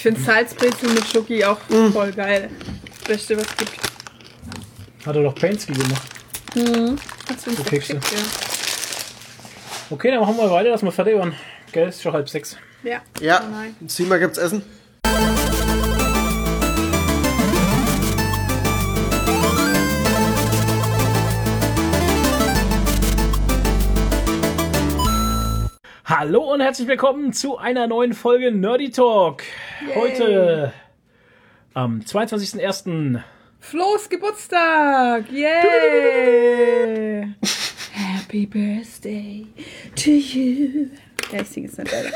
Ich finde Salzbrezel mit Schoki auch Mm. voll geil. Das Beste, was es gibt. Hat er doch Painski gemacht. Hast du uns Kekse. geschickt, Okay, dann machen wir weiter, dass wir fertig waren. Gell, ist schon halb sechs. ja. Ja. Ja, Oh nein. Zima gibt's Essen. Hallo und herzlich willkommen zu einer neuen Folge Nerdy Talk. Heute am 22.01. Flo's Geburtstag! Yay! Happy Birthday to you. Ja, ich singe es nicht weiter.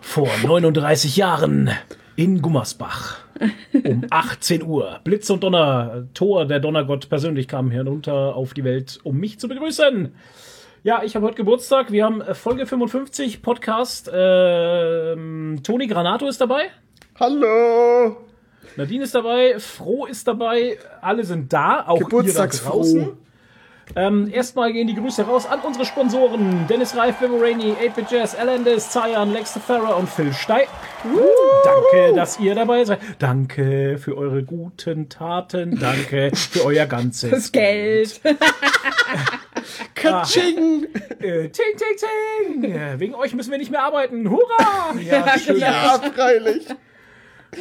vor 39 Jahren in Gummersbach. Um 18 Uhr. Blitz und Donner. Thor, der Donnergott persönlich, kam herunter auf die Welt, um mich zu begrüßen. Ja, ich habe heute Geburtstag. Wir haben äh, Folge 55 Podcast. Ähm, Toni Granato ist dabei. Hallo! Nadine ist dabei. Froh ist dabei. Alle sind da. Auch ihr Geburtstagsfroh. draußen. Ähm, erstmal gehen die Grüße raus an unsere Sponsoren. Dennis Reif, Vivorani, 8-Bit Jazz, Alandis, Zayan, Lex Ferrer und Phil Stey. Danke, dass ihr dabei seid. Danke für eure guten Taten. Danke für euer ganzes Das Geld. Katsching! Äh, ting, ting, ting. Wegen euch müssen wir nicht mehr arbeiten. Hurra! Ja, schön. Ja, freilich.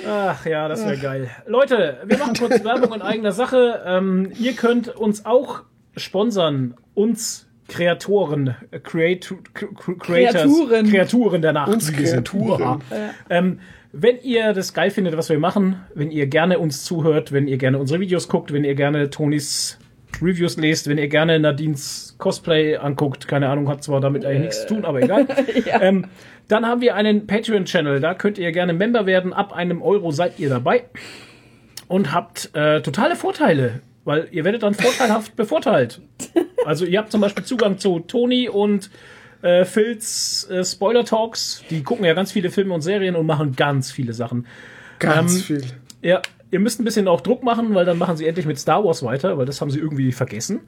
Ach ja, das wäre geil. Leute, wir machen kurz Werbung in eigener Sache. Ähm, ihr könnt uns auch sponsern. Uns Kreatoren, äh, Creatu Cre- Cre- Creators, Kreaturen. Kreaturen der Nacht. Uns. Kreaturen. Ähm, wenn ihr das geil findet, was wir machen, wenn ihr gerne uns zuhört, wenn ihr gerne unsere Videos guckt, wenn ihr gerne Tonis Reviews lest, wenn ihr gerne Nadines Cosplay anguckt, keine Ahnung, hat zwar damit eigentlich nichts zu tun, aber egal. ähm, dann haben wir einen Patreon-Channel, da könnt ihr gerne Member werden. Ab einem Euro seid ihr dabei und habt äh, totale Vorteile, weil ihr werdet dann vorteilhaft bevorteilt. Also ihr habt zum Beispiel Zugang zu Toni und äh, Phils äh, Spoiler Talks. Die gucken ja ganz viele Filme und Serien und machen ganz viele Sachen. Ganz Ähm, viel. Ja, ihr müsst ein bisschen auch Druck machen, weil dann machen sie endlich mit Star Wars weiter, weil das haben sie irgendwie vergessen.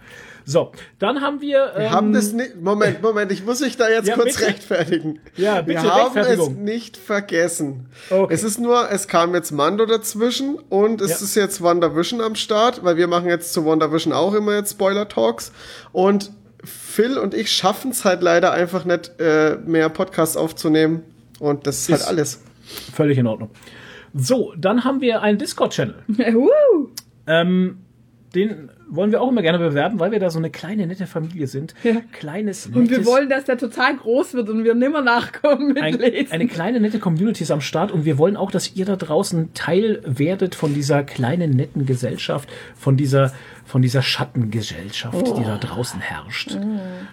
So, dann haben wir. Wir ähm, haben das nicht. Moment, Moment, ich muss mich da jetzt Ja, kurz bitte. rechtfertigen. Ja, bitte, Wir haben es nicht vergessen. Okay. Es ist nur, es kam jetzt Mando dazwischen und es Ja. ist jetzt WandaVision am Start, weil wir machen jetzt zu WandaVision auch immer jetzt Spoiler-Talks. Und Phil und ich schaffen es halt leider einfach nicht, äh, mehr Podcasts aufzunehmen. Und das ist halt Ist- alles. Völlig in Ordnung. So, dann haben wir einen Discord-Channel. Ähm, den wollen wir auch immer gerne bewerben, weil wir da so eine kleine, nette Familie sind. Ja. Kleines, nettes, Und wir wollen, dass der total groß wird und wir nimmer nachkommen mit ein, Lesen. eine kleine, nette Community ist am Start und wir wollen auch, dass ihr da draußen Teil werdet von dieser kleinen, netten Gesellschaft, von dieser, von dieser Schattengesellschaft, die da draußen herrscht.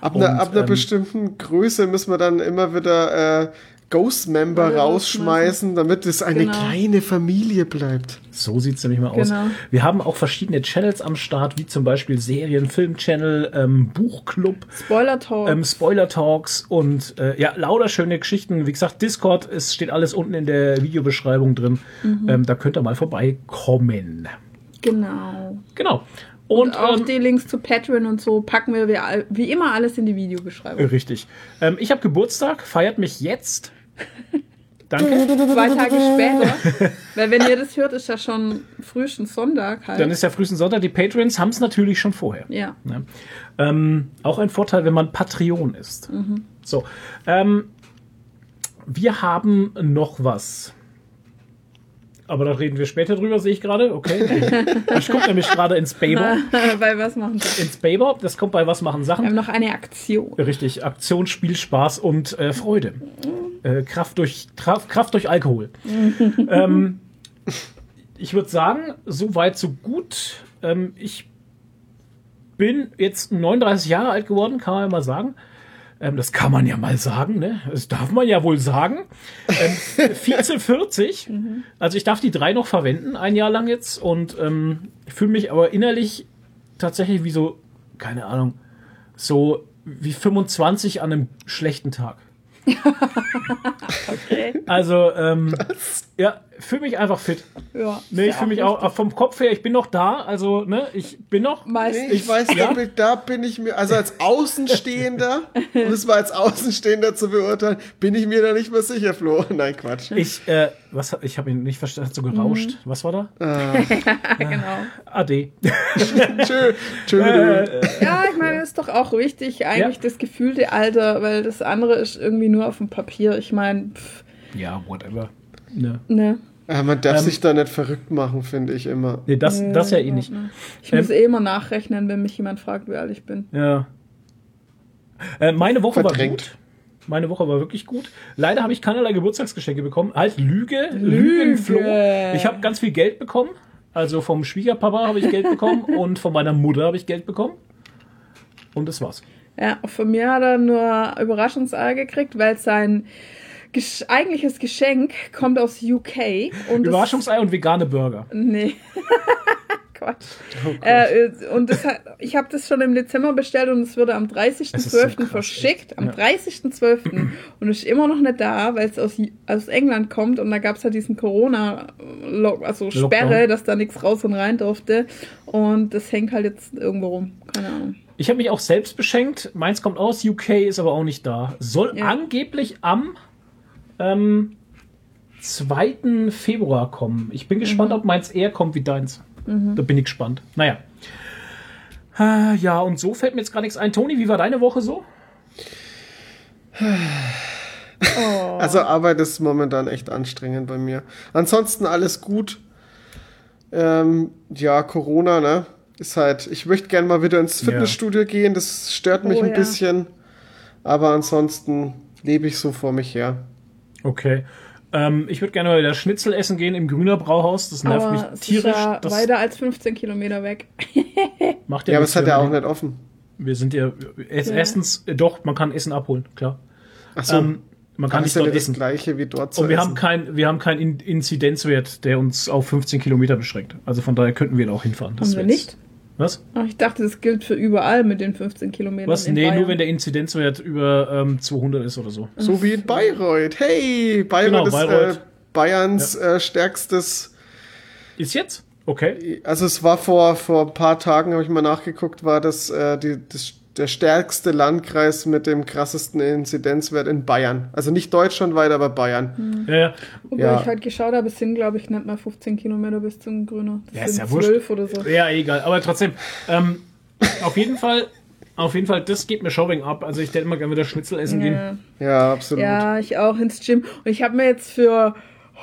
Ab einer, Und, ab einer ähm, bestimmten Größe müssen wir dann immer wieder äh, Ghost-Member rausschmeißen, damit es eine Genau. kleine Familie bleibt. So sieht's nämlich mal aus. Genau. Wir haben auch verschiedene Channels am Start, wie zum Beispiel Serien, Film-Channel, ähm, Buchclub, Spoiler Talk. ähm, Spoiler-Talks und äh, ja, lauter schöne Geschichten. Wie gesagt, Discord, es steht alles unten in der Videobeschreibung drin. Mhm. Ähm, da könnt ihr mal vorbeikommen. genau. Genau. Und, auch ähm, die Links zu Patreon und so packen wir wie, wie immer alles in die Videobeschreibung. richtig. Ähm, ich habe Geburtstag, feiert mich jetzt. Danke. Zwei Tage später. Weil wenn ihr das hört, ist ja schon frühestens Sonntag halt. Dann ist ja frühestens Sonntag. Die Patreons haben es natürlich schon vorher. ja. Ne? Ähm, auch ein Vorteil, wenn man Patreon ist. So, ähm, wir haben noch was. Aber da reden wir später drüber, sehe ich gerade. Okay. Ich gucke nämlich gerade ins Bayber. Bei was machen wir? Ins Bayber. Das kommt bei Was machen Wir Sachen. haben noch eine Aktion. Richtig. Aktion, Spiel, Spaß und äh, Freude. Äh, Kraft, durch, Kraft, Kraft durch Alkohol. ähm, ich würde sagen, so weit, so gut. Ähm, ich bin jetzt 39 Jahre alt geworden, kann man ja mal sagen. Ähm, das kann man ja mal sagen, ne? Das darf man ja wohl sagen. Ähm, Vize 40. Also ich darf die drei noch verwenden, ein Jahr lang jetzt. Und ähm, ich fühle mich aber innerlich tatsächlich wie so, keine Ahnung, so wie 25 an einem schlechten Tag. Okay. Also, ähm, ja, fühle mich einfach fit. Ja. Nee, ich fühle mich auch, auch vom Kopf her, ich bin noch da, also, ne, ich bin noch. Meistens. Ich weiß Ja? nicht, da bin ich mir, also als Außenstehender, um es mal als Außenstehender zu beurteilen, bin ich mir da nicht mehr sicher, Flo. Nein, Quatsch. Ich, äh, was, hat- ich habe ihn nicht verstanden, hat so gerauscht. Was war da? genau. AD. Tschö, tschö, Äh, Ja, ich meine, ist doch auch wichtig, eigentlich Ja. das gefühlte Alter, weil das andere ist irgendwie nur auf dem Papier. Ich meine, pff, ja, whatever. Ne, ne. Ja, man darf Ähm, sich da nicht verrückt machen, finde ich immer. nee das, das ja eh nicht. Ich muss eh immer nachrechnen, wenn mich jemand fragt, wie alt ich bin. Ja. Äh, meine Woche Verdrängt. war gut. Meine Woche war wirklich gut. Leider habe ich keinerlei Geburtstagsgeschenke bekommen. Halt Lüge, Lüge. Lügenfloh. Ich habe ganz viel Geld bekommen. Also vom Schwiegerpapa habe ich Geld bekommen und von meiner Mutter habe ich Geld bekommen. Und das war's. Ja, von mir hat er nur Überraschungseier gekriegt, weil sein gesch eigentliches Geschenk kommt aus UK. Und Überraschungsei und vegane Burger. Nee. Quatsch. Oh äh, und das hat, ich habe das schon im Dezember bestellt und es wurde am Es ist so 30.12. krass, verschickt. Am Ja. 30.12. und ist immer noch nicht da, weil es aus, aus England kommt und da gab es ja diesen Corona, also Sperre, Lockdown. dass da nichts raus und rein durfte. Und das hängt halt jetzt irgendwo rum. Keine Ahnung. Ich habe mich auch selbst beschenkt. Meins kommt aus UK, ist aber auch nicht da. Soll Ja. angeblich am ähm, 2. Februar kommen. Ich bin gespannt, Mhm. ob meins eher kommt wie deins. Da bin ich gespannt. Naja. Äh, Ja, und so fällt mir jetzt gar nichts ein. Toni, wie war deine Woche so? Oh. Also Arbeit ist momentan echt anstrengend bei mir. Ansonsten alles gut. Ähm, ja, Corona, ne? Ist halt, ich möchte gerne mal wieder ins Ja. Fitnessstudio gehen, das stört mich Oh, ein ja. bisschen. Aber ansonsten lebe ich so vor mich her. Okay. Ähm, ich würde gerne mal wieder Schnitzel essen gehen im Grüner Brauhaus. Das nervt Aber mich es ist tierisch. ja das weiter als 15 Kilometer weg. macht Ja, aber es hat Wir ja auch nicht offen. Wir sind ja, erst, Ja. erstens, äh, doch, man kann Essen abholen, klar. Achso, Ähm, man kann kann nicht dort nicht das essen. gleiche wie dort zu Und wir essen. haben keinen wir haben keinen In- Inzidenzwert, der uns auf 15 Kilometer beschränkt. Also von daher könnten wir da auch hinfahren. Das Haben wir nicht? Was? Ach, ich dachte, das gilt für überall mit den 15 Kilometern. Was? Nee, Bayern. nur wenn der Inzidenzwert über ähm, 200 ist oder so. So wie in Bayreuth. Hey, Bayreuth Genau, ist Bayreuth. Äh, Bayerns äh, stärkstes. Ist jetzt? Okay. Also es war vor, vor ein paar Tagen, habe ich mal nachgeguckt, war das, äh, die, das der stärkste Landkreis mit dem krassesten Inzidenzwert in Bayern. Also nicht deutschlandweit, aber Bayern. Ja, ja. Wobei Ja. ich heute geschaut habe, es sind, glaube ich, nicht mal 15 Kilometer bis zum Grüner. Das Ja, ist sind ja wurscht. 12 oder so. ja, egal. Aber trotzdem, ähm, auf jeden Fall, auf jeden Fall, das geht mir Shopping ab. Also ich hätte immer gerne wieder Schnitzel essen gehen. Ja. Ja, absolut. ja, ich auch ins Gym. Und ich habe mir jetzt für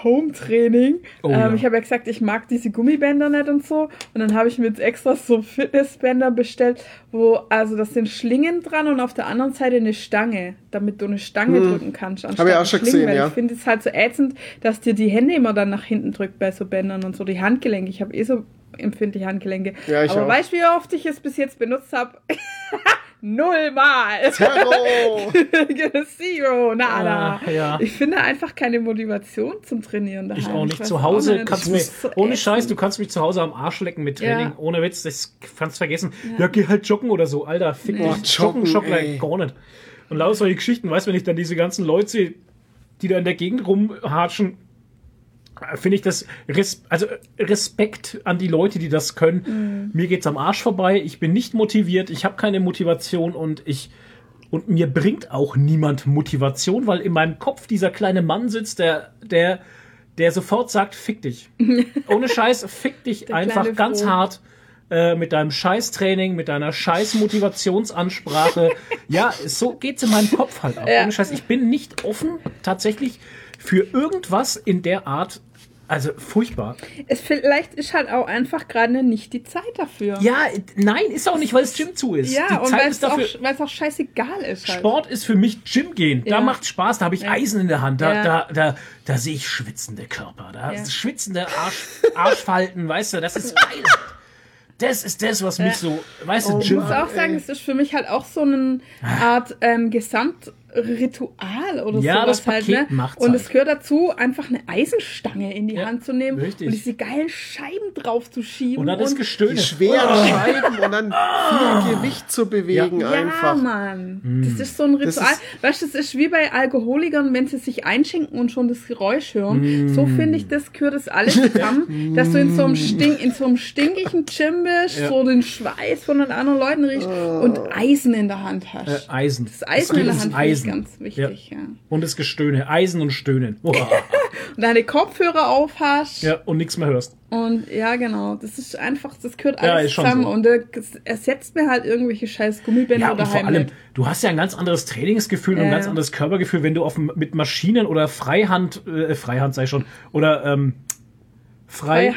Home-Training, Oh, ähm, ja. ich habe ja gesagt, ich mag diese Gummibänder nicht und so. Und dann habe ich mir jetzt extra so Fitnessbänder bestellt, wo, also das sind Schlingen dran und auf der anderen Seite eine Stange, damit du eine Stange drücken kannst. Hm. ich auch schon gesehen, weil ja. Ich finde es halt so ätzend, dass dir die Hände immer dann nach hinten drückt bei so Bändern und so. Die Handgelenke, ich habe eh so empfindliche Handgelenke. Ja, ich Aber auch. weißt du, wie oft ich es bis jetzt benutzt habe? Nullmal. Terror! Zero, nada. Ah, ja. Ich finde einfach keine Motivation zum Trainieren daheim. Ich auch nicht. weiß Zu Hause nicht. kannst du so ohne. Scheiß, du kannst mich zu Hause am Arsch lecken mit Training. Ja. Ohne Witz, das kannst du vergessen. Ja, geh halt joggen oder so. Alter, fick Nee. dich. Boah, Joggen, joggen, joggen, ey. gar nicht. Und lauter solche Geschichten, weißt du, wenn ich dann diese ganzen Leute sehe, die da in der Gegend rumhatschen, finde ich das, res also Respekt an die Leute, die das können. Mir geht's am Arsch vorbei. Ich bin nicht motiviert. Ich habe keine Motivation und ich, und mir bringt auch niemand Motivation, weil in meinem Kopf dieser kleine Mann sitzt, der, der, der sofort sagt, fick dich. Ohne Scheiß, fick dich Der einfach ganz Froh. hart äh, mit deinem Scheiß-Training, mit deiner Scheiß-Motivationsansprache. ja, so geht's in meinem Kopf halt auch. Ja. Ohne Scheiß, ich bin nicht offen tatsächlich für irgendwas in der Art. Also furchtbar. Es vielleicht ist halt auch einfach gerade nicht die Zeit dafür. Ja, nein, ist auch nicht, weil das Gym zu ist. Ja, Die und weil es auch, es auch scheißegal ist. Halt. Sport ist für mich Gym gehen. Da Ja. macht Spaß, da habe ich Ja. Eisen in der Hand. Da, Ja. da, da, da sehe ich schwitzende Körper. Da schwitzende Arsch, Arschfalten, weißt du, das ist geil. Das ist das, was mich so, weißt du, Ich Gym. muss auch sagen, es ist für mich halt auch so eine Art ähm, Gesamt, Ritual oder Ja, sowas das halt, Paket ne? macht's Und halt. es gehört dazu, einfach eine Eisenstange in die Ja, Hand zu nehmen richtig. und diese geilen Scheiben drauf zu schieben. Und dann das Die Gestöhne. schweren Scheiben und dann viel Gewicht zu bewegen Ja, einfach. Mann. Das ist so ein Das Ritual. weißt du, das ist wie bei Alkoholikern, wenn sie sich einschenken und schon das Geräusch hören. So finde ich, das gehört das alles zusammen, dass du in so einem, Stink, in so einem stinkigen Gym bist, Ja. so den Schweiß von den anderen Leuten riechst und Eisen in der Hand hast. Äh, Eisen. das Eisen in der Das Hand ich Eisen. ganz wichtig, ja. Und das Gestöhne. Eisen und Stöhnen. Und deine Kopfhörer auf hast. ja, und nichts mehr hörst. Und ja, genau. Das ist einfach, das gehört Ja, alles ist schon zusammen. so. Und äh, es ersetzt mir halt irgendwelche scheiß Gummibänder Ja, und daheim vor allem, du hast ja ein ganz anderes Trainingsgefühl und ein Ja, ganz ja. anderes Körpergefühl, wenn du auf, dem- mit Maschinen oder Freihand, äh, Freihand sei schon, oder ähm, frei.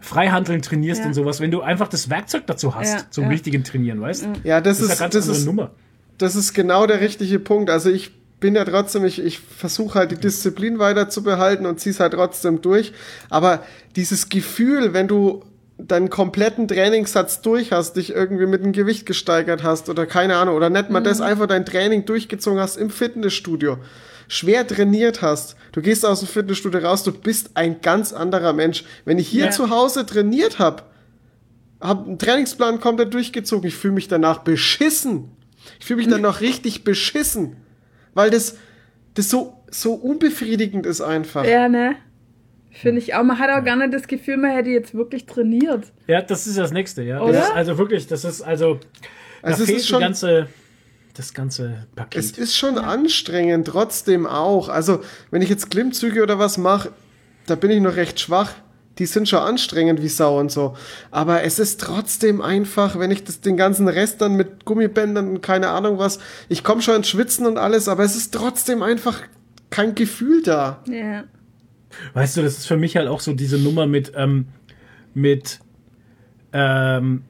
Freihandeln trainierst Ja. und sowas, wenn du einfach das Werkzeug dazu hast, Ja, zum ja. richtigen Trainieren, weißt du? Ja, das, Das ist ist, eine ganz das andere ist, Nummer. Das ist genau der richtige Punkt. Also ich bin ja trotzdem, ich, ich versuche halt die Disziplin weiter zu behalten und zieh's halt trotzdem durch. Aber dieses Gefühl, wenn du deinen kompletten Trainingssatz durch hast, dich irgendwie mit dem Gewicht gesteigert hast oder keine Ahnung, oder nicht mal das, einfach dein Training durchgezogen hast im Fitnessstudio, schwer trainiert hast, du gehst aus dem Fitnessstudio raus, du bist ein ganz anderer Mensch. Wenn ich hier Ja. zu Hause trainiert habe, habe einen Trainingsplan komplett durchgezogen. Ich fühle mich danach beschissen. Ich fühle mich dann noch richtig beschissen, weil das, das so, so unbefriedigend ist einfach. Ja, ne? Finde ich auch. Man hat auch gar nicht das Gefühl, man hätte jetzt wirklich trainiert. Ja, das ist das nächste, ja. Oder? Das ist also wirklich, das ist also, da Also es fehlt ist schon- die ganze, das ganze Paket. Es ist schon anstrengend, trotzdem auch. Also, wenn ich jetzt Klimmzüge oder was mache, da bin ich noch recht schwach. Die sind schon anstrengend wie Sau und so. Aber es ist trotzdem einfach, wenn ich das, den ganzen Rest dann mit Gummibändern und keine Ahnung was, ich komme schon ins Schwitzen und alles, aber es ist trotzdem einfach kein Gefühl da. Ja. Weißt du, das ist für mich halt auch so diese Nummer mit, ähm, mit, ähm,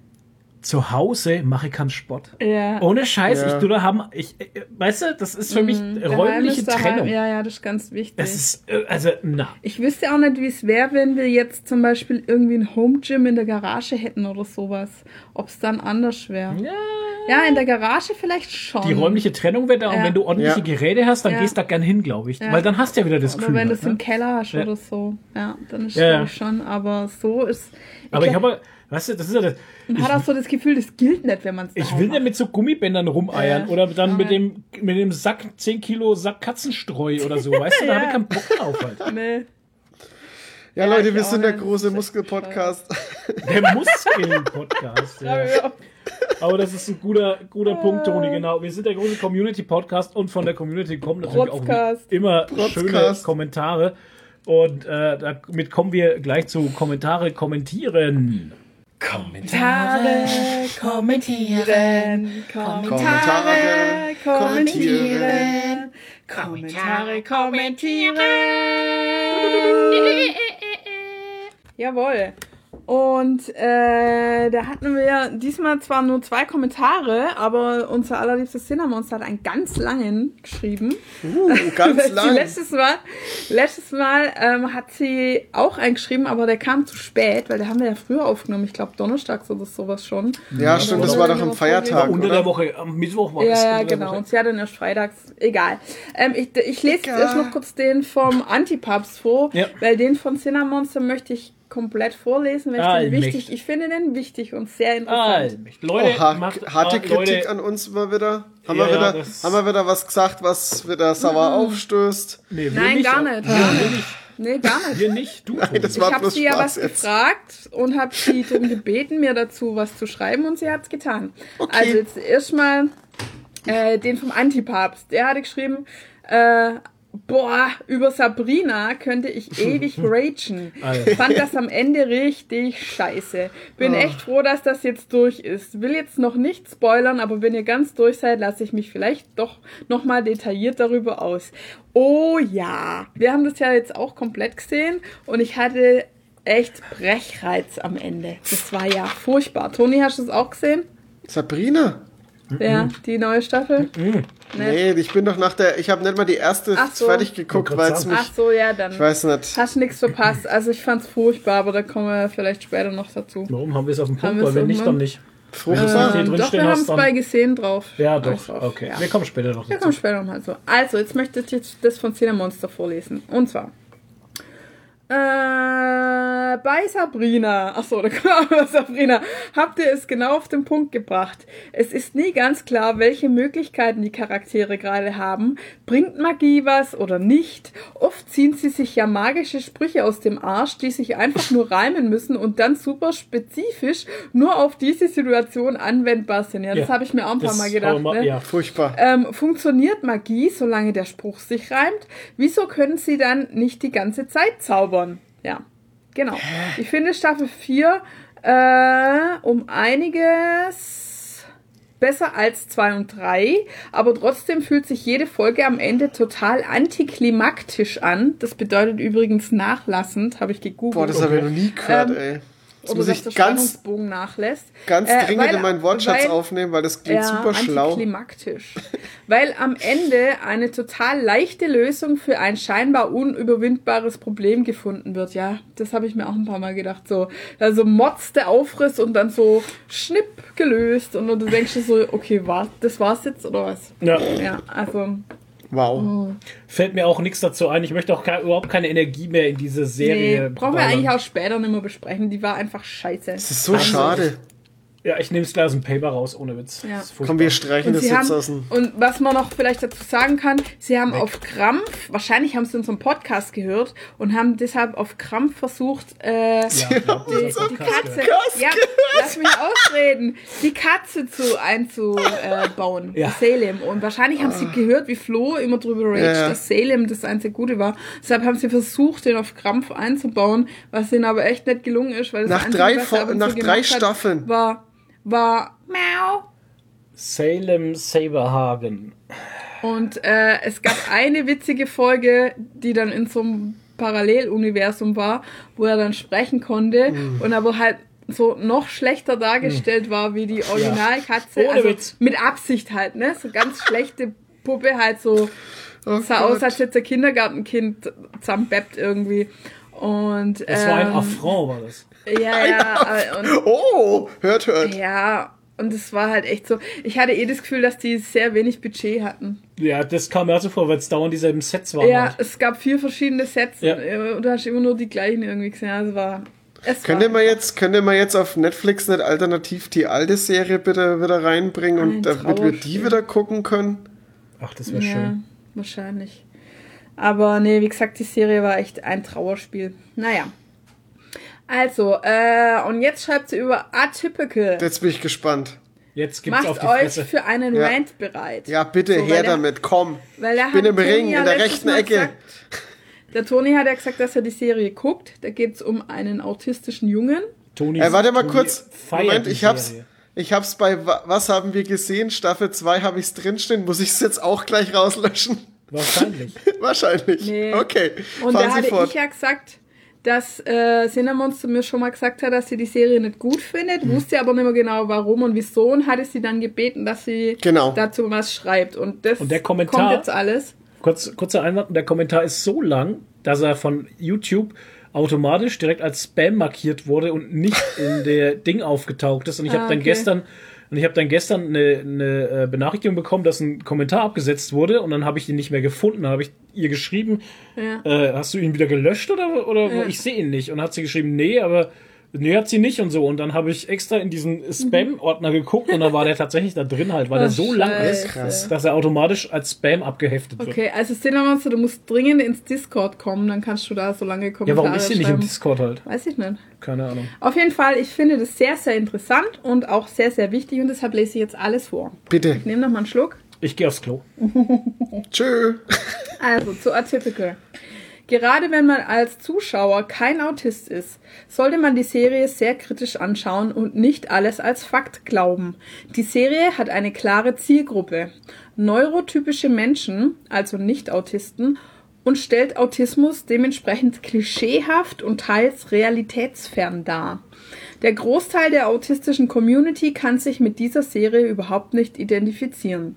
zu Hause mache ich keinen Sport. Ja. Ohne Scheiß, Ja. ich tu da haben, ich, äh, weißt du, das ist für mich Mhm. Räumliche ist daheim. Trennung. Ja, ja, das ist ganz wichtig. Das ist, äh, also, na. ich wüsste auch nicht, wie es wäre, wenn wir jetzt zum Beispiel irgendwie ein Home Gym in der Garage hätten oder sowas. Ob es dann anders wäre. Ja. Ja, in der Garage vielleicht schon. Die räumliche Trennung wäre da und Ja. wenn du ordentliche Ja. Geräte hast, dann Ja. gehst du da gern hin, glaube ich. Ja. Weil dann hast du ja wieder das Oder Gefühl. wenn du es im ne? Keller hast Ja. oder so. Ja, dann ist es ich schon. Aber so ist. Aber ich glaub, habe, weißt du, das ist ja das. man hat auch so das Gefühl, das gilt nicht, wenn man es Ich will nicht mit so Gummibändern rumeiern Ja. oder dann Ja. mit dem, mit dem Sack, 10 Kilo Sack Katzenstreu oder so. Weißt du, da Ja. habe ich keinen Bock drauf halt. Nee. Ja, Ja, Leute, ich wir sind der große Muskelpodcast. Der Muskeln-Podcast. Ja. Ja. Aber das ist ein guter, guter Punkt, Toni, genau. Wir sind der große Community-Podcast und von der Community kommen natürlich Protzcast. auch immer Protzcast. schöne Kommentare. Und äh, damit kommen wir gleich zu Kommentare kommentieren. Kommentare kommentieren. Kommentare kommentieren. Kommentare kommentieren. Jawohl. Und äh, da hatten wir diesmal zwar nur zwei Kommentare, aber unser allerliebstes Cinnamonster hat einen ganz langen geschrieben. Uh, ganz lang. letztes Mal, letztes Mal ähm, hat sie auch eingeschrieben, aber der kam zu spät, weil der haben wir ja früher aufgenommen. Ich glaube donnerstags oder sowas schon. Ja, stimmt, das war doch am Feiertag, Unter der? Woche, am Mittwoch war Ja, es. ja, der genau. Woche. Und sie hat dann erst freitags. Egal. Ähm, ich, ich lese Egal. erst noch kurz den vom Antipubs vor, Ja. weil den von Cinnamonster möchte ich komplett vorlesen, weil ich den wichtig. Ich finde den wichtig und sehr interessant. Allmächtig. Leute, Oh, ha macht, harte äh, Kritik Leute, an uns mal wieder. Haben, Ja, wir ja, wieder das- haben wir wieder was gesagt, was wieder sauer aufstößt? Nee, Nein, nicht, gar nicht. Gar nicht. Nee, gar nicht. Wir nicht. Du. Das Ich habe sie ja was jetzt. gefragt und habe sie darum gebeten, mir dazu was zu schreiben und sie hat es getan. Okay. Also jetzt erstmal äh, den vom Antipapst. Der hatte geschrieben, äh, boah, über Sabrina könnte ich ewig ragen. Fand das am Ende richtig scheiße. Bin Oh. echt froh, dass das jetzt durch ist. Will jetzt noch nicht spoilern, aber wenn ihr ganz durch seid, lasse ich mich vielleicht doch nochmal detailliert darüber aus. Oh ja, wir haben das ja jetzt auch komplett gesehen und ich hatte echt Brechreiz am Ende. Das war ja furchtbar. Toni, hast du es auch gesehen? Sabrina? Ja, die neue Staffel? Nee, ich bin doch nach der, ich habe nicht mal die erste Ach so. fertig geguckt, weil es mich, Ach so, ja, dann ich weiß nicht. hast nichts verpasst. Also ich fand's furchtbar, aber da kommen wir vielleicht später noch dazu. Warum haben wir es auf dem Punkt? wir Weil wenn nicht, dann nicht. Fruchtbar. Ähm, drin doch, stehen wir haben es bei gesehen drauf. Ja, doch. drauf, Okay. Ja. Wir kommen später noch Wir dazu. kommen später nochmal so. Also, jetzt möchte ich jetzt das von Cinemonster vorlesen. Und zwar. Äh, bei Sabrina, achso, da kommt auch Sabrina, habt ihr es genau auf den Punkt gebracht. Es ist nie ganz klar, welche Möglichkeiten die Charaktere gerade haben. Bringt Magie was oder nicht? Oft ziehen sie sich ja magische Sprüche aus dem Arsch, die sich einfach nur reimen müssen und dann super spezifisch nur auf diese Situation anwendbar sind. Ja, das Ja, habe ich mir auch ein paar Mal gedacht. wir- ne? Ja. Furchtbar. Ähm, funktioniert Magie, solange der Spruch sich reimt? Wieso können sie dann nicht die ganze Zeit zaubern? Ja, genau. Ich finde Staffel 4 äh, um einiges besser als 2 und 3, aber trotzdem fühlt sich jede Folge am Ende total antiklimaktisch an. Das bedeutet übrigens nachlassend, habe ich gegoogelt. Boah, das habe ich noch nie gehört, Ähm, ey. Jetzt oder muss dass ich der ganz, Spannungsbogen nachlässt. ganz Äh, dringend weil- in meinen Wortschatz weil- aufnehmen, weil das klingt super schlau. Antiklimaktisch. Weil am Ende eine total leichte Lösung für ein scheinbar unüberwindbares Problem gefunden wird. Ja, das habe ich mir auch ein paar Mal gedacht. So, also Motz der Aufriss und dann so schnipp gelöst und du denkst dir so, okay, war, das war's jetzt oder was? Ja. Ja, also Wow. Fällt mir auch nichts dazu ein. Ich möchte auch ke überhaupt keine Energie mehr in diese Serie. nee, brauchen wir eigentlich auch später nicht mehr besprechen. Die war einfach scheiße. Das ist so schade. Ja, ich nehme es gleich aus dem Paper raus, ohne Witz. Ja. Das ist furchtbar. Komm, wir streichen Und, das jetzt haben, aus dem. und was man noch vielleicht dazu sagen kann, sie haben auf Krampf, wahrscheinlich haben sie unseren Podcast gehört und haben deshalb auf Krampf versucht, äh, Ja, glaub, die, die Podcast Katze, ja, lass mich ausreden, die Katze zu einzubauen, Ja. Salem. Und wahrscheinlich haben sie gehört, wie Flo immer drüber raged, Ja, ja. dass Salem das einzige Gute war. Deshalb haben sie versucht, den auf Krampf einzubauen, was ihnen aber echt nicht gelungen ist, weil das Nach drei was nach drei gemacht hat, Staffeln. war, war Miau. Salem Saberhagen. Und äh, es gab eine witzige Folge, die dann in so einem Paralleluniversum war, wo er dann sprechen konnte Mhm. und aber halt so noch schlechter dargestellt war wie die Originalkatze. Ohne also Witz. mit Absicht halt, ne? So ganz schlechte Puppe halt so Oh sah Gott. aus, als hätte ein Kindergartenkind zusammenbeppt irgendwie. Und Das war ein ähm, Affront, war das. Ja, ja, aber- und Oh, hört, hört. ja, und es war halt echt so. Ich hatte eh das Gefühl, dass die sehr wenig Budget hatten. Ja, das kam mir auch so vor, weil es dauernd dieselben Sets waren. Ja, halt. es gab vier verschiedene Sets Ja. äh, und du hast immer nur die gleichen irgendwie gesehen. Also war. Es Könnt war ihr mal jetzt, könnt ihr mal jetzt auf Netflix nicht alternativ die alte Serie bitte wieder reinbringen und damit wir die wieder gucken können? Ach, das wäre ja, schön. wahrscheinlich. Aber nee, wie gesagt, die Serie war echt ein Trauerspiel. Naja. Also, äh, und jetzt schreibt sie über Atypical. Jetzt bin ich gespannt. Jetzt gibt's auf Macht die euch Fresse. für einen Ja. Rant bereit. Ja, bitte So, her der- damit, komm. Weil der Ich bin hat im Toni Ring, ja in der rechten Ecke. Gesagt, der Toni hat ja gesagt, dass er die Serie guckt. Da geht es um einen autistischen Jungen. Toni, Ey, warte mal Toni kurz. Moment, ich hab's. Serie. Ich hab's bei Wa- Was haben wir gesehen? Staffel 2 habe ich's drinstehen. Muss ich's jetzt auch gleich rauslöschen? Wahrscheinlich. Wahrscheinlich. Nee. Okay. Und Fahren da Sie hatte fort. ich ja gesagt, dass äh, Cinnamon zu mir schon mal gesagt hat, dass sie die Serie nicht gut findet, Mhm. wusste aber nicht mehr genau warum und wieso und hatte sie dann gebeten, dass sie Genau. dazu was schreibt. Und das Und der Kommentar- kommt jetzt alles. Kurz, kurzer Einwand, der Kommentar ist so lang, dass er von YouTube automatisch direkt als Spam markiert wurde und nicht in der Ding aufgetaucht ist. Und ich Ah, habe dann okay. gestern und ich habe dann gestern eine, eine äh, Benachrichtigung bekommen, dass ein Kommentar abgesetzt wurde und dann habe ich ihn nicht mehr gefunden. Dann habe ich ihr geschrieben, Ja. äh, hast du ihn wieder gelöscht oder, oder Ja. ich sehe ihn nicht? Und dann hat sie geschrieben, nee, aber nee, hat sie nicht und so. Und dann habe ich extra in diesen Spam-Ordner geguckt und da war der tatsächlich da drin halt, weil Oh, der so lang ist, Scheiße. Krass. dass er automatisch als Spam abgeheftet wird. Okay, also Cinnamon, du musst dringend ins Discord kommen, dann kannst du da so lange Ja, Kommentare warum ist sie nicht im. Discord halt? Weiß ich nicht. Keine Ahnung. Auf jeden Fall, ich finde das sehr, sehr interessant und auch sehr, sehr wichtig und deshalb lese ich jetzt alles vor. Bitte. Ich nehme noch mal einen Schluck. Ich gehe aufs Klo. Tschö. Also zu Atypical. Gerade wenn man als Zuschauer kein Autist ist, sollte man die Serie sehr kritisch anschauen und nicht alles als Fakt glauben. Die Serie hat eine klare Zielgruppe. Neurotypische Menschen, also Nicht-Autisten, und stellt Autismus dementsprechend klischeehaft und teils realitätsfern dar. Der Großteil der autistischen Community kann sich mit dieser Serie überhaupt nicht identifizieren.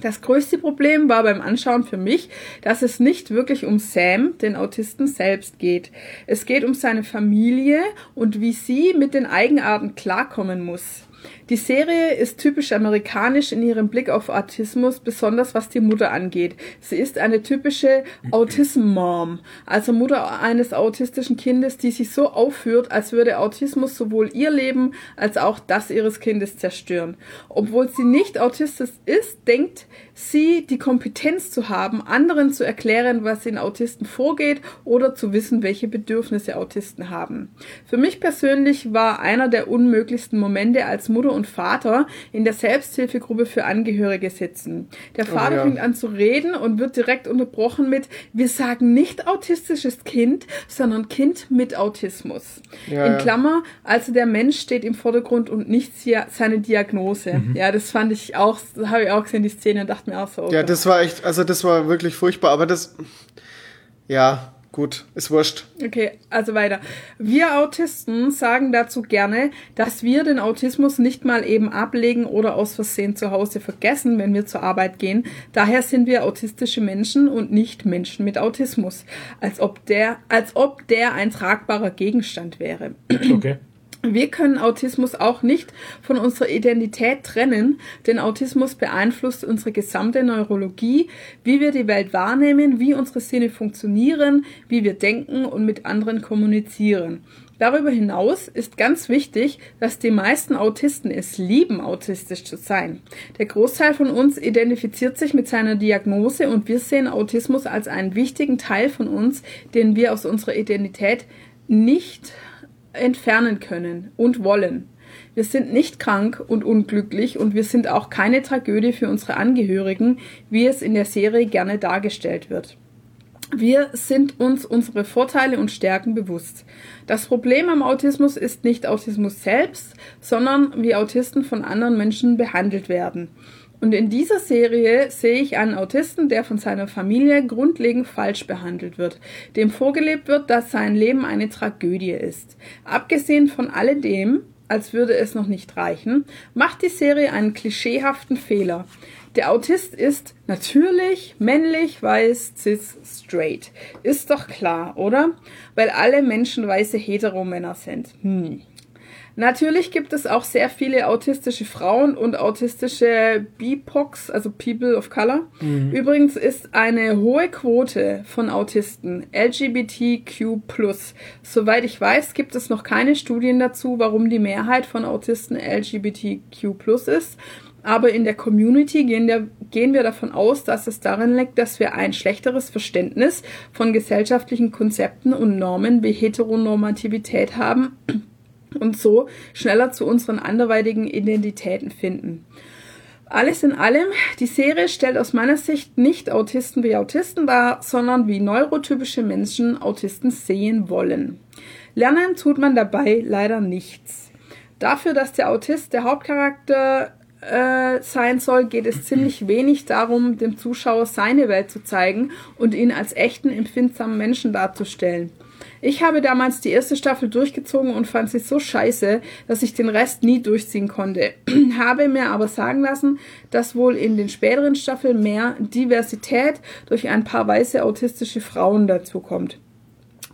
Das größte Problem war beim Anschauen für mich, dass es nicht wirklich um Sam, den Autisten selbst geht. Es geht um seine Familie und wie sie mit den Eigenarten klarkommen muss. Die Serie ist typisch amerikanisch in ihrem Blick auf Autismus, besonders was die Mutter angeht. Sie ist eine typische Autism-Mom, also Mutter eines autistischen Kindes, die sich so aufführt, als würde Autismus sowohl ihr Leben als auch das ihres Kindes zerstören. Obwohl sie nicht autistisch ist, denkt sie, die Kompetenz zu haben, anderen zu erklären, was in Autisten vorgeht oder zu wissen, welche Bedürfnisse Autisten haben. Für mich persönlich war einer der unmöglichsten Momente, als Mutter und Vater in der Selbsthilfegruppe für Angehörige sitzen. Der Vater Oh ja. fängt an zu reden und wird direkt unterbrochen mit, wir sagen nicht autistisches Kind, sondern Kind mit Autismus. Ja, in. Klammer, also der Mensch steht im Vordergrund und nicht seine Diagnose. Mhm. Ja, das fand ich auch, habe ich auch gesehen, die Szene, und dachte mir auch so. Ja, das war echt, also das war wirklich furchtbar, aber das, ja, gut, ist wurscht. Okay, also weiter. Wir Autisten sagen dazu gerne, dass wir den Autismus nicht mal eben ablegen oder aus Versehen zu Hause vergessen, wenn wir zur Arbeit gehen. Daher sind wir autistische Menschen und nicht Menschen mit Autismus. Als ob der, als ob der ein tragbarer Gegenstand wäre. Okay. Wir können Autismus auch nicht von unserer Identität trennen, denn Autismus beeinflusst unsere gesamte Neurologie, wie wir die Welt wahrnehmen, wie unsere Sinne funktionieren, wie wir denken und mit anderen kommunizieren. Darüber hinaus ist ganz wichtig, dass die meisten Autisten es lieben, autistisch zu sein. Der Großteil von uns identifiziert sich mit seiner Diagnose und wir sehen Autismus als einen wichtigen Teil von uns, den wir aus unserer Identität nicht entfernen können und wollen. Wir sind nicht krank und unglücklich und wir sind auch keine Tragödie für unsere Angehörigen, wie es in der Serie gerne dargestellt wird. Wir sind uns unsere Vorteile und Stärken bewusst. Das Problem am Autismus ist nicht Autismus selbst, sondern wie Autisten von anderen Menschen behandelt werden. Und in dieser Serie sehe ich einen Autisten, der von seiner Familie grundlegend falsch behandelt wird, dem vorgelebt wird, dass sein Leben eine Tragödie ist. Abgesehen von alledem, als würde es noch nicht reichen, macht die Serie einen klischeehaften Fehler. Der Autist ist natürlich, männlich, weiß, cis, straight. Ist doch klar, oder? Weil alle Menschen weiße Heteromänner sind. Hm. Natürlich gibt es auch sehr viele autistische Frauen und autistische BIPOCs, also People of Color. Übrigens ist eine hohe Quote von Autisten LGBTQ+. Soweit ich weiß, gibt es noch keine Studien dazu, warum die Mehrheit von Autisten LGBTQ+ ist. Aber in der Community gehen, der, gehen wir davon aus, dass es darin liegt, dass wir ein schlechteres Verständnis von gesellschaftlichen Konzepten und Normen wie Heteronormativität haben und so schneller zu unseren anderweitigen Identitäten finden. Alles in allem, die Serie stellt aus meiner Sicht nicht Autisten wie Autisten dar, sondern wie neurotypische Menschen Autisten sehen wollen. Lernen tut man dabei leider nichts. Dafür, dass der Autist der Hauptcharakter äh, sein soll, geht es ziemlich wenig darum, dem Zuschauer seine Welt zu zeigen und ihn als echten, empfindsamen Menschen darzustellen. Ich habe damals die erste Staffel durchgezogen und fand sie so scheiße, dass ich den Rest nie durchziehen konnte. habe mir aber sagen lassen, dass wohl in den späteren Staffeln mehr Diversität durch ein paar weiße autistische Frauen dazukommt.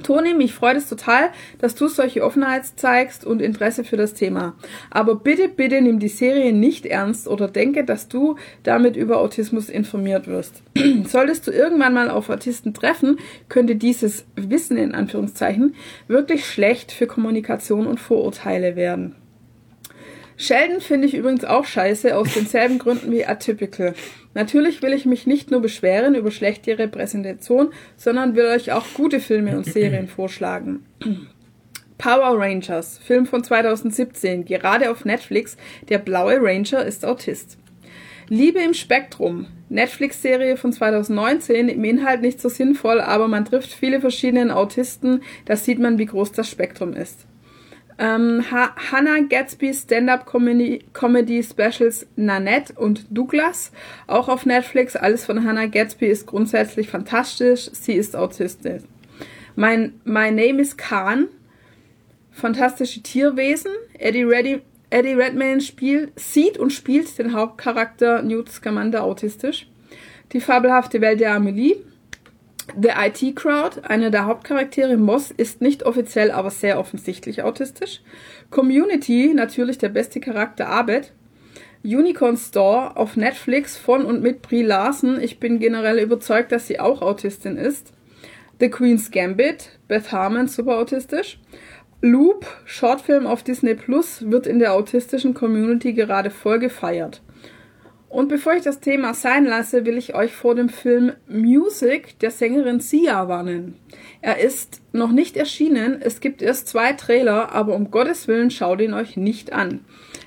Toni, mich freut es total, dass du solche Offenheit zeigst und Interesse für das Thema. Aber bitte, bitte nimm die Serie nicht ernst oder denke, dass du damit über Autismus informiert wirst. Solltest du irgendwann mal auf Autisten treffen, könnte dieses Wissen in Anführungszeichen wirklich schlecht für Kommunikation und Vorurteile werden. Sheldon finde ich übrigens auch scheiße, aus denselben Gründen wie Atypical. Natürlich will ich mich nicht nur beschweren über schlechte Repräsentation, sondern will euch auch gute Filme und Serien vorschlagen. Power Rangers, Film von 2017, gerade auf Netflix. Der blaue Ranger ist Autist. Liebe im Spektrum, Netflix-Serie von 2019, im Inhalt nicht so sinnvoll, aber man trifft viele verschiedene Autisten, da sieht man, wie groß das Spektrum ist. Ähm, ha Hannah Gatsby Stand-Up Comedy, Comedy Specials Nanette und Douglas, auch auf Netflix. Alles von Hannah Gatsby ist grundsätzlich fantastisch. Sie ist autistisch. Mein My Name is Khan, fantastische Tierwesen. Eddie, Reddy, Eddie Redmayne spielt, sieht und spielt den Hauptcharakter Newt Scamander autistisch. Die fabelhafte Welt der Amelie. The IT Crowd, einer der Hauptcharaktere Moss, ist nicht offiziell, aber sehr offensichtlich autistisch. Community, natürlich der beste Charakter Abed. Unicorn Store auf Netflix von und mit Brie Larson. Ich bin generell überzeugt, dass sie auch Autistin ist. The Queen's Gambit, Beth Harmon, super autistisch. Loop, Shortfilm auf Disney Plus, wird in der autistischen Community gerade voll gefeiert. Und bevor ich das Thema sein lasse, will ich euch vor dem Film Music der Sängerin Sia warnen. Er ist noch nicht erschienen, es gibt erst zwei Trailer, aber um Gottes Willen schaut ihn euch nicht an.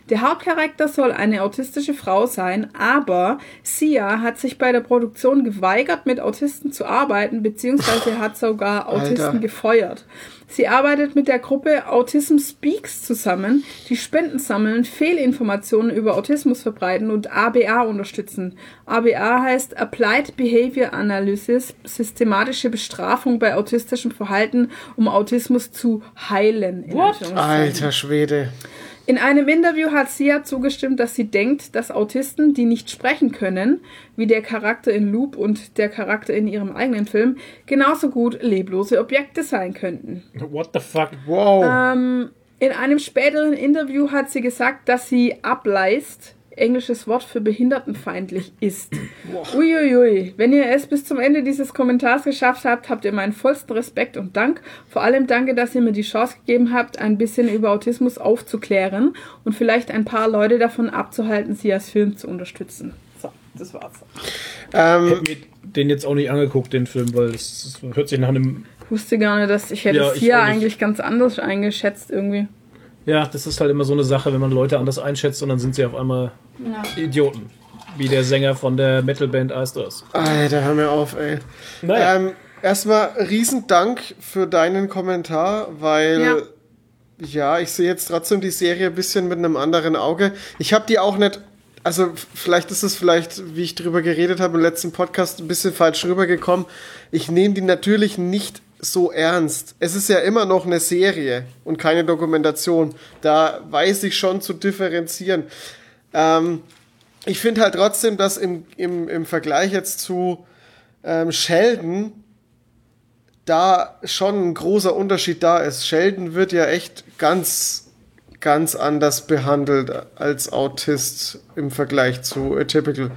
Der Hauptcharakter soll eine autistische Frau sein, aber Sia hat sich bei der Produktion geweigert, mit Autisten zu arbeiten, beziehungsweise hat sogar Autisten Alter. gefeuert. Sie arbeitet mit der Gruppe Autism Speaks zusammen, die Spenden sammeln, Fehlinformationen über Autismus verbreiten und ABA unterstützen. ABA heißt Applied Behavior Analysis, systematische Bestrafung bei autistischem Verhalten, um Autismus zu heilen. in What? Anführungszeichen. Alter Schwede. In einem Interview hat Sia zugestimmt, dass sie denkt, dass Autisten, die nicht sprechen können, wie der Charakter in Loop und der Charakter in ihrem eigenen Film, genauso gut leblose Objekte sein könnten. What the fuck? Wow. Ähm, in einem späteren Interview hat sie gesagt, dass sie ableist, englisches Wort für behindertenfeindlich ist. Uiuiui, wenn ihr es bis zum Ende dieses Kommentars geschafft habt, habt ihr meinen vollsten Respekt und Dank. Vor allem danke, dass ihr mir die Chance gegeben habt, ein bisschen über Autismus aufzuklären und vielleicht ein paar Leute davon abzuhalten, sie als Film zu unterstützen. So, das war's. ähm, Hätte mir den jetzt auch nicht angeguckt, den Film, weil es hört sich nach einem. Ich wusste gar nicht, dass ich hätte Ja, es ich hier eigentlich ganz anders eingeschätzt irgendwie. Ja, das ist halt immer so eine Sache, wenn man Leute anders einschätzt und dann sind sie auf einmal Idioten. Wie der Sänger von der Metalband Astros. Alter, hör mir auf, ey. Naja. Ähm, erstmal riesen Dank für deinen Kommentar, weil Ja. ja, ich sehe jetzt trotzdem die Serie ein bisschen mit einem anderen Auge. Ich habe die auch nicht, also vielleicht ist es vielleicht, wie ich drüber geredet habe im letzten Podcast, ein bisschen falsch rübergekommen. Ich nehme die natürlich nicht so ernst. Es ist ja immer noch eine Serie und keine Dokumentation. Da weiß ich schon zu differenzieren. Ähm, ich finde halt trotzdem, dass im, im, im Vergleich jetzt zu ähm, Sheldon da schon ein großer Unterschied da ist. Sheldon wird ja echt ganz, ganz anders behandelt als Autist im Vergleich zu Atypical.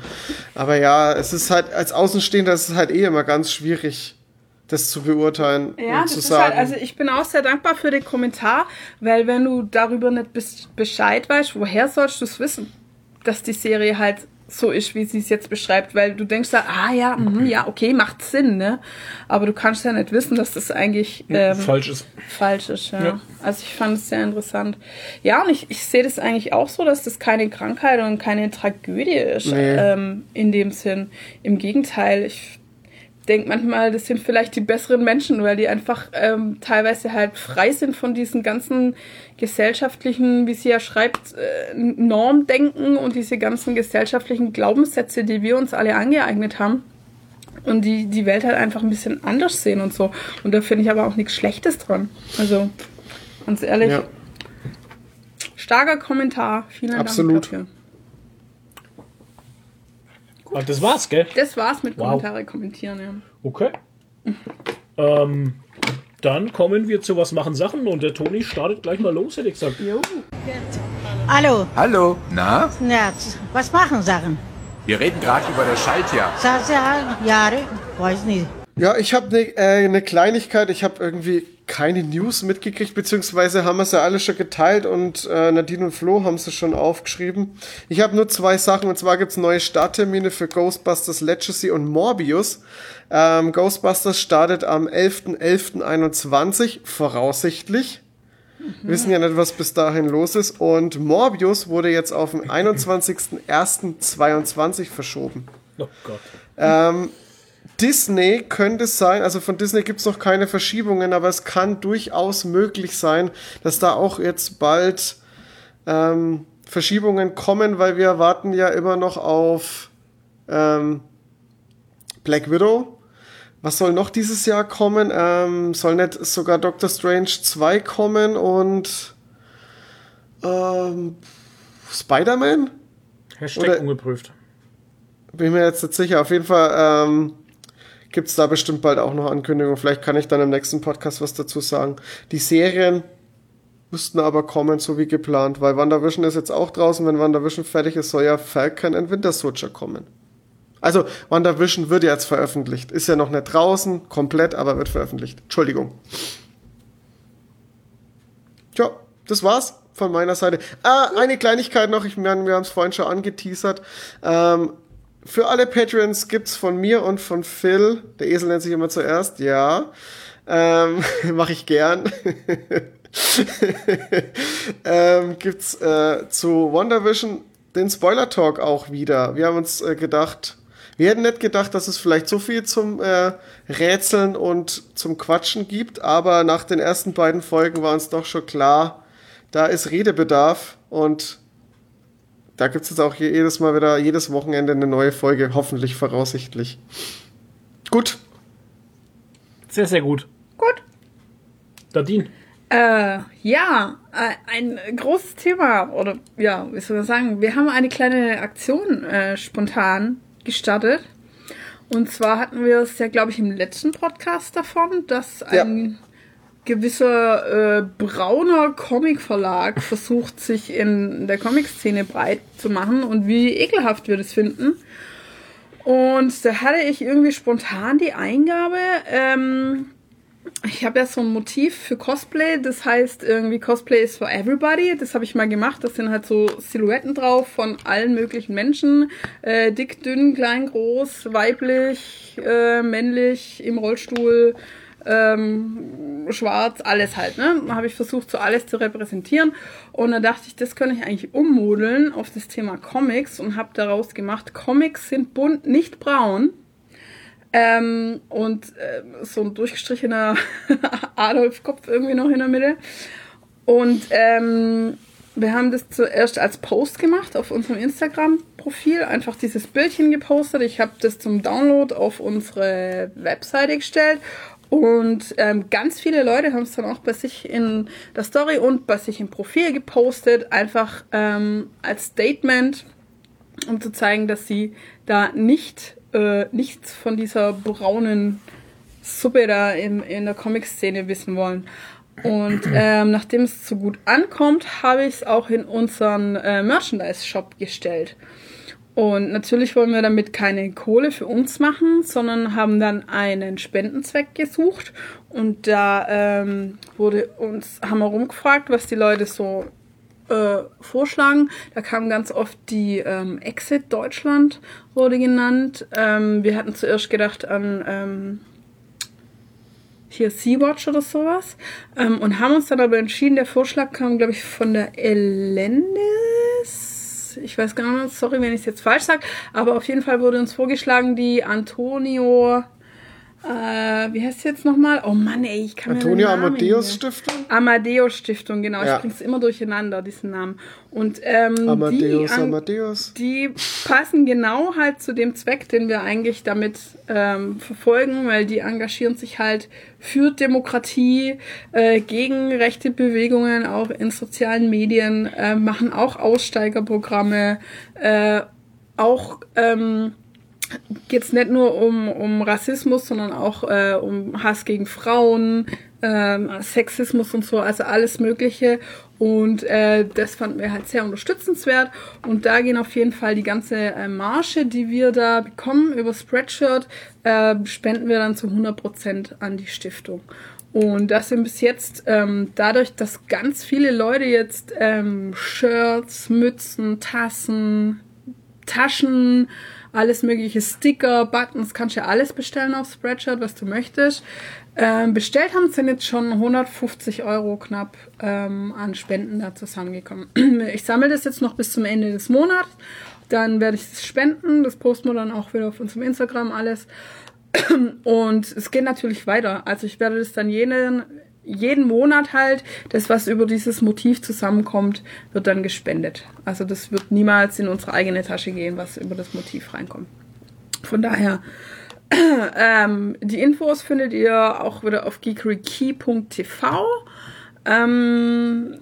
Aber ja, es ist halt, als Außenstehender ist es halt eh immer ganz schwierig, das zu beurteilen Ja, und das zu ist sagen. halt, also ich bin auch sehr dankbar für den Kommentar, weil wenn du darüber nicht Bescheid weißt, woher sollst du es wissen, dass die Serie halt so ist, wie sie es jetzt beschreibt, weil du denkst da, ah ja, mhm, ja, okay, macht Sinn, ne? Aber du kannst ja nicht wissen, dass das eigentlich ähm, Falsch ist. falsch ist, ja. Ja. Also ich fand es sehr interessant. Ja, und ich, ich sehe das eigentlich auch so, dass das keine Krankheit und keine Tragödie ist, Nee. ähm, in dem Sinn. Im Gegenteil, ich denke manchmal, das sind vielleicht die besseren Menschen, weil die einfach ähm, teilweise halt frei sind von diesen ganzen gesellschaftlichen, wie sie ja schreibt, äh, Normdenken und diese ganzen gesellschaftlichen Glaubenssätze, die wir uns alle angeeignet haben und die die Welt halt einfach ein bisschen anders sehen und so. Und da finde ich aber auch nichts Schlechtes dran. Also, ganz ehrlich, Ja. starker Kommentar. Vielen Absolut. Dank dafür. Ah, das war's, gell? Das war's mit Wow. Kommentare kommentieren, ja. Okay. Ähm, dann kommen wir zu was machen Sachen und der Toni startet gleich mal los, hätte ich gesagt. Jo. Hallo, Hallo, na? na, was machen Sachen? Wir reden gerade über das Schaltjahr. Sasa, Jahre, weiß nicht. Ja, ich habe eine äh, ne Kleinigkeit. Ich habe irgendwie keine News mitgekriegt, beziehungsweise haben wir es ja alle schon geteilt und äh, Nadine und Flo haben sie schon aufgeschrieben. Ich habe nur zwei Sachen und zwar gibt's neue Starttermine für Ghostbusters Legacy und Morbius. Ähm, Ghostbusters startet am 11.11.21 voraussichtlich. Wir wissen ja nicht, was bis dahin los ist. Und Morbius wurde jetzt auf den 21.01.22 verschoben. Oh Gott. Disney könnte es sein, also von Disney gibt es noch keine Verschiebungen, aber es kann durchaus möglich sein, dass da auch jetzt bald ähm, Verschiebungen kommen, weil wir erwarten ja immer noch auf ähm, Black Widow. Was soll noch dieses Jahr kommen? Ähm, soll nicht sogar Doctor Strange 2 kommen und ähm, Spider-Man? Hashtag Oder- ungeprüft. bin mir jetzt nicht sicher. Auf jeden Fall ähm, gibt es da bestimmt bald auch noch Ankündigungen. Vielleicht kann ich dann im nächsten Podcast was dazu sagen. Die Serien müssten aber kommen, so wie geplant, weil WandaVision ist jetzt auch draußen. Wenn WandaVision fertig ist, soll ja Falcon and Winter Soldier kommen. Also, WandaVision wird jetzt veröffentlicht. Ist ja noch nicht draußen, komplett, aber wird veröffentlicht. Entschuldigung. Ja, das war's von meiner Seite. Ah, eine Kleinigkeit noch, ich meine, wir haben es vorhin schon angeteasert. Ähm, für alle Patrons gibt's von mir und von Phil, der Esel nennt sich immer zuerst, ja, ähm, mache ich gern. ähm, gibt's äh, zu WandaVision den Spoiler Talk auch wieder. Wir haben uns äh, gedacht, wir hätten nicht gedacht, dass es vielleicht so viel zum äh, Rätseln und zum Quatschen gibt, aber nach den ersten beiden Folgen war uns doch schon klar, da ist Redebedarf und da gibt es jetzt auch jedes Mal wieder, jedes Wochenende eine neue Folge, hoffentlich voraussichtlich. Gut. Sehr, sehr gut. Gut. Nadine. Äh, ja, äh, ein großes Thema, oder ja, wie soll man sagen, wir haben eine kleine Aktion äh, spontan gestartet. Und zwar hatten wir es ja, glaube ich, im letzten Podcast davon, dass Ja. Gewisser äh, brauner Comicverlag versucht, sich in der Comic-Szene breit zu machen und wie ekelhaft wir das finden. Und da hatte ich irgendwie spontan die Eingabe, ähm, ich habe ja so ein Motiv für Cosplay, das heißt irgendwie Cosplay is for everybody. Das habe ich mal gemacht. Das sind halt so Silhouetten drauf von allen möglichen Menschen. Äh, dick, dünn, klein, groß, weiblich, äh, männlich, im Rollstuhl, ähm, schwarz, alles halt. Ne? Habe ich versucht, so alles zu repräsentieren. Und da dachte ich, das könnte ich eigentlich ummodeln auf das Thema Comics und habe daraus gemacht, Comics sind bunt, nicht braun. Ähm, und äh, so ein durchgestrichener Adolf-Kopf irgendwie noch in der Mitte. Und ähm, wir haben das zuerst als Post gemacht auf unserem Instagram-Profil, einfach dieses Bildchen gepostet. Ich habe das zum Download auf unsere Webseite gestellt. Und ähm, ganz viele Leute haben es dann auch bei sich in der Story und bei sich im Profil gepostet, einfach ähm, als Statement, um zu zeigen, dass sie da nicht äh, nichts von dieser braunen Suppe da in, in der Comic-Szene wissen wollen. Und ähm, nachdem es so gut ankommt, habe ich es auch in unseren äh, Merchandise-Shop gestellt. Und natürlich wollen wir damit keine Kohle für uns machen, sondern haben dann einen Spendenzweck gesucht. Und da ähm, wurde uns, haben wir rumgefragt, was die Leute so äh, vorschlagen. Da kam ganz oft die ähm, Exit Deutschland wurde genannt. Ähm, wir hatten zuerst gedacht an ähm, hier Sea-Watch oder sowas ähm, und haben uns dann aber entschieden, der Vorschlag kam, glaube ich, von der Elendis. Ich weiß gar nicht, sorry, wenn ich es jetzt falsch sage, aber auf jeden Fall wurde uns vorgeschlagen, die Antonio, äh, wie heißt sie jetzt nochmal? Oh Mann, ey, ich kann Namen Amadeus Stiftung? Amadeus Stiftung, genau. Ja. Ich bring's immer durcheinander, diesen Namen. Und ähm, Amadeus, die, an, Amadeus. die passen genau halt zu dem Zweck, den wir eigentlich damit ähm, verfolgen, weil die engagieren sich halt für Demokratie, äh, gegen rechte Bewegungen, auch in sozialen Medien, äh, machen auch Aussteigerprogramme, äh, auch ähm, geht es nicht nur um, um Rassismus, sondern auch äh, um Hass gegen Frauen, ähm, Sexismus und so, also alles Mögliche. Und äh, das fanden wir halt sehr unterstützenswert. Und da gehen auf jeden Fall die ganze äh, Marge, die wir da bekommen über Spreadshirt, äh, spenden wir dann zu 100% an die Stiftung. Und das sind bis jetzt ähm, dadurch, dass ganz viele Leute jetzt ähm, Shirts, Mützen, Tassen, Taschen, alles mögliche Sticker, Buttons, kannst ja alles bestellen auf Spreadshirt, was du möchtest. Ähm, bestellt haben sind jetzt schon 150 Euro knapp ähm, an Spenden da zusammengekommen. Ich sammle das jetzt noch bis zum Ende des Monats. Dann werde ich es spenden. Das posten wir dann auch wieder auf unserem Instagram alles. Und es geht natürlich weiter. Also ich werde das dann jeden, jeden Monat halt, das, was über dieses Motiv zusammenkommt, wird dann gespendet. Also das wird niemals in unsere eigene Tasche gehen, was über das Motiv reinkommt. Von daher, ähm, die Infos findet ihr auch wieder auf geekerykey.tv. Ähm,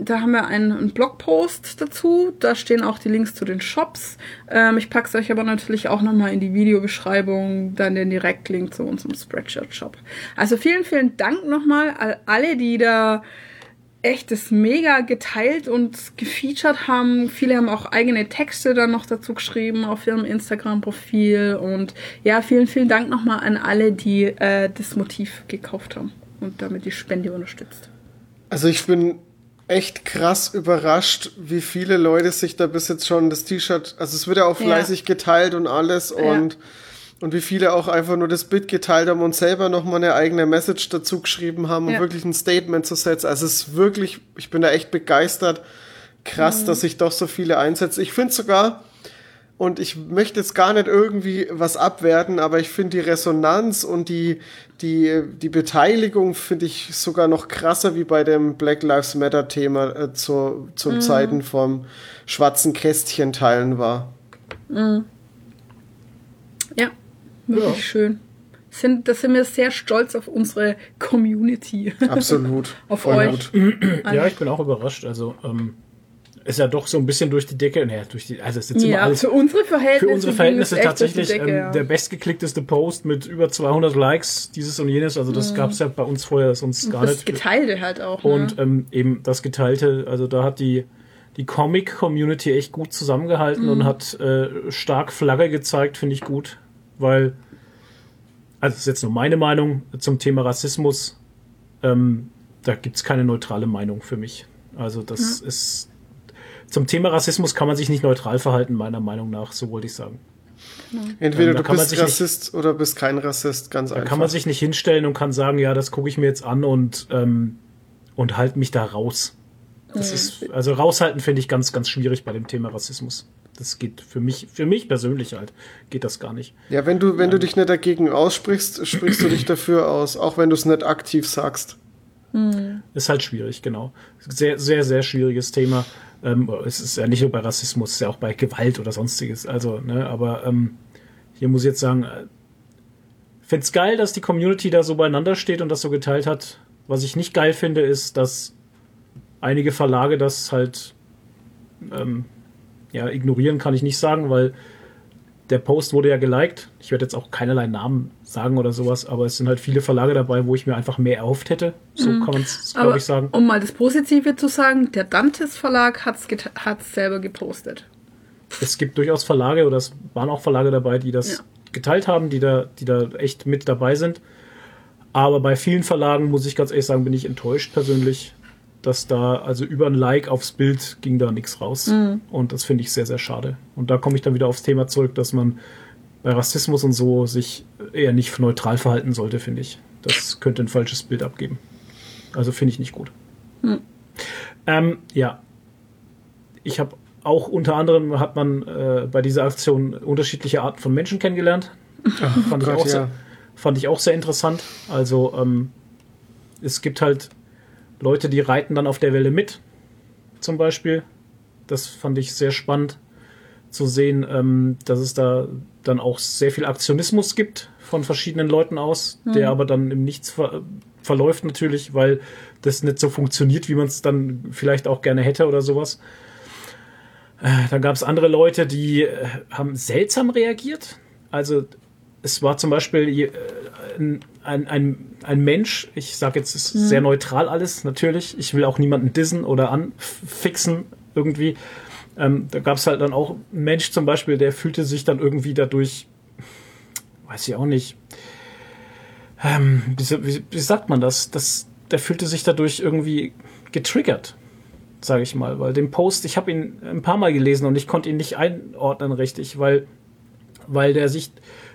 da haben wir einen, einen Blogpost dazu. Da stehen auch die Links zu den Shops. Ähm, ich packe es euch aber natürlich auch nochmal in die Videobeschreibung, dann den Direktlink zu unserem Spreadshirt-Shop. Also vielen, vielen Dank nochmal an alle, die da echt mega geteilt und gefeatured haben. Viele haben auch eigene Texte dann noch dazu geschrieben auf ihrem Instagram-Profil. Und ja, vielen, vielen Dank nochmal an alle, die äh, das Motiv gekauft haben und damit die Spende unterstützt. Also ich bin echt krass überrascht, wie viele Leute sich da bis jetzt schon das T-Shirt, also es wird ja auch Ja. fleißig geteilt und alles Ja. und und wie viele auch einfach nur das Bild geteilt haben und selber nochmal eine eigene Message dazu geschrieben haben, um Ja. wirklich ein Statement zu setzen. Also es ist wirklich, ich bin da echt begeistert. Krass, dass sich doch so viele einsetzen. Ich finde sogar, und ich möchte jetzt gar nicht irgendwie was abwerten, aber ich finde die Resonanz und die, die, die Beteiligung finde ich sogar noch krasser wie bei dem Black Lives Matter Thema äh, zu, zum Zeiten vom schwarzen Kästchen teilen war. Ja, wirklich Ja. schön. Sind, da sind wir sehr stolz auf unsere Community. Absolut. Auf Voll euch. gut. Ja, ich bin auch überrascht. Also, ähm, ist ja doch so ein bisschen durch die Decke. Naja, durch die, also es ist Ja, alles für unsere Verhältnisse. für unsere Verhältnisse es tatsächlich Decke, ähm, ja. der bestgeklickteste Post mit über 200 Likes, dieses und jenes. Also das gab es ja bei uns vorher sonst gar Mhm. das nicht. Geteilte halt auch. Und ne? ähm, eben das Geteilte, also da hat die, die Comic-Community echt gut zusammengehalten Mhm. und hat äh, stark Flagge gezeigt, finde ich gut. Weil, also das ist jetzt nur meine Meinung zum Thema Rassismus, ähm, da gibt's keine neutrale Meinung für mich. Also das ist, zum Thema Rassismus kann man sich nicht neutral verhalten, meiner Meinung nach, so wollte ich sagen. Entweder Ähm, da du kann man bist sich nicht- Rassist oder bist kein Rassist, ganz Da einfach. kann man sich nicht hinstellen und kann sagen, ja, das gucke ich mir jetzt an und, ähm, und halt mich da raus. Das ist, also raushalten finde ich ganz, ganz schwierig bei dem Thema Rassismus. Das geht für mich, für mich persönlich halt, geht das gar nicht. ja, wenn du, wenn du dich nicht dagegen aussprichst, sprichst du dich dafür aus, auch wenn du es nicht aktiv sagst. Ist halt schwierig, genau. Sehr, sehr, sehr schwieriges Thema. Ähm, es ist ja nicht nur bei Rassismus, es ist ja auch bei Gewalt oder sonstiges. Also, ne, aber ähm, hier muss ich jetzt sagen, äh, find's geil, dass die Community da so beieinander steht und das so geteilt hat. Was ich nicht geil finde, ist, dass einige Verlage das halt ähm, ja, ignorieren kann ich nicht sagen, weil der Post wurde ja geliked. Ich werde jetzt auch keinerlei Namen sagen oder sowas, aber es sind halt viele Verlage dabei, wo ich mir einfach mehr erhofft hätte. So kann man es, glaube ich, sagen. um mal das Positive zu sagen, der Dantes Verlag hat es selber gepostet. Es gibt durchaus Verlage oder es waren auch Verlage dabei, die das Ja. geteilt haben, die da, die da echt mit dabei sind. Aber bei vielen Verlagen, muss ich ganz ehrlich sagen, bin ich enttäuscht persönlich, dass da, also über ein Like aufs Bild ging da nichts raus. Und das finde ich sehr, sehr schade. Und da komme ich dann wieder aufs Thema zurück, dass man bei Rassismus und so sich eher nicht neutral verhalten sollte, finde ich. Das könnte ein falsches Bild abgeben. Also finde ich nicht gut. Ähm, ja. Ich habe auch unter anderem hat man äh, bei dieser Aktion unterschiedliche Arten von Menschen kennengelernt. fand, ich Gott, auch ja. sehr, fand ich auch sehr interessant. Also ähm, es gibt halt Leute, die reiten dann auf der Welle mit, zum Beispiel. Das fand ich sehr spannend zu sehen, ähm, dass es da dann auch sehr viel Aktionismus gibt von verschiedenen Leuten aus, der aber dann im Nichts ver verläuft natürlich, weil das nicht so funktioniert, wie man es dann vielleicht auch gerne hätte oder sowas. Äh, Dann gab es andere Leute, die äh, haben seltsam reagiert. Also es war zum Beispiel äh, ein, ein, ein, ein Mensch, ich sage jetzt ist sehr neutral alles natürlich, ich will auch niemanden dissen oder anfixen irgendwie. Ähm, da gab es halt dann auch einen Mensch zum Beispiel, der fühlte sich dann irgendwie dadurch, weiß ich auch nicht, ähm, wie, wie, wie sagt man das? das? Der fühlte sich dadurch irgendwie getriggert, sage ich mal, weil den Post, ich habe ihn ein paar Mal gelesen und ich konnte ihn nicht einordnen richtig, weil, weil der sich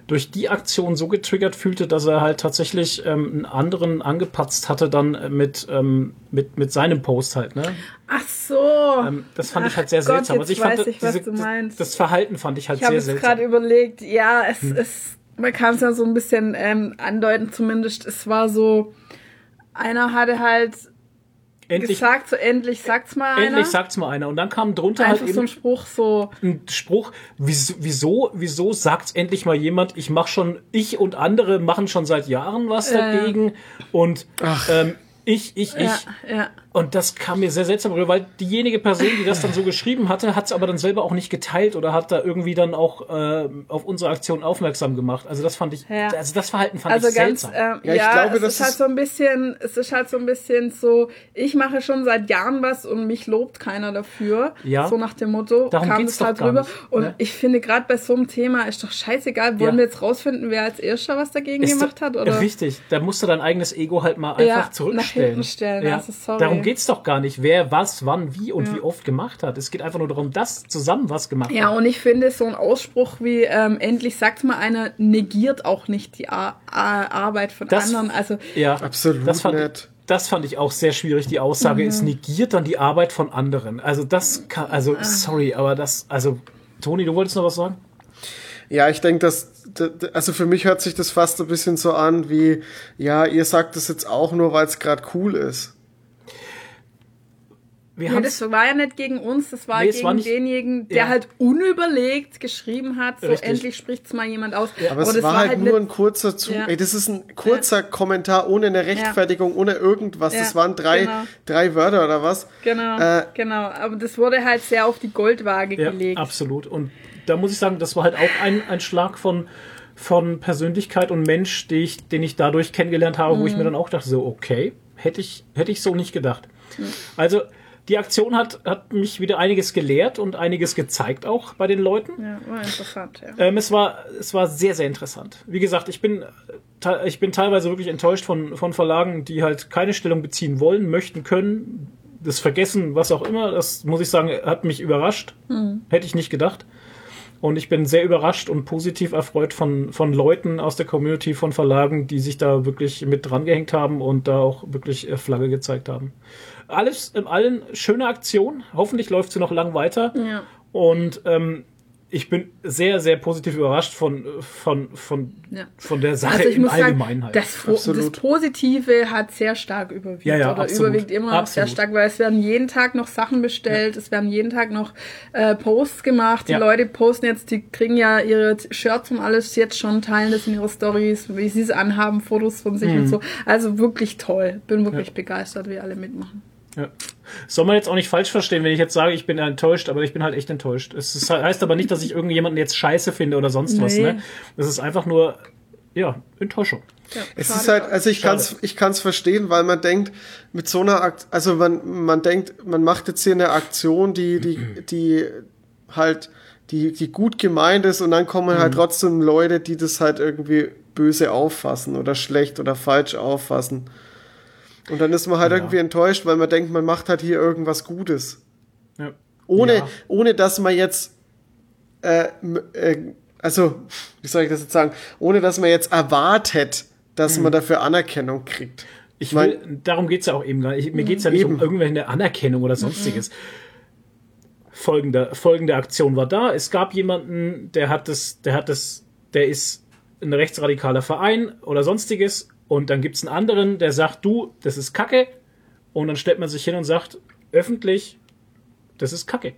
durch die Aktion so getriggert fühlte, dass er halt tatsächlich ähm, einen anderen angepatzt hatte dann mit, ähm, mit, mit seinem Post halt, ne? Ach so. Ähm, das fand ich Ach halt sehr Gott, seltsam. Also ich fand ich, was diese, du meinst. Das, Verhalten fand ich halt ich habe sehr seltsam. gerade überlegt, ja, es Hm. ist, man kann es ja so ein bisschen ähm, andeuten zumindest. Es war so, einer hatte halt Endlich, gesagt, so endlich sagt's mal einer. endlich sagt's mal einer. Und dann kam drunter Einfach halt eben so ein Spruch, so, ein Spruch, wieso, wieso, wieso sagt's endlich mal jemand, ich mach schon, ich und andere machen schon seit Jahren was ja. dagegen und Ach. ähm, ich, ich, ich. ja, ja. Und das kam mir sehr seltsam rüber, weil diejenige Person, die das dann so geschrieben hatte, hat es aber dann selber auch nicht geteilt oder hat da irgendwie dann auch äh, auf unsere Aktion aufmerksam gemacht. Also das fand ich, Ja. also das Verhalten fand Also ich ganz, seltsam. ähm, Ja, ja, ich glaube, es das ist halt so ein bisschen, es ist halt so ein bisschen so, ich mache schon seit Jahren was und mich lobt keiner dafür. Ja. So nach dem Motto, Darum kam es doch halt gar rüber. nicht, Und ne? ich finde, gerade bei so einem Thema ist doch scheißegal, wollen Ja. wir jetzt rausfinden, wer als erster was dagegen Ist gemacht hat? Oder? Richtig, da musst du dein eigenes Ego halt mal einfach Ja, zurückstellen. nach hinten stellen, also sorry. Darum geht's doch gar nicht, wer was, wann, wie und wie oft gemacht hat. Es geht einfach nur darum, dass zusammen was gemacht Ja, hat. und ich finde, so ein Ausspruch wie ähm, endlich sagt mal einer, negiert auch nicht die Ar Ar Arbeit von Das- anderen. Also Ja, Absolut das fand, nicht. Das fand ich auch sehr schwierig. Die Aussage, Mhm. es negiert dann die Arbeit von anderen. Also das kann, also Ah. sorry, aber das, also Toni, du wolltest noch was sagen? Ja, ich denke, dass, also für mich hört sich das fast ein bisschen so an wie, ja, ihr sagt das jetzt auch nur, weil es gerade cool ist. Wir Nee, das war ja nicht gegen uns, das war Nee, gegen war nicht- denjenigen, der Ja. halt unüberlegt geschrieben hat, so Richtig. endlich spricht's mal jemand aus. Aber es das war, halt nur ein kurzer Zu Ja. Ey, das ist ein kurzer Kommentar ohne eine Rechtfertigung, ohne irgendwas. Ja, Das waren drei, genau. drei Wörter oder was? Genau, Äh, genau. Aber das wurde halt sehr auf die Goldwaage Ja, gelegt. absolut. Und da muss ich sagen, das war halt auch ein, ein Schlag von, von Persönlichkeit und Mensch, die ich, den ich dadurch kennengelernt habe, wo ich Mhm. mir dann auch dachte, so, okay, hätte ich, hätte ich so nicht gedacht. Also, die Aktion hat, hat mich wieder einiges gelehrt und einiges gezeigt auch bei den Leuten. Ja, war interessant, ja. Ähm, es war, es war sehr, sehr interessant. Wie gesagt, ich bin, ich bin teilweise wirklich enttäuscht von, von Verlagen, die halt keine Stellung beziehen wollen, möchten, können, das vergessen, was auch immer. Das muss ich sagen, hat mich überrascht. Hätte ich nicht gedacht. Und ich bin sehr überrascht und positiv erfreut von, von Leuten aus der Community, von Verlagen, die sich da wirklich mit drangehängt haben und da auch wirklich äh, Flagge gezeigt haben. Alles in allen schöne Aktion. Hoffentlich läuft sie noch lang weiter. Ja. Und ähm, ich bin sehr, sehr positiv überrascht von, von, von, Ja. von der Sache Also im Allgemeinen halt. das, das. Positive hat sehr stark überwiegt. Ja, ja, oder absolut. überwiegt immer noch sehr Absolut. stark, weil es werden jeden Tag noch Sachen bestellt, es werden jeden Tag noch äh, Posts gemacht. Die Ja. Leute posten jetzt, die kriegen ja ihre Shirts und alles jetzt schon, teilen das in ihre Stories, wie sie es anhaben, Fotos von sich Mhm. und so. Also wirklich toll. Bin wirklich begeistert, wie alle mitmachen. Ja. Soll man jetzt auch nicht falsch verstehen, wenn ich jetzt sage, ich bin enttäuscht, aber ich bin halt echt enttäuscht. Es ist, heißt aber nicht, dass ich irgendjemanden jetzt scheiße finde oder sonst was. Nee. Ne? Das ist einfach nur, ja, Enttäuschung. Ja, Es ist halt, also ich Schade. kann's, ich kann's verstehen, weil man denkt, mit so einer Akt, also man, man denkt, man macht jetzt hier eine Aktion, die, die, die halt, die, die gut gemeint ist und dann kommen Mhm. halt trotzdem Leute, die das halt irgendwie böse auffassen oder schlecht oder falsch auffassen. Und dann ist man halt Ja. irgendwie enttäuscht, weil man denkt, man macht halt hier irgendwas Gutes. Ja. Ohne, Ja. ohne dass man jetzt, äh, äh, also, wie soll ich das jetzt sagen, ohne dass man jetzt erwartet, dass Mhm. man dafür Anerkennung kriegt. Ich mein- will, darum geht's ja auch eben gar nicht. Mir geht's ja nicht Eben. um irgendwelche Anerkennung oder sonstiges. Folgende, folgende Aktion war da. Es gab jemanden, der hat das, der hat das, der ist ein rechtsradikaler Verein oder sonstiges. Und dann gibt's einen anderen, der sagt, du, das ist Kacke. Und dann stellt man sich hin und sagt, öffentlich, das ist Kacke.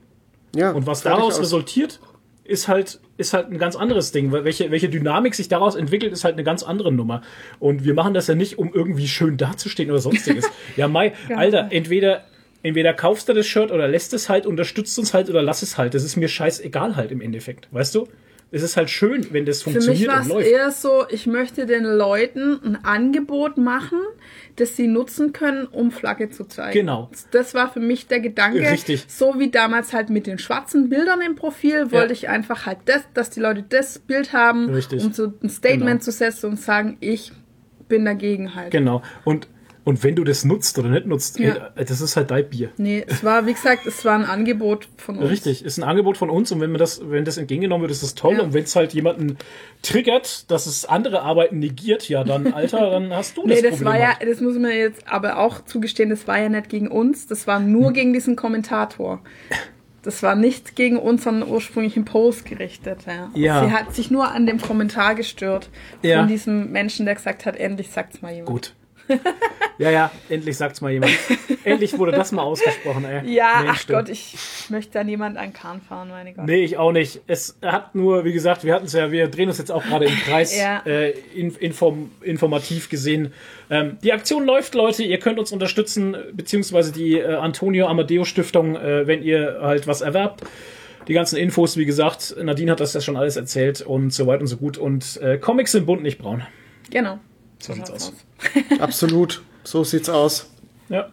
Ja, Und was daraus aus. resultiert, ist halt, ist halt ein ganz anderes Ding. Weil welche, welche Dynamik sich daraus entwickelt, ist halt eine ganz andere Nummer. Und wir machen das ja nicht, um irgendwie schön dazustehen oder sonstiges. ja, Mai, Alter, entweder, entweder kaufst du das Shirt oder lässt es halt, unterstützt uns halt oder lass es halt. Das ist mir scheißegal halt im Endeffekt. Weißt du? Es ist halt schön, wenn das Für mich funktioniert war es läuft. eher so, ich möchte den Leuten ein Angebot machen, das sie nutzen können, um Flagge zu zeigen. Genau. Das war für mich der Gedanke. Richtig. So wie damals halt mit den schwarzen Bildern im Profil, wollte ich einfach halt das, dass die Leute das Bild haben, Richtig. um so ein Statement Genau. zu setzen und sagen, ich bin dagegen halt. Genau. Und, und wenn du das nutzt oder nicht nutzt, Ja. ey, das ist halt dein Bier. Nee, es war, wie gesagt, es war ein Angebot von uns. Richtig, ist ein Angebot von uns und wenn man das, wenn das entgegengenommen wird, ist das toll. Ja. Und wenn es halt jemanden triggert, dass es andere Arbeiten negiert, ja dann, Alter, dann hast du das Nee, das Problem. war ja, halt. das muss man jetzt aber auch zugestehen, das war ja nicht gegen uns, das war Hm. nur gegen diesen Kommentator. Das war nicht gegen unseren ursprünglichen Post gerichtet. Ja. Ja. Sie hat sich nur an dem Kommentar gestört Ja. von diesem Menschen, der gesagt hat, endlich sagt's mal jemand. Gut. Ja, ja, endlich sagt's mal jemand. endlich wurde das mal ausgesprochen, ey. Ja, Mensch, ach du. Gott, ich möchte da niemand an Kahn fahren, meine Gott. Nee, ich auch nicht. Es hat nur, wie gesagt, wir hatten es ja, wir drehen uns jetzt auch gerade im Kreis, Ja. äh, in, inform, informativ gesehen. Ähm, die Aktion läuft, Leute. Ihr könnt uns unterstützen, beziehungsweise die äh, Antonio Amadeo Stiftung, äh, wenn ihr halt was erwerbt. Die ganzen Infos, wie gesagt, Nadine hat das ja schon alles erzählt und so weit und so gut. Und äh, Comics sind bunt, nicht braun. Genau. So sieht's aus. Absolut. So sieht's aus. Ja.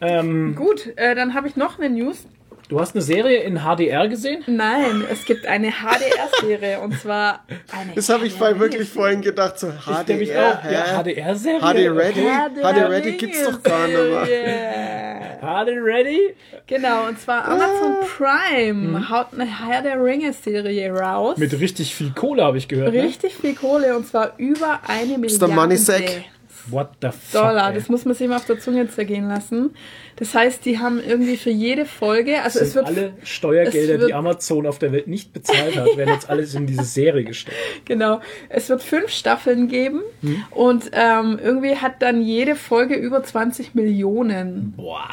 Ähm, Gut, äh, dann habe ich noch eine News. Du hast eine Serie in HDR gesehen? Nein, es gibt eine HDR-Serie und zwar eine. Das habe ich bei wirklich vorhin gedacht, so Ich HDR, auch. Ja? HDR-Serie? HD Ready? HD Ready gibt's doch gar nicht mehr. HD Ready? Genau, und zwar Amazon Prime haut eine Herr der Ringe-Serie raus. Mit richtig viel Kohle, habe ich gehört. Ne? Richtig viel Kohle und zwar über eine der Milliarde Money Sack. What the fuck? Dollar. ey. Das muss man sich mal auf der Zunge zergehen lassen. Das heißt, die haben irgendwie für jede Folge, also es wird alle Steuergelder, wird- die Amazon auf der Welt nicht bezahlt hat, werden jetzt alles in diese Serie gesteckt. Genau. Es wird fünf Staffeln geben Hm. und ähm, irgendwie hat dann jede Folge über 20 Millionen Boah.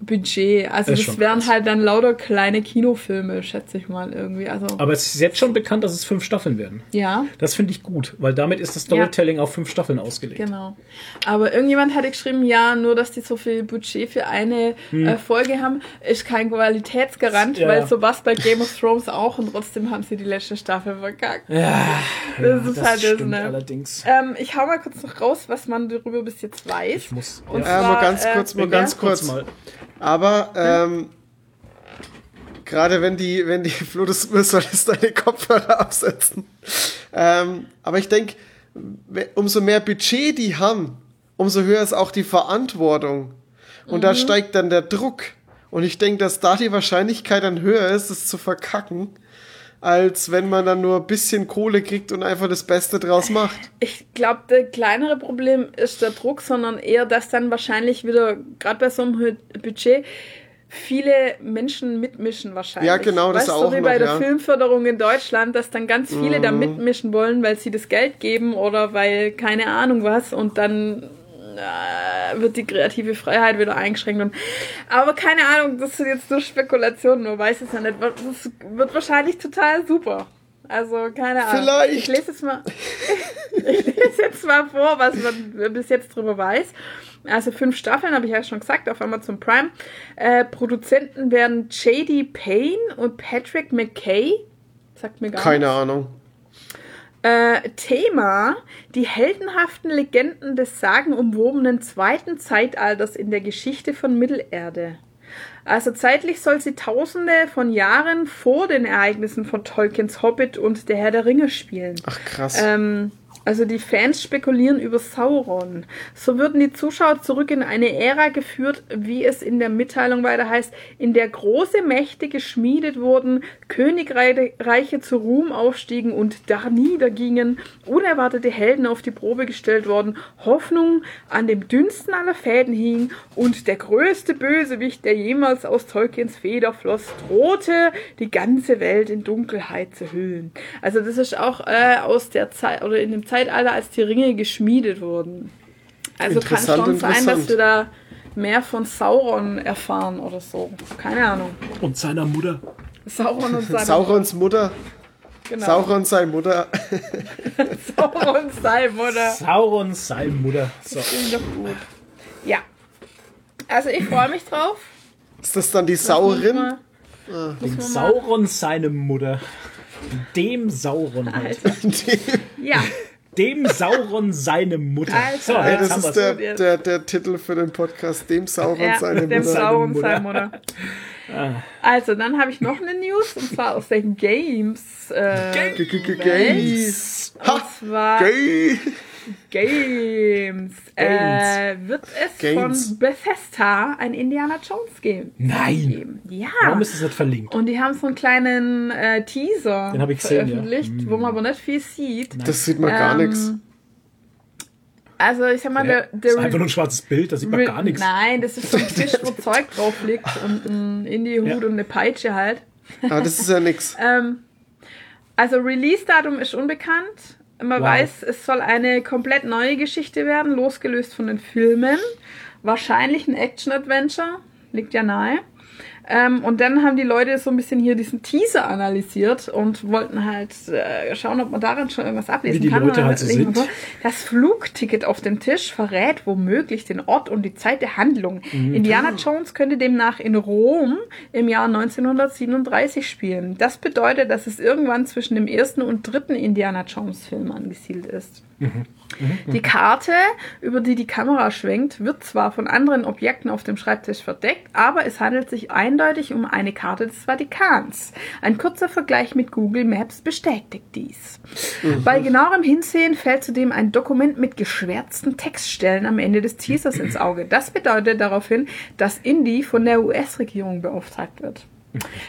Budget. Also Das ist das wären krass. halt dann lauter kleine Kinofilme, schätze ich mal irgendwie. Also Aber es ist jetzt schon bekannt, dass es fünf Staffeln werden. ja, Das finde ich gut, weil damit ist das Storytelling auf fünf Staffeln ausgelegt. genau. Aber irgendjemand hatte geschrieben, ja, nur dass die so viel Budget für eine äh, Folge haben, ist kein Qualitätsgarant, Hm. Ja, weil ja. so was bei Game of Thrones auch und trotzdem haben sie die letzte Staffel verkackt. Ja, Das ist halt das, stimmt ne? allerdings. Ähm, ich hau mal kurz noch raus, was man darüber bis jetzt weiß. Ich muss. Und ja. Äh, mal ganz äh, kurz, mal ja. ganz kurz. mal. Aber ähm, gerade wenn die, wenn die Flo, das solltest deine Kopfhörer absetzen. Ähm, aber ich denke, umso mehr Budget die haben, umso höher ist auch die Verantwortung. Und da steigt dann der Druck. Und ich denke, dass da die Wahrscheinlichkeit dann höher ist, es zu verkacken, als wenn man dann nur ein bisschen Kohle kriegt und einfach das Beste draus macht. Ich glaube, das kleinere Problem ist der Druck, sondern eher, dass dann wahrscheinlich wieder, gerade bei so einem Budget, viele Menschen mitmischen wahrscheinlich. Ja, genau, das weißt auch so wie noch, bei der ja. Mhm. Filmförderung in Deutschland, dass dann ganz viele da mitmischen wollen, weil sie das Geld geben oder weil keine Ahnung was und dann äh, wird die kreative Freiheit wieder eingeschränkt. Und, aber keine Ahnung, das sind jetzt nur Spekulationen, man weiß es ja nicht. Das wird wahrscheinlich total super. Also, keine Ahnung. Vielleicht. Ich lese jetzt mal, ich lese jetzt mal vor, was man bis jetzt drüber weiß. Also fünf Staffeln, habe ich ja schon gesagt, auf Amazon Prime. Äh, Produzenten werden J.D. Payne und Patrick McKay. Sagt mir gar Keine nichts. Ahnung. Äh, Thema: Die heldenhaften Legenden des sagenumwobenen zweiten Zeitalters in der Geschichte von Mittelerde. Also zeitlich soll sie tausende von Jahren vor den Ereignissen von Tolkiens Hobbit und der Herr der Ringe spielen. Ach krass. Ähm, also die Fans spekulieren über Sauron. So würden die Zuschauer zurück in eine Ära geführt, wie es in der Mitteilung weiter heißt, in der große Mächte geschmiedet wurden, Königreiche zu Ruhm aufstiegen und da niedergingen, unerwartete Helden auf die Probe gestellt worden, Hoffnung an dem dünnsten aller Fäden hing und der größte Bösewicht, der jemals aus Tolkiens Feder floss, drohte, die ganze Welt in Dunkelheit zu hüllen. Also das ist auch äh, aus der Zeit oder in dem Zeitalter, als die Ringe geschmiedet wurden. Also kann Interessant, schon sein, dass wir da mehr von Sauron erfahren oder so. Keine Ahnung. Und seiner Mutter. Sauron und seine Saurons Mutter. genau. Sauron seine Mutter. Sauron seine Mutter. Sauron, seine Mutter. So. Doch gut. Ja. Also ich freue mich drauf. Ist das dann die Saurin? man- Dem Sauron, seine Mutter. Dem Sauron halt. Alter. Ja. Dem Sauron, seine Mutter. Alter. So, Das ist der, der, der Titel für den Podcast, dem Sauron ja seine dem Mutter. Sauron Mutter. seine Mutter. Also, dann habe ich noch eine News und zwar aus den Games. Äh, G- g- g- Welt. Games. Und zwar Gay. Games. Äh, wird es Games. von Bethesda ein Indiana Jones Game Nein. geben? Ja. Warum ist es nicht verlinkt? und die haben so einen kleinen äh, Teaser Den ich gesehen, ja. veröffentlicht, wo man aber nicht viel sieht. Das sieht man gar Ähm, nichts. Also ich sag mal, Ja, der, das der ist einfach nur ein schwarzes Bild, da sieht man gar nichts. Nein, das ist so ein Tisch, wo Zeug drauf liegt und ein Indie-Hut Ja. und eine Peitsche halt. Ah, das ist ja nix. Ähm, also Release-Datum ist unbekannt. Man Wow. weiß, es soll eine komplett neue Geschichte werden, losgelöst von den Filmen. Wahrscheinlich ein Action-Adventure, liegt ja nahe. Ähm, und dann haben die Leute so ein bisschen hier diesen Teaser analysiert und wollten halt äh, schauen, ob man darin schon irgendwas ablesen Wie die kann. Leute halt so sind. vor, Das Flugticket auf dem Tisch verrät womöglich den Ort und die Zeit der Handlung. Mhm. Indiana Jones könnte demnach in Rom im Jahr 1937 spielen. Das bedeutet, dass es irgendwann zwischen dem ersten und dritten Indiana Jones Film angesiedelt ist. Die Karte, über die die Kamera schwenkt, wird zwar von anderen Objekten auf dem Schreibtisch verdeckt, aber es handelt sich eindeutig um eine Karte des Vatikans. Ein kurzer Vergleich mit Google Maps bestätigt dies. Bei genauerem Hinsehen fällt zudem ein Dokument mit geschwärzten Textstellen am Ende des Teasers ins Auge. Das bedeutet daraufhin, dass Indy von der US-Regierung beauftragt wird.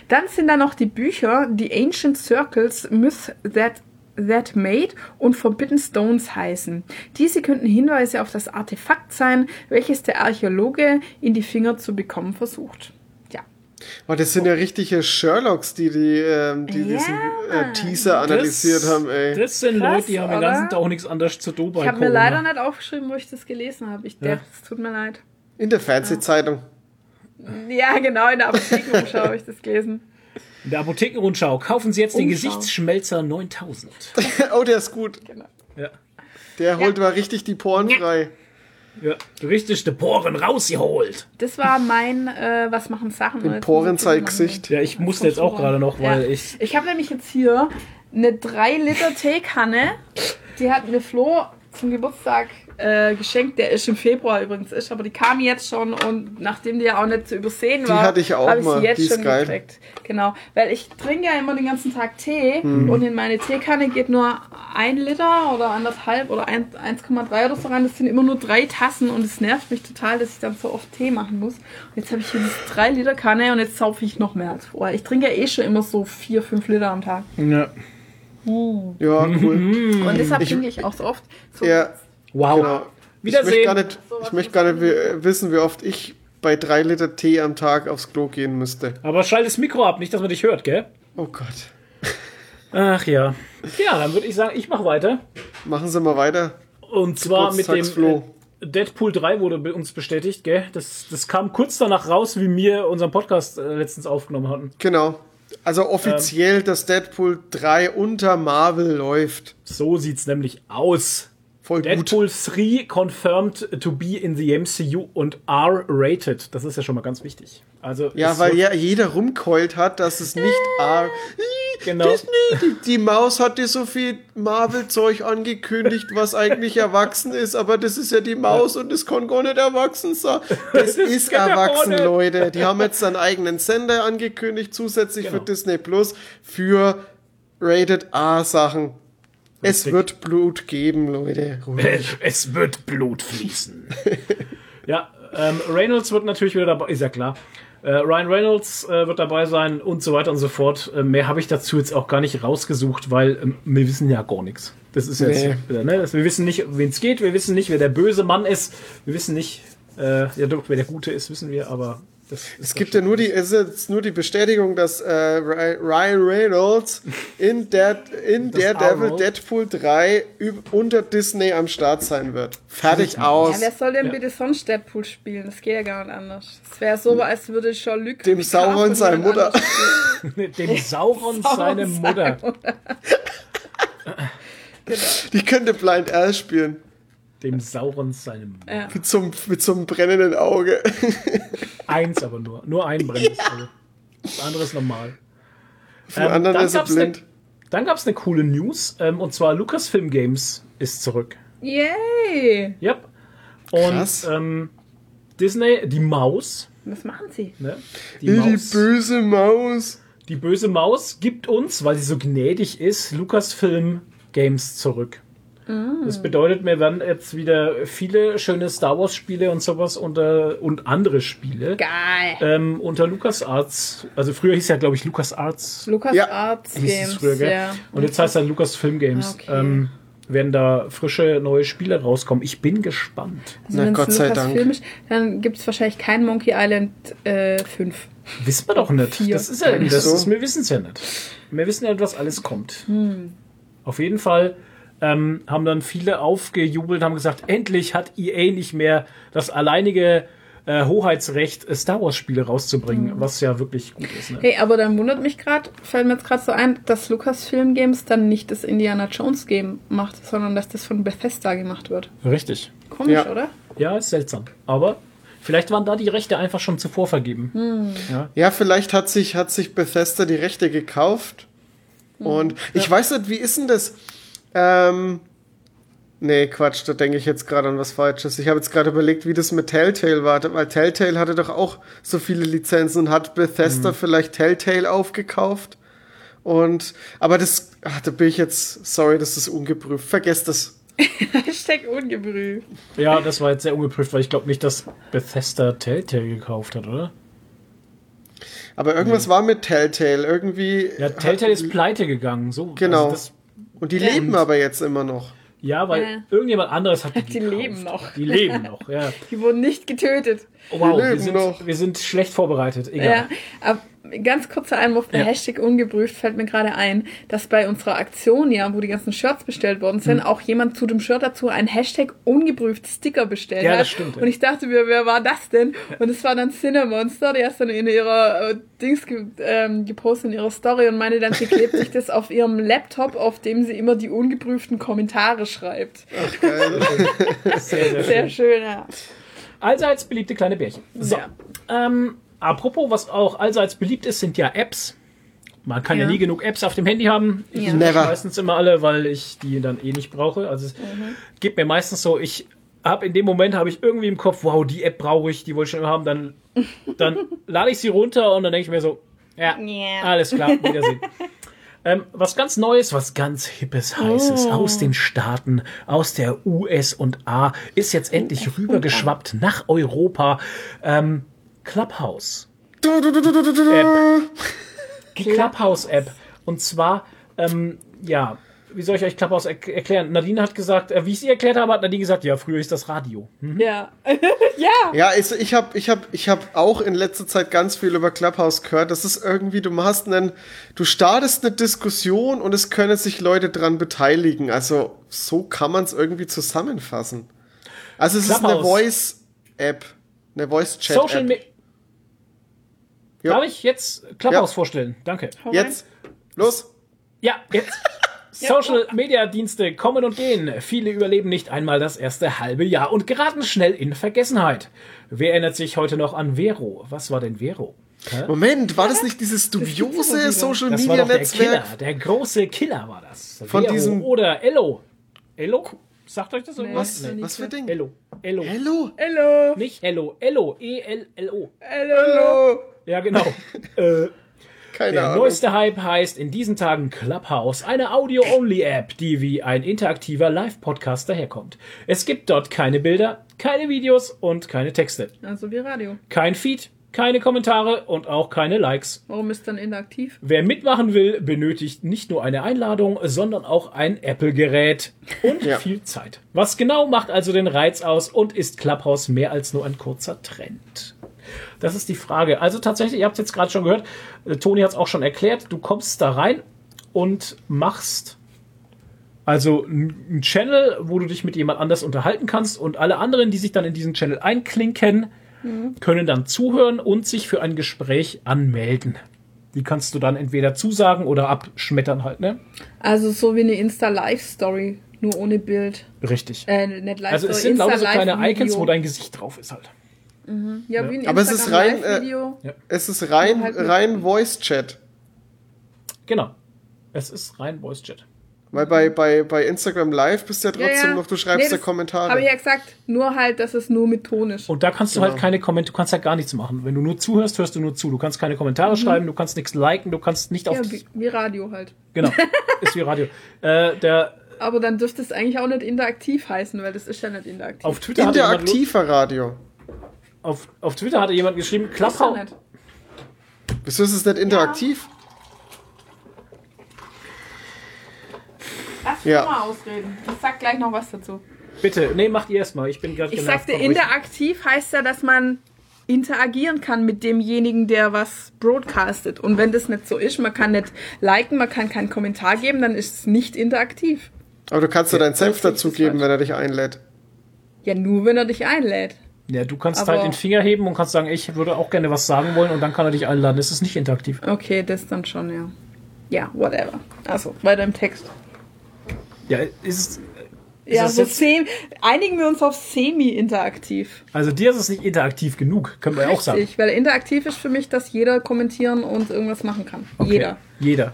Dann sind da noch die Bücher The Ancient Circles Myth That That Made und Forbidden Stones heißen. Diese könnten Hinweise auf das Artefakt sein, welches der Archäologe in die Finger zu bekommen versucht. Ja. Oh, das sind ja richtige Sherlocks, die, die, ähm, die Ja, diesen äh. Teaser analysiert haben, ey. Das sind Krass, Leute, die haben den oder? ganzen Tag auch nichts anderes zu tun bei Ich habe mir leider nicht aufgeschrieben, wo ich das gelesen habe. Ich Ja. dachte, es tut mir leid. In der Fernsehzeitung. Ja, genau, in der Apothekenumschau habe ich das gelesen. In der Apothekenrundschau kaufen Sie jetzt den Umschau. Gesichtsschmelzer 9000. oh, der ist gut. Ja. Der holt mal richtig die Poren frei. Ja, richtig die Poren rausgeholt. Das war mein äh, Was machen Sachen? Im Jetzt Porenzeitgesicht. Ja, ich musste jetzt auch gerade noch, weil ja. ich. Ich habe nämlich jetzt hier eine 3 Liter Teekanne. Die hat mir Flo zum Geburtstag äh, geschenkt. Der ist im Februar übrigens ist, aber die kam jetzt schon und nachdem die ja auch nicht zu übersehen Die war, habe ich mal. sie jetzt Die schon gekriegt. Genau, weil ich trinke ja immer den ganzen Tag Tee Mhm. und in meine Teekanne geht nur ein Liter oder anderthalb oder ein- 1,3 oder so rein. Das sind immer nur drei Tassen und es nervt mich total, dass ich dann so oft Tee machen muss. Und jetzt habe ich hier diese 3 Liter Kanne und jetzt saufe ich noch mehr als vorher. Ich trinke ja eh schon immer so 4, 5 Liter am Tag. Ja. Ja, cool. Und deshalb Ich- ich auch so oft. So Ja, Wow. genau. Ich möchte Wiedersehen. gar nicht, ich möchte gar nicht wi- wissen, wie oft ich bei drei Liter Tee am Tag aufs Klo gehen müsste. Aber schalt das Mikro ab, nicht, dass man dich hört, gell? Oh Gott. Ach ja. Ja, dann würde ich sagen, ich mache weiter. Machen Sie mal weiter. Und zwar mit dem Geburtstagsflo. äh, Deadpool 3 wurde bei uns bestätigt, gell? Das, das kam kurz danach raus, wie wir unseren Podcast äh, letztens aufgenommen hatten. Genau. Also offiziell, dass Deadpool 3 unter Marvel läuft. So sieht's nämlich aus. Voll gut. Deadpool 3 confirmed to be in the MCU und R-rated. Das ist ja schon mal ganz wichtig. Also Ja, weil ja jeder rumkeult hat, dass es nicht R. Genau. Disney, die, die Maus hat dir so viel Marvel-Zeug angekündigt, was eigentlich erwachsen ist, aber das ist ja die Maus und das kann gar nicht erwachsen sein. Das ist ja gar erwachsen. Leute. Die haben jetzt einen eigenen Sender angekündigt, zusätzlich für Genau. Disney Plus, für Rated R-Sachen. Es Richtig. wird Blut geben, Leute. Es, es wird Blut fließen. ja, ähm, Reynolds wird natürlich wieder dabei, ist ja klar. Äh, Ryan Reynolds äh, wird dabei sein und so weiter und so fort. Äh, mehr habe ich dazu jetzt auch gar nicht rausgesucht, weil ähm, wir wissen ja gar nichts. Das ist jetzt, Nee. wieder, ne? das, wir wissen nicht, wen es geht, wir wissen nicht, wer der böse Mann ist, wir wissen nicht, äh, ja doch, wer der Gute ist, wissen wir, aber Es gibt ja nur die, es ist nur die Bestätigung, dass äh, Ry- Ryan Reynolds in, der, in Daredevil. Deadpool 3 üb- unter Disney am Start sein wird. Fertig Ja, aus. wer soll denn Ja. bitte sonst Deadpool spielen? Das geht ja gar nicht anders. Es wäre so, als würde Jean-Luc Dem Picard Sauron seine Mutter. Dem Sauron seine Mutter. Die könnte Blind Al spielen. Dem Sauron seine Mutter. Ja. Mit so, einem- mit so einem brennenden Auge. Eins aber nur. Nur ein brennendes Auge. Das andere ist normal. Für den anderen dann ist er gab's ne- blind. Dann gab es eine coole News, ähm, und zwar Lucasfilm Games ist zurück. Yay! Yep. Und Krass. ähm, Disney, die Maus, Was machen sie? ne? Die, Die, Maus böse Maus. die böse Maus gibt uns, weil sie so gnädig ist, Lucasfilm Games zurück. Das bedeutet, wir werden jetzt wieder viele schöne Star Wars Spiele und sowas unter und andere Spiele Geil! ähm, unter LucasArts, also früher hieß ja glaube ich LucasArts Lukas Ja. Arts hieß es Games. früher, gell? ja. Und jetzt heißt er Lucasfilm Games. Ah, okay. Ähm, werden da frische neue Spiele rauskommen. Ich bin gespannt. Also Na, Gott sei Dank. Ist, dann gibt es wahrscheinlich kein Monkey Island äh, 5. Wissen wir doch nicht. Vier. Das ist ja, das so? ist, wir wissen es ja nicht. Wir wissen ja nicht, was alles kommt. Hm. Auf jeden Fall ähm, haben dann viele aufgejubelt, haben gesagt, endlich hat EA nicht mehr das alleinige äh, Hoheitsrecht, äh, Star Wars Spiele rauszubringen, was ja wirklich gut ist. Ne? Hey, aber dann wundert mich gerade, fällt mir jetzt gerade so ein, dass Lucasfilm Games dann nicht das Indiana Jones Game macht, sondern dass das von Bethesda gemacht wird. Richtig. Komisch, Ja. oder? Ja, ist seltsam. Aber vielleicht waren da die Rechte einfach schon zuvor vergeben. Ja. Ja, vielleicht hat sich, hat sich Bethesda die Rechte gekauft. Und ich weiß nicht, wie ist denn das? Ähm, nee, Quatsch, da denke ich jetzt gerade an was Falsches. Ich habe jetzt gerade überlegt, wie das mit Telltale war, weil Telltale hatte doch auch so viele Lizenzen und hat Bethesda vielleicht Telltale aufgekauft. Und, aber das, ach, da bin ich jetzt, sorry, das ist ungeprüft. Vergesst das. Hashtag ungebrüht. ja, das war jetzt sehr ungeprüft, weil ich glaube nicht, dass Bethesda Telltale gekauft hat, oder? Aber irgendwas war mit Telltale. Irgendwie. Ja, Telltale hat- ist pleite gegangen. So, Genau. Also das, Und die leben aber jetzt immer noch. ja, weil Ja. irgendjemand anderes hat die, Die gekauft. leben noch. Die leben noch, ja. Die wurden nicht getötet. Oh, wow, Die wir sind, noch. wir sind schlecht vorbereitet. Egal. Ja, aber ganz kurzer Einwurf bei Ja. Hashtag ungeprüft fällt mir gerade ein, dass bei unserer Aktion, ja, wo die ganzen Shirts bestellt worden sind, auch jemand zu dem Shirt dazu ein Hashtag ungeprüft Sticker bestellt Ja, hat. das stimmt, ja. Und ich dachte mir, wer war das denn? Und es war dann Cinemonster, die hat dann in ihrer äh, Dings ge ähm, gepostet in ihrer Story und meinte dann, sie klebt sich das auf ihrem Laptop, auf dem sie immer die ungeprüften Kommentare schreibt. Sehr, sehr Sehr schön. schön, ja. Allseits beliebte kleine Bärchen. So. Ja. Ähm, apropos, was auch allseits beliebt ist, sind ja Apps. Man kann ja, Ja. nie genug Apps auf dem Handy haben. Ich Ja. Never. meistens immer alle, weil ich die dann eh nicht brauche. Also es geht mir meistens so, ich habe in dem Moment habe ich irgendwie im Kopf, wow, die App brauche ich, die wollte ich schon immer haben, dann, dann lade ich sie runter und dann denke ich mir so, ja, Ja. alles klar, Wiedersehen. Ähm, was ganz Neues, was ganz Hippes, Heißes Oh. aus den Staaten, aus der US und A, ist jetzt endlich rübergeschwappt nach Europa. Ähm, Clubhouse. App. Die Clubhouse-App. Und zwar, ähm, ja, wie soll ich euch Clubhouse er erklären? Nadine hat gesagt, äh, wie ich sie erklärt habe, hat Nadine gesagt, ja, früher ist das Radio. Hm? Ja. ja. Ja, also ich habe ich hab, ich hab auch in letzter Zeit ganz viel über Clubhouse gehört. Das ist irgendwie, du machst einen, du startest eine Diskussion und es können sich Leute dran beteiligen. Also so kann man es irgendwie zusammenfassen. Also es ist eine Clubhouse. Voice-App, eine Voice-Chat-App. Ja. Darf ich jetzt Clubhouse Ja. vorstellen? Danke. Jetzt, los. Ja, jetzt. Social Media Dienste kommen und gehen. Viele überleben nicht einmal das erste halbe Jahr und geraten schnell in Vergessenheit. Wer erinnert sich heute noch an Vero? Was war denn Vero? Hä? Moment, war das nicht dieses dubiose wieder. Social Das war Media doch der Netzwerk? Killer, der große Killer war das. Von Vero diesem- oder Ello. Ello? Sagt euch das irgendwas? Was, Nee. was für Ding? Ello. Ello. Hello? Hallo. Nicht Ello. Ello. E E-L-L-O. Ja, genau. äh, Keine Der Ahnung. neueste Hype heißt in diesen Tagen Clubhouse, eine Audio-Only-App, die wie ein interaktiver Live-Podcast daherkommt. Es gibt dort keine Bilder, keine Videos und keine Texte. Also wie Radio. Kein Feed, keine Kommentare und auch keine Likes. Warum ist dann interaktiv? Wer mitmachen will, benötigt nicht nur eine Einladung, sondern auch ein Apple-Gerät und Ja. viel Zeit. Was genau macht also den Reiz aus und ist Clubhouse mehr als nur ein kurzer Trend? Das ist die Frage. Also tatsächlich, ihr habt es jetzt gerade schon gehört, äh, Toni hat es auch schon erklärt, du kommst da rein und machst also einen Channel, wo du dich mit jemand anders unterhalten kannst und alle anderen, die sich dann in diesen Channel einklinken, können dann zuhören und sich für ein Gespräch anmelden. Die kannst du dann entweder zusagen oder abschmettern halt, ne? Also so wie eine Insta-Live-Story, nur ohne Bild. Richtig. Äh, nicht Live-Story, Also es sind lauter so kleine. Icons, wo dein Gesicht drauf ist halt. Ja, wie ein Aber es ist rein, äh. Es ist rein, halt rein Voice-Chat. Genau. Es ist rein Voice Chat. Weil bei, bei, bei Instagram Live bist du ja Ja, trotzdem ja. noch, du schreibst Nee, ja Kommentare. Habe ich ja gesagt, nur halt, dass es nur mit Ton ist. Und da kannst du Genau. halt keine Kommentare, du kannst halt gar nichts machen. Wenn du nur zuhörst, hörst du nur zu. Du kannst keine Kommentare schreiben, du kannst nichts liken, du kannst nicht auf. Mhm. Ja, wie, wie Radio halt. genau. Ist wie Radio. Äh, der, Aber dann dürfte es eigentlich auch nicht interaktiv heißen, weil das ist ja nicht interaktiv. auf Twitter Interaktiver Radio. Auf, auf Twitter hatte jemand geschrieben, ist ja Clubhouse, nicht. Wieso ist es nicht interaktiv? Lass Ja. mich mal ausreden. Ich sag gleich noch was dazu. bitte, nee, macht ihr erstmal. Ich bin gerade Ich sagte, interaktiv heißt ja, dass man interagieren kann mit demjenigen, der was broadcastet. Und wenn das nicht so ist, man kann nicht liken, man kann keinen Kommentar geben, dann ist es nicht interaktiv. Aber du kannst ja deinen Senf dazugeben, wenn er dich einlädt. Ja, nur wenn er dich einlädt. Ja, du kannst Aber- halt den Finger heben und kannst sagen, ich würde auch gerne was sagen wollen und dann kann er dich einladen. Das ist nicht interaktiv. Okay, das dann schon, ja. Ja, whatever. Also, weiter im Text. Ja, ist es. Ist ja, es so jetzt- sem einigen wir uns auf semi-interaktiv. Also dir ist es nicht interaktiv genug, können wir ja auch sagen. Weil interaktiv ist für mich, dass jeder kommentieren und irgendwas machen kann. Okay. Jeder. Jeder.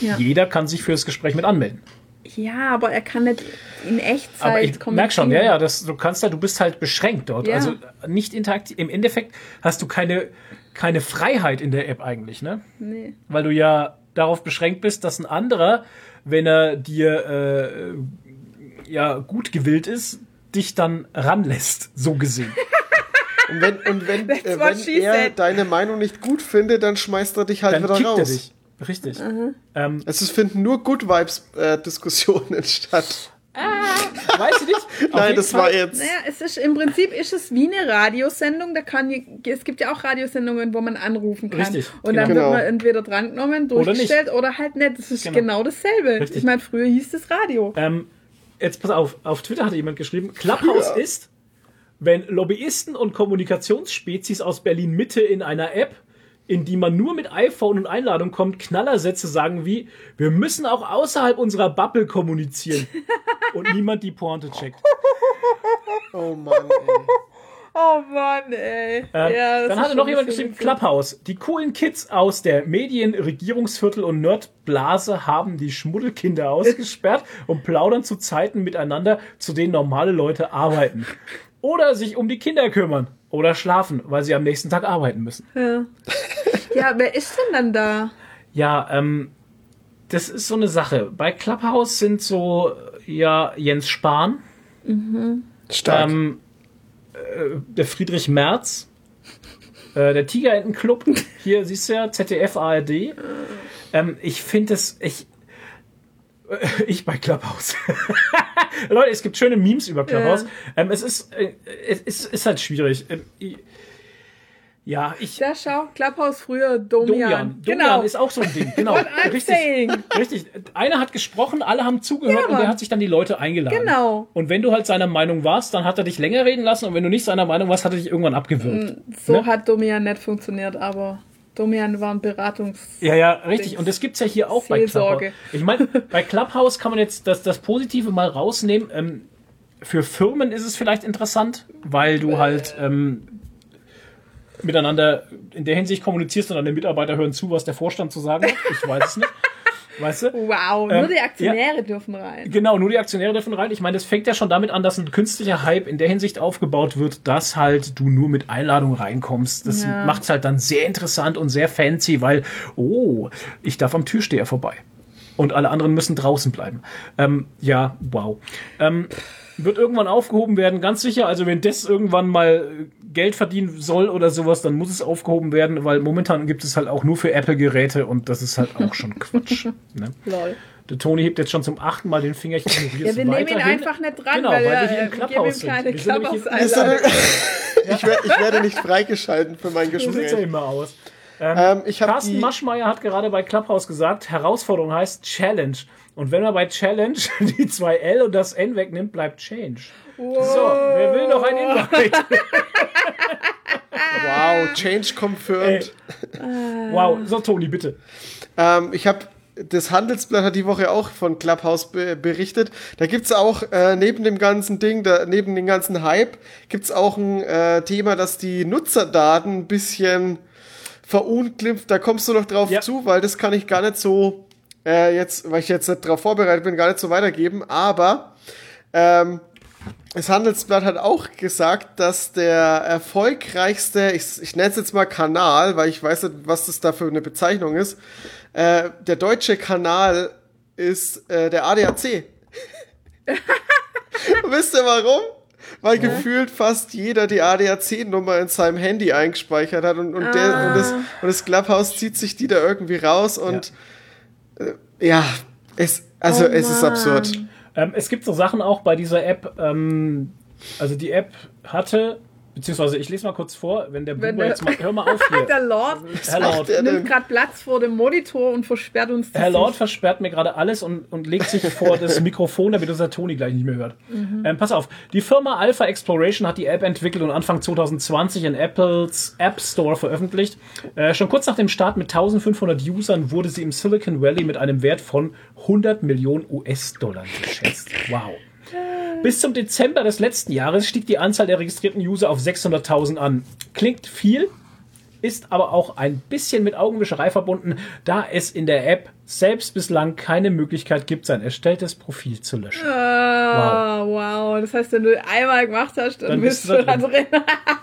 Ja. Jeder kann sich fürs Gespräch mit anmelden. Ja, aber er kann nicht in Echtzeit Aber ich kommentieren. merk schon, ja, ja, das, du kannst halt, du bist halt beschränkt dort. Ja. Also nicht interaktiv. Im Endeffekt hast du keine, keine Freiheit in der App eigentlich, ne? Nee. Weil du ja darauf beschränkt bist, dass ein anderer, wenn er dir äh, ja gut gewillt ist, dich dann ranlässt, so gesehen. Und wenn, und wenn, äh, wenn er said. deine Meinung nicht gut findet, dann schmeißt er dich halt Dann wieder kickt raus. Richtig. Ähm, Also es finden nur Good Vibes äh, Diskussionen statt. weißt du nicht? Auf Nein, das Fall- war jetzt. Naja, es ist im Prinzip ist es wie eine Radiosendung. Da kann es gibt ja auch Radiosendungen, wo man anrufen kann. Richtig, Und dann genau. wird man entweder drangenommen, Oder durchgestellt oder, halt nicht. Das ist Genau. genau, dasselbe. Richtig. Ich meine, früher hieß es Radio. Ähm, jetzt pass auf, auf Twitter hatte jemand geschrieben, Clubhouse ist, wenn Lobbyisten und Kommunikationsspezies aus Berlin Mitte in einer App, in die man nur mit iPhone und Einladung kommt, Knallersätze sagen wie, wir müssen auch außerhalb unserer Bubble kommunizieren. und niemand die Pointe checkt. Oh Mann, ey. Oh Mann, ey. Ähm, ja, dann hatte noch jemand geschrieben, Clubhouse. Die coolen Kids aus der Medien-, Regierungsviertel und Nerdblase haben die Schmuddelkinder ausgesperrt und plaudern zu Zeiten miteinander, zu denen normale Leute arbeiten. Oder sich um die Kinder kümmern. Oder schlafen, weil sie am nächsten Tag arbeiten müssen. Ja. Ja, wer ist denn dann da? Ja, ähm, das ist so eine Sache. Bei Clubhouse sind so, ja, Jens Spahn, Stark. ähm, äh, der Friedrich Merz, äh, der Tigerentenclub, hier siehst du ja, ZDF, ARD. Ähm, ich finde es, ich, äh, ich bei Clubhouse. Leute, es gibt schöne Memes über Clubhouse. Ja. Ähm, es ist, äh, es ist, ist halt schwierig. Ähm, ich, ja, ich, Da schau, Clubhouse früher, Domian. Domian. Genau. Domian ist auch so ein Ding. Genau. Richtig. saying. Richtig. Einer hat gesprochen, alle haben zugehört Ja, und der hat sich dann die Leute eingeladen. Genau. Und wenn du halt seiner Meinung warst, dann hat er dich länger reden lassen und wenn du nicht seiner Meinung warst, hat er dich irgendwann abgewürgt. So Ne? hat Domian nicht funktioniert, aber Domian war ein Beratungs... Ja, ja, richtig. Und das gibt's ja hier auch bei Clubhouse. Seelsorge. Ich meine, bei Clubhouse kann man jetzt das, das Positive mal rausnehmen. Ähm, für Firmen ist es vielleicht interessant, weil du halt ähm, miteinander in der Hinsicht kommunizierst und deine Mitarbeiter hören zu, was der Vorstand zu sagen hat. Ich weiß es nicht. Weißt du? Wow, Ähm, nur die Aktionäre dürfen rein. Genau, nur die Aktionäre dürfen rein. Ich meine, das fängt ja schon damit an, dass ein künstlicher Hype in der Hinsicht aufgebaut wird, dass halt du nur mit Einladung reinkommst. Das Ja. macht's halt dann sehr interessant und sehr fancy, weil, oh, ich darf am Türsteher vorbei. Und alle anderen müssen draußen bleiben. Ähm, ja, wow. Ähm, wird irgendwann aufgehoben werden, ganz sicher. Also wenn das irgendwann mal äh, Geld verdienen soll oder sowas, dann muss es aufgehoben werden, weil momentan gibt es halt auch nur für Apple-Geräte und das ist halt auch schon Quatsch. Ne? Lol. Der Toni hebt jetzt schon zum achten Mal den Finger. Ich ignoriere Ja, wir nehmen ihn weiterhin. einfach nicht dran, Genau, weil, weil wir er, hier im wir geben Clubhouse ihm sind. keine sind ich, wer- ich werde nicht freigeschalten für mein So sieht's ja Gespräch. immer aus. Ähm, ich habe Carsten die, Maschmeyer hat gerade bei Clubhouse gesagt, Herausforderung heißt Challenge. Und wenn man bei Challenge die zwei L und das N wegnimmt, bleibt Change. So, wer will noch ein Invite? wow, Change confirmed. wow, so Toni, bitte. Ähm, ich habe das Handelsblatt hat die Woche auch von Clubhouse be berichtet. Da gibt's auch äh, neben dem ganzen Ding, da, neben dem ganzen Hype, gibt's auch ein äh, Thema, dass die Nutzerdaten ein bisschen verunglimpft. Da kommst du noch drauf Ja. zu, weil das kann ich gar nicht so äh, jetzt, weil ich jetzt nicht darauf vorbereitet bin, gar nicht so weitergeben. Aber ähm, das Handelsblatt hat auch gesagt, dass der erfolgreichste, ich, ich nenne es jetzt mal Kanal, weil ich weiß nicht, was das da für eine Bezeichnung ist, äh, der deutsche Kanal ist äh, der ADAC. Wisst ihr warum? Weil gefühlt fast jeder die ADAC-Nummer in seinem Handy eingespeichert hat und, und, der, und, das, und das Clubhouse zieht sich die da irgendwie raus und äh, ja, es, also Oh es ist absurd. Ähm, es gibt so Sachen auch bei dieser App, ähm, also die App hatte Beziehungsweise, ich lese mal kurz vor, wenn der Buber jetzt mal, hör mal auf hier. Der Lord Herr Lord, nimmt gerade Platz vor dem Monitor und versperrt uns die Herr Lord versperrt mir gerade alles und, und legt sich vor das Mikrofon, damit unser Toni gleich nicht mehr hört. Ähm, pass auf, die Firma Alpha Exploration hat die App entwickelt und Anfang 2020 in Apples App Store veröffentlicht. Äh, schon kurz nach dem Start mit 1500 Usern wurde sie im Silicon Valley mit einem Wert von 100 Millionen US-Dollar geschätzt. Wow. Bis zum Dezember des letzten Jahres stieg die Anzahl der registrierten User auf 600.000 an. Klingt viel, ist aber auch ein bisschen mit Augenwischerei verbunden, da es in der App selbst bislang keine Möglichkeit gibt, sein erstelltes Profil zu löschen. Ah, wow. Das heißt, wenn du einmal gemacht hast, dann, Dann bist du da da drin.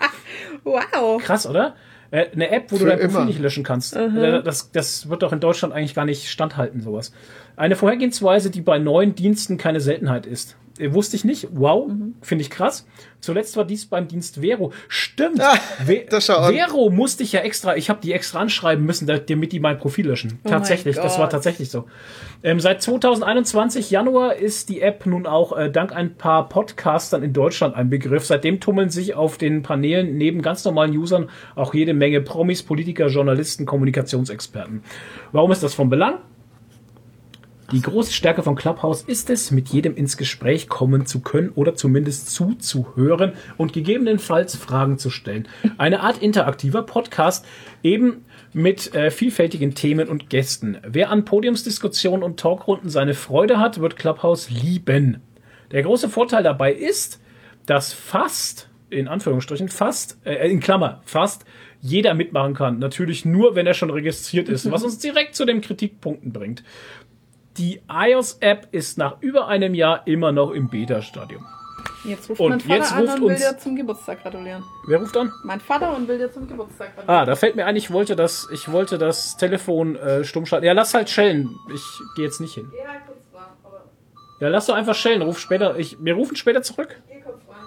wow. Krass, oder? Äh, Eine App, wo Für du dein Profil immer. nicht löschen kannst. Äh, Das, das wird doch in Deutschland eigentlich gar nicht standhalten, sowas. Eine Vorhergehensweise, die bei neuen Diensten keine Seltenheit ist. Äh, Wusste ich nicht. Wow, finde ich krass. Zuletzt war dies beim Dienst Vero. Stimmt. Ah, Ve das schau an. Vero musste ich ja extra, ich habe die extra anschreiben müssen, da- damit die mein Profil löschen. mein tatsächlich, das war tatsächlich so. Ähm, seit 2021 Januar ist die App nun auch äh, dank ein paar Podcastern in Deutschland ein Begriff. Seitdem tummeln sich auf den Paneelen neben ganz normalen Usern auch jede Menge Promis, Politiker, Journalisten, Kommunikationsexperten. Warum ist das von Belang? Die große Stärke von Clubhouse ist es, mit jedem ins Gespräch kommen zu können oder zumindest zuzuhören und gegebenenfalls Fragen zu stellen. Eine Art interaktiver Podcast, eben mit äh, vielfältigen Themen und Gästen. Wer an Podiumsdiskussionen und Talkrunden seine Freude hat, wird Clubhouse lieben. Der große Vorteil dabei ist, dass fast, in Anführungsstrichen, fast, äh, in Klammer, fast jeder mitmachen kann. Natürlich nur, wenn er schon registriert ist, was uns direkt zu den Kritikpunkten bringt. Die iOS-App ist nach über einem Jahr immer noch im Beta-Stadium. Jetzt ruft Und mein Vater jetzt an und will dir zum Geburtstag gratulieren. Wer ruft an? Mein Vater und will dir zum Geburtstag gratulieren. Ah, da fällt mir ein, ich wollte das, ich wollte das Telefon äh, stumm schalten. Ja, lass halt schellen. Ich gehe jetzt nicht hin. Geh halt kurz ran, aber Ja, lass doch einfach schellen. Ruf später. Ich, wir rufen später zurück. geh kurz ran.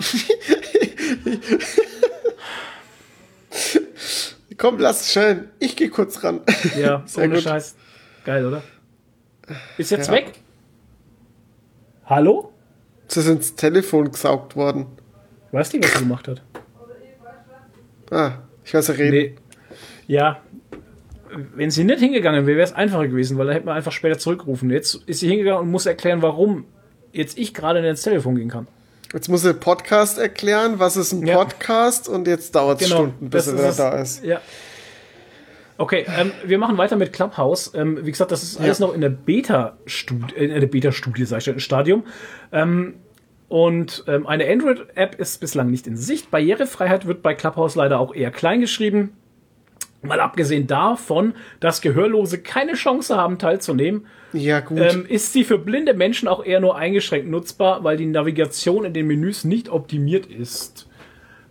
Komm, lass schön. Ich gehe kurz ran. Ja, Sehr ohne gut. Scheiß. Geil, oder? Ist jetzt Ja. weg? Hallo? Sie sind ins Telefon gesaugt worden. Weißt du, was sie gemacht hat? Ah, ich weiß ja reden. Nee. Ja. Wenn sie nicht hingegangen wäre, wäre es einfacher gewesen, weil da hätte man einfach später zurückrufen. Jetzt ist sie hingegangen und muss erklären, warum jetzt ich gerade nicht ins Telefon gehen kann. Jetzt muss er Podcast erklären, was ist ein Ja. Podcast und jetzt dauert es Stunden, bis er wieder da ist. Ja. Okay, ähm, wir machen weiter mit Clubhouse. Ähm, wie gesagt, das ist alles Ja. noch in der Beta-Studie, in der Beta-Studie, sag ich schon, Stadium. Ähm, und ähm, eine Android-App ist bislang nicht in Sicht. Barrierefreiheit wird bei Clubhouse leider auch eher klein geschrieben. Mal abgesehen davon, dass Gehörlose keine Chance haben, teilzunehmen, Ja, gut. ähm, ist sie für blinde Menschen auch eher nur eingeschränkt nutzbar, weil die Navigation in den Menüs nicht optimiert ist.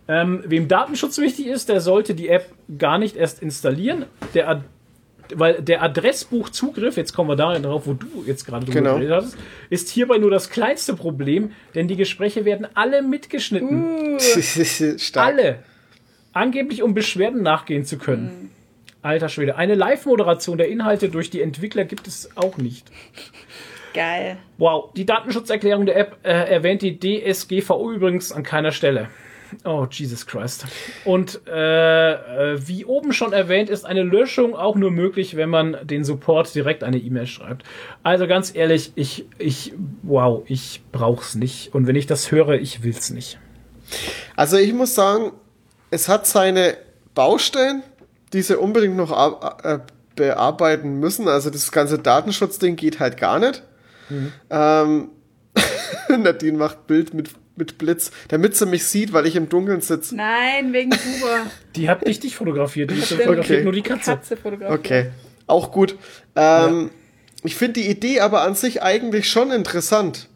Ähm, wem Datenschutz wichtig ist, der sollte die App gar nicht erst installieren. Der, Ad weil der Adressbuchzugriff, jetzt kommen wir da drauf, wo du jetzt gerade drüber Genau. geredet hast, ist hierbei nur das kleinste Problem, denn die Gespräche werden alle mitgeschnitten. Alle. Angeblich, um Beschwerden nachgehen zu können. Alter Schwede. Eine Live-Moderation der Inhalte durch die Entwickler gibt es auch nicht. Geil. Wow, die Datenschutzerklärung der App äh, erwähnt die DSGVO übrigens an keiner Stelle. Oh, Jesus Christ. Und äh, äh, wie oben schon erwähnt, ist eine Löschung auch nur möglich, wenn man den Support direkt eine E-Mail schreibt. Also ganz ehrlich, ich, ich, wow, ich brauch's nicht. Und wenn ich das höre, ich will's nicht. Also ich muss sagen, es hat seine Baustellen, die sie unbedingt noch ar- äh, bearbeiten müssen. Also das ganze Datenschutzding geht halt gar nicht. Ähm, Nadine macht Bild mit, mit Blitz, damit sie mich sieht, weil ich im Dunkeln sitze. Nein, wegen Huber. Die hat nicht dich fotografiert, die fotografiert Okay. nur die Katze. Katze fotografiert. Okay, auch gut. Ähm, Ich finde die Idee aber an sich eigentlich schon interessant,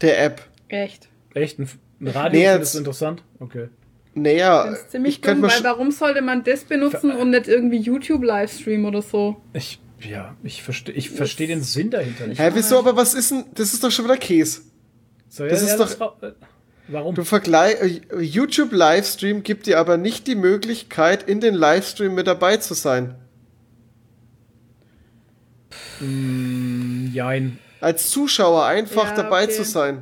der App. Echt. Echt? Ein, ein Radio Nee, du interessant? Okay. Naja, Das ist ziemlich ich könnte dumm, weil warum sollte man das benutzen und nicht irgendwie YouTube-Livestream oder so? Ich, ja, ich verstehe ich versteh den Sinn dahinter nicht. Hä, wieso, aber was ist denn, das ist doch schon wieder Käse. So, das ist lass doch- äh, Warum? Du vergleich, äh, YouTube Livestream gibt dir aber nicht die Möglichkeit, in den Livestream mit dabei zu sein. Jein. Als Zuschauer einfach Ja, dabei okay. zu sein.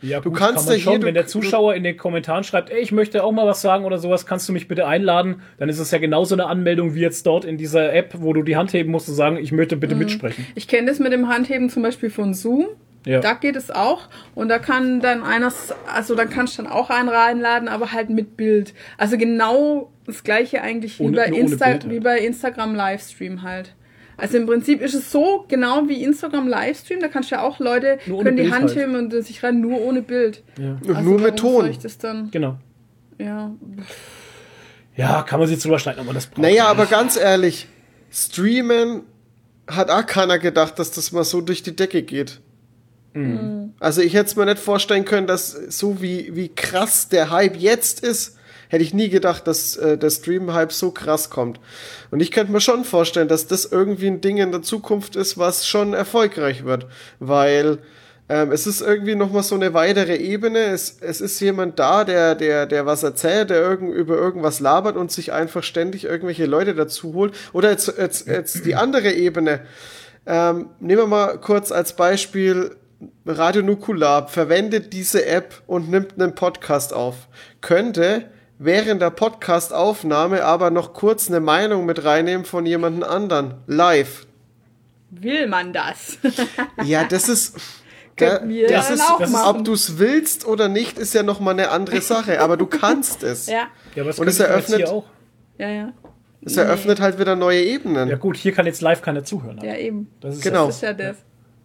Ja, du gut, kannst kann man ja schon, hier, wenn der Zuschauer in den Kommentaren schreibt, ey, ich möchte auch mal was sagen oder sowas, kannst du mich bitte einladen, dann ist es ja genauso eine Anmeldung wie jetzt dort in dieser App, wo du die Hand heben musst und sagen, ich möchte Mhm. bitte mitsprechen. Ich kenne das mit dem Handheben zum Beispiel von Zoom. Ja. Da geht es auch. Und da kann dann einer, also dann kannst du dann auch einen reinladen, aber halt mit Bild. Also genau das gleiche eigentlich wie, Ohne- bei, nur Insta Bild halt. wie bei Instagram Livestream halt. Also im Prinzip ist es so genau wie Instagram Livestream. Da kannst du ja auch Leute, Nur ohne können die Bild Hand halt. heben und sich rein, nur ohne Bild. Ja. nur Also warum mit Ton. ich das dann, Genau. ja. Ja, kann man sich drüber streiten, aber das braucht Naja, aber ganz ehrlich, streamen hat auch keiner gedacht, dass das mal so durch die Decke geht. Also ich hätte es mir nicht vorstellen können, dass so wie, wie krass der Hype jetzt ist, hätte ich nie gedacht, dass äh, der Stream-Hype so krass kommt. Und ich könnte mir schon vorstellen, dass das irgendwie ein Ding in der Zukunft ist, was schon erfolgreich wird. Weil ähm, es ist irgendwie nochmal so eine weitere Ebene. Es, es ist jemand da, der, der, der was erzählt, der irgend, über irgendwas labert und sich einfach ständig irgendwelche Leute dazu holt. Oder jetzt, jetzt, jetzt die andere Ebene. Ähm, nehmen wir mal kurz als Beispiel Radio Nukular verwendet diese App und nimmt einen Podcast auf. Könnte während der Podcast-Aufnahme aber noch kurz eine Meinung mit reinnehmen von jemandem anderen. Live. Will man das? Ja, das ist. Wir das ist, auch das ist ob du es willst oder nicht, ist ja nochmal eine andere Sache. Aber du kannst es. ja, Ja, aber das Und es eröffnet- auch. ja, ja. Es eröffnet halt wieder neue Ebenen. Ja gut, hier kann jetzt live keiner zuhören. Ja, eben. Das ist Genau. Das ist ja das.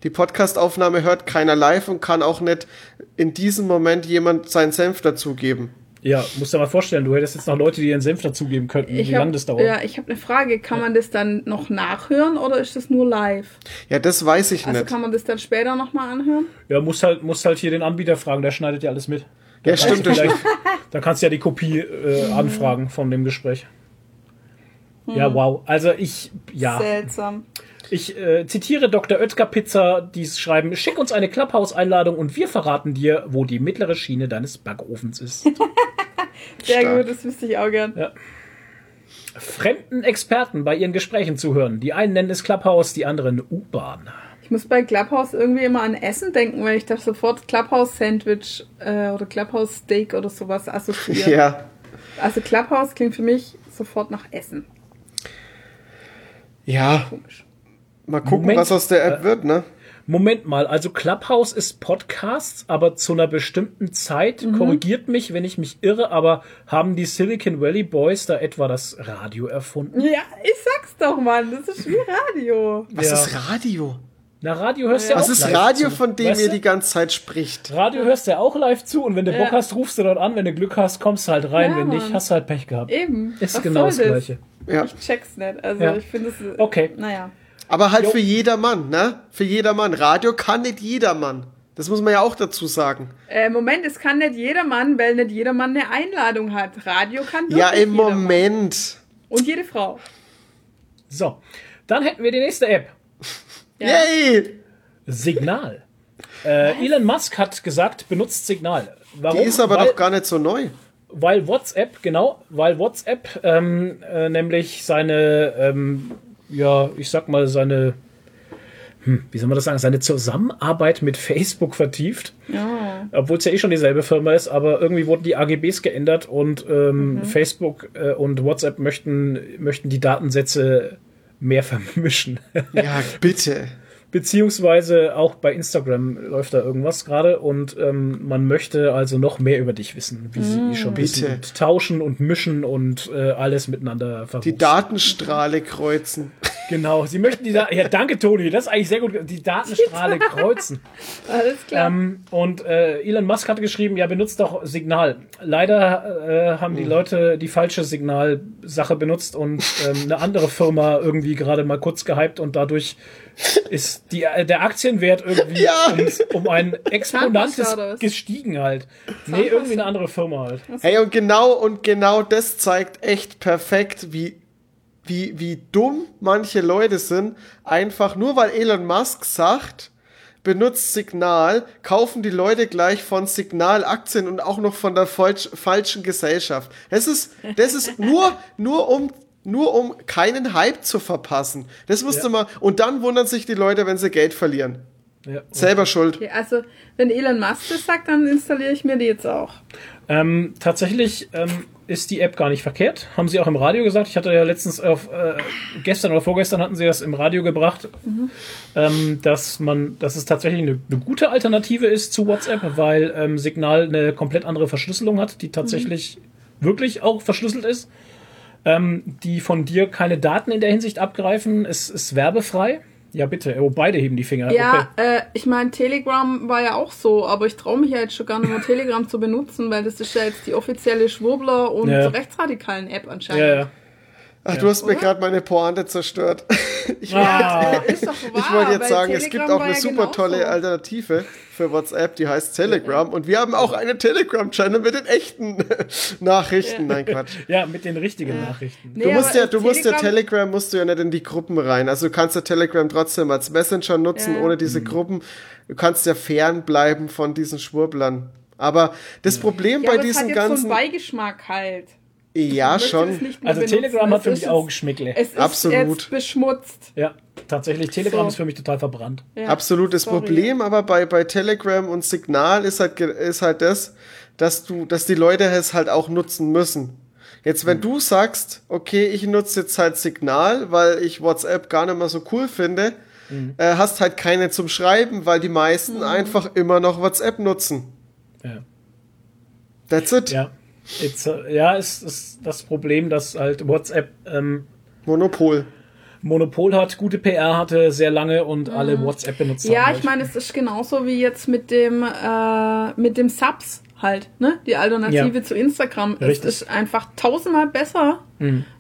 Die Podcast-Aufnahme hört keiner live und kann auch nicht in diesem Moment jemand seinen Senf dazugeben. Ja, musst dir mal vorstellen, du hättest jetzt noch Leute, die ihren Senf dazugeben könnten, wie Ich lange hab, das dauert. ja, ich habe eine Frage. Kann man das dann noch nachhören oder ist das nur live? Ja, das weiß ich Also nicht. kann man das dann später nochmal anhören? Ja, musst halt, musst halt hier den Anbieter fragen, der schneidet ja alles mit. Ja, kannst stimmt, Da kannst du ja die Kopie äh, anfragen von dem Gespräch. Ja, wow. Also ich, ja, Seltsam. Ich äh, zitiere Dr. Oetker Pizza, die schreiben, schick uns eine Clubhouse-Einladung und wir verraten dir, wo die mittlere Schiene deines Backofens ist. Sehr Stark. gut, das wüsste ich auch gern. Fremden Experten bei ihren Gesprächen zuhören. Die einen nennen es Clubhouse, die anderen U-Bahn. Ich muss bei Clubhouse irgendwie immer an Essen denken, weil ich da sofort Clubhouse-Sandwich äh, oder Clubhouse-Steak oder sowas assoziiere. Ja. Also Clubhouse klingt für mich sofort nach Essen. Ja. Mal gucken, Moment. was aus der App wird, ne? Moment mal, also Clubhouse ist Podcasts, aber zu einer bestimmten Zeit, Mhm. korrigiert mich, wenn ich mich irre, aber haben die Silicon Valley Boys da etwa das Radio erfunden? Ja, ich sag's doch, Mann. Das ist wie Radio. Was Ja. ist Radio? Na, Radio hörst du ja Was auch ist live Radio, zu. von dem Weißt ihr du? die ganze Zeit spricht? Radio hörst du ja auch live zu und wenn du Ja. Bock hast, rufst du dort an, wenn du Glück hast, kommst du halt rein, Ja, wenn nicht, hast du halt Pech gehabt. Eben. Ist Was genau soll das Gleiche. Ja. Ich check's nicht. Also Ja. ich finde es. Okay. Naja. Aber halt Jo. für jedermann, ne? Für jedermann. Radio kann nicht jedermann. Das muss man ja auch dazu sagen. Äh, Moment, es kann nicht jedermann, weil nicht jedermann eine Einladung hat. Radio kann Ja, im jedermann. Moment. Und jede Frau. So, dann hätten wir die nächste App. Ja. Yay! Signal. Äh, Elon Musk hat gesagt, benutzt Signal. Warum? Die ist aber weil, doch gar nicht so neu. Weil WhatsApp, genau, weil WhatsApp ähm, äh, nämlich seine, ähm, ja, ich sag mal, seine, hm, wie soll man das sagen, seine Zusammenarbeit mit Facebook vertieft. Ja. Obwohl es ja eh schon dieselbe Firma ist, aber irgendwie wurden die AGBs geändert und ähm, Facebook äh, und WhatsApp möchten, möchten die Datensätze mehr vermischen. Ja, bitte. Beziehungsweise auch bei Instagram läuft da irgendwas gerade und ähm, man möchte also noch mehr über dich wissen, wie sie schon wissen. Bitte. Und tauschen und mischen und äh, alles miteinander Die verwursten. Datenstrahle kreuzen. Genau, sie möchten die da Ja, danke, Toni, das ist eigentlich sehr gut. Die Datenstrahle kreuzen. Alles klar. Ähm, und äh, Elon Musk hatte geschrieben, ja, benutzt doch Signal. Leider äh, haben die Leute die falsche Signalsache benutzt und ähm, eine andere Firma irgendwie gerade mal kurz gehypt und dadurch ist die, äh, der Aktienwert irgendwie Ja. um, um ein Exponantes gestiegen halt. Nee, irgendwie eine andere Firma halt. Hey, und genau, und genau das zeigt echt perfekt, wie, wie, wie dumm manche Leute sind. Einfach nur weil Elon Musk sagt, benutzt Signal, kaufen die Leute gleich von Signal Aktien und auch noch von der falsch, falschen Gesellschaft. Das ist, das ist nur, nur um, nur um keinen Hype zu verpassen. Das musste Ja. man, und dann wundern sich die Leute, wenn sie Geld verlieren. Ja. Selber schuld. Okay, also, wenn Elon Musk das sagt, dann installiere ich mir die jetzt auch. Ähm, tatsächlich ähm, ist die App gar nicht verkehrt. Haben sie auch im Radio gesagt. Ich hatte ja letztens auf, äh, gestern oder vorgestern hatten sie das im Radio gebracht, ähm, dass man, dass es tatsächlich eine, eine gute Alternative ist zu WhatsApp, weil ähm, Signal eine komplett andere Verschlüsselung hat, die tatsächlich wirklich auch verschlüsselt ist. Ähm, die von dir keine Daten in der Hinsicht abgreifen. Es ist werbefrei. Ja, bitte. Oh, beide heben die Finger. Ja, äh, ich meine, Telegram war ja auch so, aber ich traue mich ja jetzt schon gar nicht mehr, Telegram zu benutzen, weil das ist ja jetzt die offizielle Schwurbler- und Ja. rechtsradikalen App anscheinend. Ja, ja. Ach, du hast mir Oder? gerade meine Pointe zerstört. Ich, Ah. Ist doch wahr, ich wollte jetzt weil sagen, es Telegram gibt auch eine ja super genauso. tolle Alternative für WhatsApp, die heißt Telegram. Und wir haben auch einen Telegram-Channel mit den echten Nachrichten. Nein, Quatsch. ja, mit den richtigen Nachrichten. Nee, Du musst ja, du musst ja Telegram- Telegram musst du ja nicht in die Gruppen rein. Also du kannst ja Telegram trotzdem als Messenger nutzen, Ja. ohne diese Gruppen. Du kannst ja fernbleiben von diesen Schwurblern. Aber das Problem Ja, bei aber es hat diesen jetzt so einen ganzen, Beigeschmack halt. Ja schon, Also benutzen. Telegram hat Es für mich Geschmäckle. Es ist Absolut. jetzt beschmutzt. Ja, tatsächlich. Telegram So. ist für mich total verbrannt. Ja, absolut. Das sorry. Problem aber bei, bei Telegram und Signal ist halt, ist halt das, dass du, dass die Leute es halt auch nutzen müssen. Jetzt, Hm. wenn du sagst, okay, ich nutze jetzt halt Signal, weil ich WhatsApp gar nicht mehr so cool finde, Hm. äh, hast halt keine zum Schreiben, weil die meisten einfach immer noch WhatsApp nutzen. Ja. That's it. Ja. Äh, ja, ist, ist das Problem, dass halt WhatsApp ähm, Monopol. Monopol hat, gute PR hatte sehr lange und alle WhatsApp benutzt Mhm. Ja, haben. ich meine, es ist genauso wie jetzt mit dem, äh, mit dem Subs halt, ne? Die Alternative Ja. zu Instagram. Richtig. Mhm. Es ist einfach tausendmal besser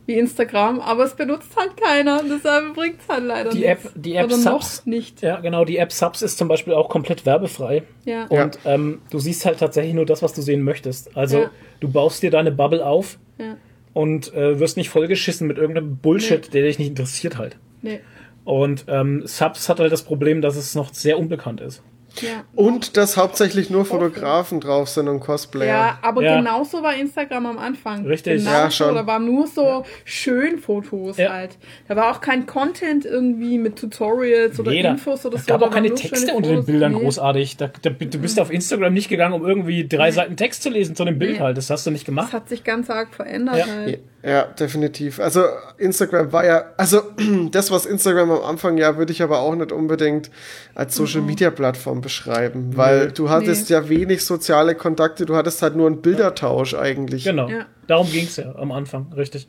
wie Instagram, aber es benutzt halt keiner. Deshalb bringt es halt leider Die nichts. App- die App Oder Subs- noch nicht. Ja, genau, die App Subs ist zum Beispiel auch komplett werbefrei. Ja. Ja. Und ähm, du siehst halt tatsächlich nur das, was du sehen möchtest. Also Ja. du baust dir deine Bubble auf ja. und äh, wirst nicht vollgeschissen mit irgendeinem Bullshit, Nee. der dich nicht interessiert halt. Nee. Und ähm, Subs hat halt das Problem, dass es noch sehr unbekannt ist. Ja. Und dass hauptsächlich nur Fotografen drauf sind und Cosplayer. Ja, aber Ja. genauso war Instagram am Anfang. Richtig. Genauso, Ja, schon. Da waren nur so schön Fotos Ja. halt. Da war auch kein Content irgendwie mit Tutorials oder Jeder. Infos oder es so. gab da auch keine Texte unter den. Bildern Nee. großartig. Da, da, du bist auf Instagram nicht gegangen, um irgendwie drei Seiten Text zu lesen zu einem Bild Nee. halt. Das hast du nicht Das gemacht. hat sich ganz arg verändert Ja. halt. Ja, definitiv. Also Instagram war ja, also das, was Instagram am Anfang ja, würde ich aber auch nicht unbedingt als Social Media Plattform beschreiben, weil du hattest Nee. ja wenig soziale Kontakte, du hattest halt nur einen Bildertausch eigentlich. Genau. Ja. Darum ging es ja am Anfang, richtig.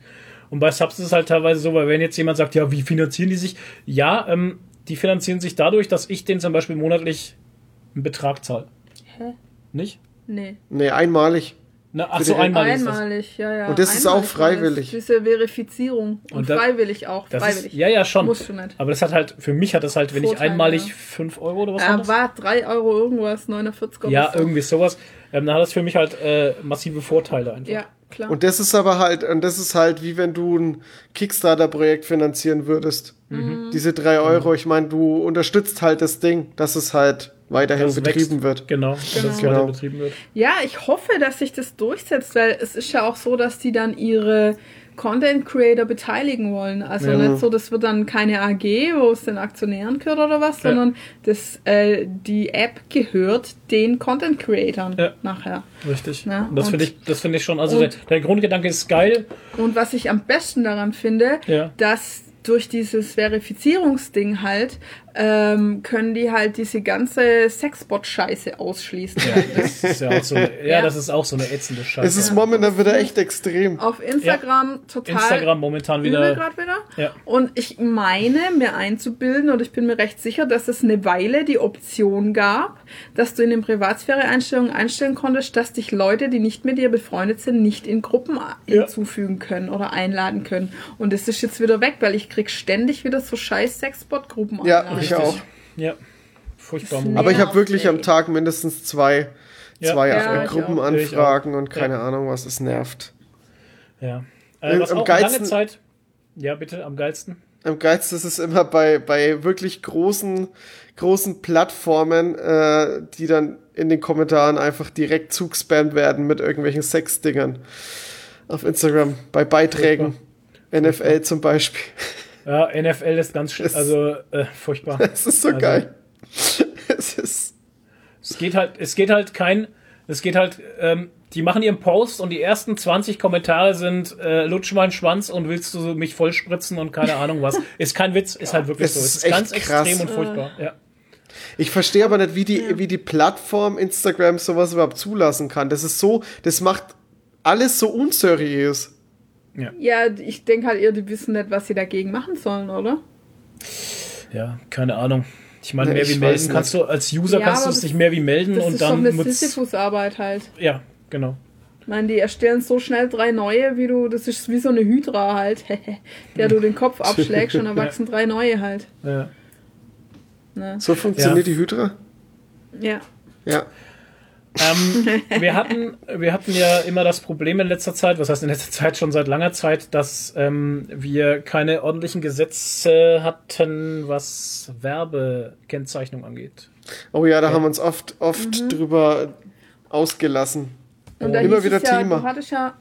Und bei Subs ist es halt teilweise so, weil wenn jetzt jemand sagt, ja, wie finanzieren die sich? Ja, ähm, die finanzieren sich dadurch, dass ich denen zum Beispiel monatlich einen Betrag zahle. Hä? Nicht? Nee. Nee, einmalig. Na, ach so, einmalig ist das. Einmalig, ja, ja. Und das ist auch das. freiwillig. Diese Verifizierung. Und, Und da- freiwillig auch. Das freiwillig. ist, ja, ja, schon. Musst du nicht. Aber das hat halt, für mich hat das halt, wenn ich Vorteile, einmalig ja. 5 Euro oder was war Äh, das? war 3 Euro irgendwas, 49 Euro. Ja, irgendwie sowas. Ähm, dann hat das für mich halt äh, massive Vorteile einfach. Ja, klar. Und das ist aber halt, und das ist halt wie wenn du ein Kickstarter-Projekt finanzieren würdest. Mhm. Diese drei Euro, ich meine, du unterstützt halt das Ding, dass es halt weiterhin Dass betrieben wächst. wird. Genau, dass es Genau. betrieben wird. Ja, ich hoffe, dass sich das durchsetzt, weil es ist ja auch so, dass die dann ihre Content Creator beteiligen wollen. Also Ja. nicht so, das wird dann keine AG, wo es den Aktionären gehört oder was, Ja. sondern das, äh, die App gehört den Content Creatern Ja. nachher. Richtig. Ja, und das finde ich, das finde ich schon, also der, der Grundgedanke ist geil. Und was ich am besten daran finde, Ja. dass durch dieses Verifizierungsding halt, ähm, können die halt diese ganze Sexbot-Scheiße ausschließen. Ja, das ist ja auch so eine, ja, Ja. das ist auch so eine ätzende Scheiße. Es ist momentan wieder echt extrem. Auf Instagram total Instagram momentan wieder. wieder. Ja. Und ich meine, mir einzubilden, und ich bin mir recht sicher, dass es eine Weile die Option gab, dass du in den Privatsphäre-Einstellungen einstellen konntest, dass dich Leute, die nicht mit dir befreundet sind, nicht in Gruppen Ja. hinzufügen können oder einladen können. Und das ist jetzt wieder weg, weil ich krieg ständig wieder so scheiß Sexbot-Gruppen Ja. Ich auch. Ja. Furchtbar. Aber ich habe wirklich am Tag mindestens zwei, Ja. zwei Ja, äh, Gruppenanfragen und keine Ja. Ahnung, was es nervt. Ja. Äh, was am auch lange geilsten- Zeit. Ja, bitte, am geilsten. Am geilsten ist es immer bei, bei wirklich großen, großen Plattformen, äh, die dann in den Kommentaren einfach direkt zugespammt werden mit irgendwelchen Sexdingern. Auf Instagram, bei Beiträgen. NFL zum Beispiel. Ja, NFL ist ganz schön, Das- also äh, furchtbar. Es ist so Also- geil. Es geht halt, es geht halt kein, es geht halt, ähm, die machen ihren Post und die ersten 20 Kommentare sind äh, lutsch meinen Schwanz und willst du mich vollspritzen und keine Ahnung was. Ist kein Witz, ist halt wirklich Das so. ist Es ist echt ganz krass. extrem und furchtbar. Ja. Ich verstehe aber nicht, wie die, wie die Plattform Instagram sowas überhaupt zulassen kann. Das ist so, das macht alles so unseriös. Ja, ich denke halt eher, die wissen nicht, was sie dagegen machen sollen, oder? ja, keine Ahnung. Ich meine, Ja, mehr ich wie melden nicht. kannst du als User Ja, kannst du es das- nicht mehr wie melden Das und ist doch dann eine Sisyphus-Arbeit halt. ja, genau. Ich meine, die erstellen so schnell drei neue, wie du, das ist wie so eine Hydra halt, der du den Kopf abschlägst und dann wachsen drei neue halt. Ja. Ne? So funktioniert Ja. die Hydra? Ja. Ja. Ähm, wir, hatten, wir hatten ja immer das Problem in letzter Zeit, was heißt in letzter Zeit schon seit langer Zeit, dass ähm, wir keine ordentlichen Gesetze hatten, was Werbekennzeichnung angeht. Oh ja, da haben wir uns oft, oft drüber ausgelassen. Und da Immer wieder es ja, Thema. Du hattest ja,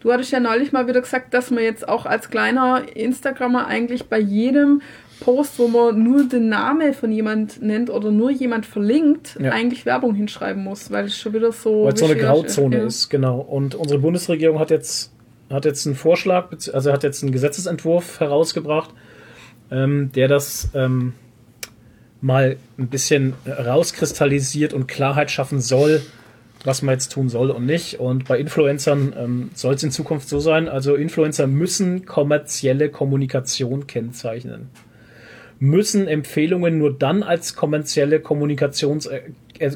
du hattest ja neulich mal wieder gesagt, dass man jetzt auch als kleiner Instagrammer eigentlich bei jedem Post, wo man nur den Namen von jemand nennt oder nur jemand verlinkt, Ja. eigentlich Werbung hinschreiben muss, weil es schon wieder so. Weil es so eine Grauzone ja. ist, genau. Und unsere Bundesregierung hat jetzt, hat jetzt einen Vorschlag, also hat jetzt einen Gesetzesentwurf herausgebracht, ähm, der das ähm, mal ein bisschen rauskristallisiert und Klarheit schaffen soll, was man jetzt tun soll und nicht. Und bei Influencern ähm, soll es in Zukunft so sein, also Influencer müssen kommerzielle Kommunikation kennzeichnen müssen Empfehlungen nur dann als kommerzielle Kommunikations äh,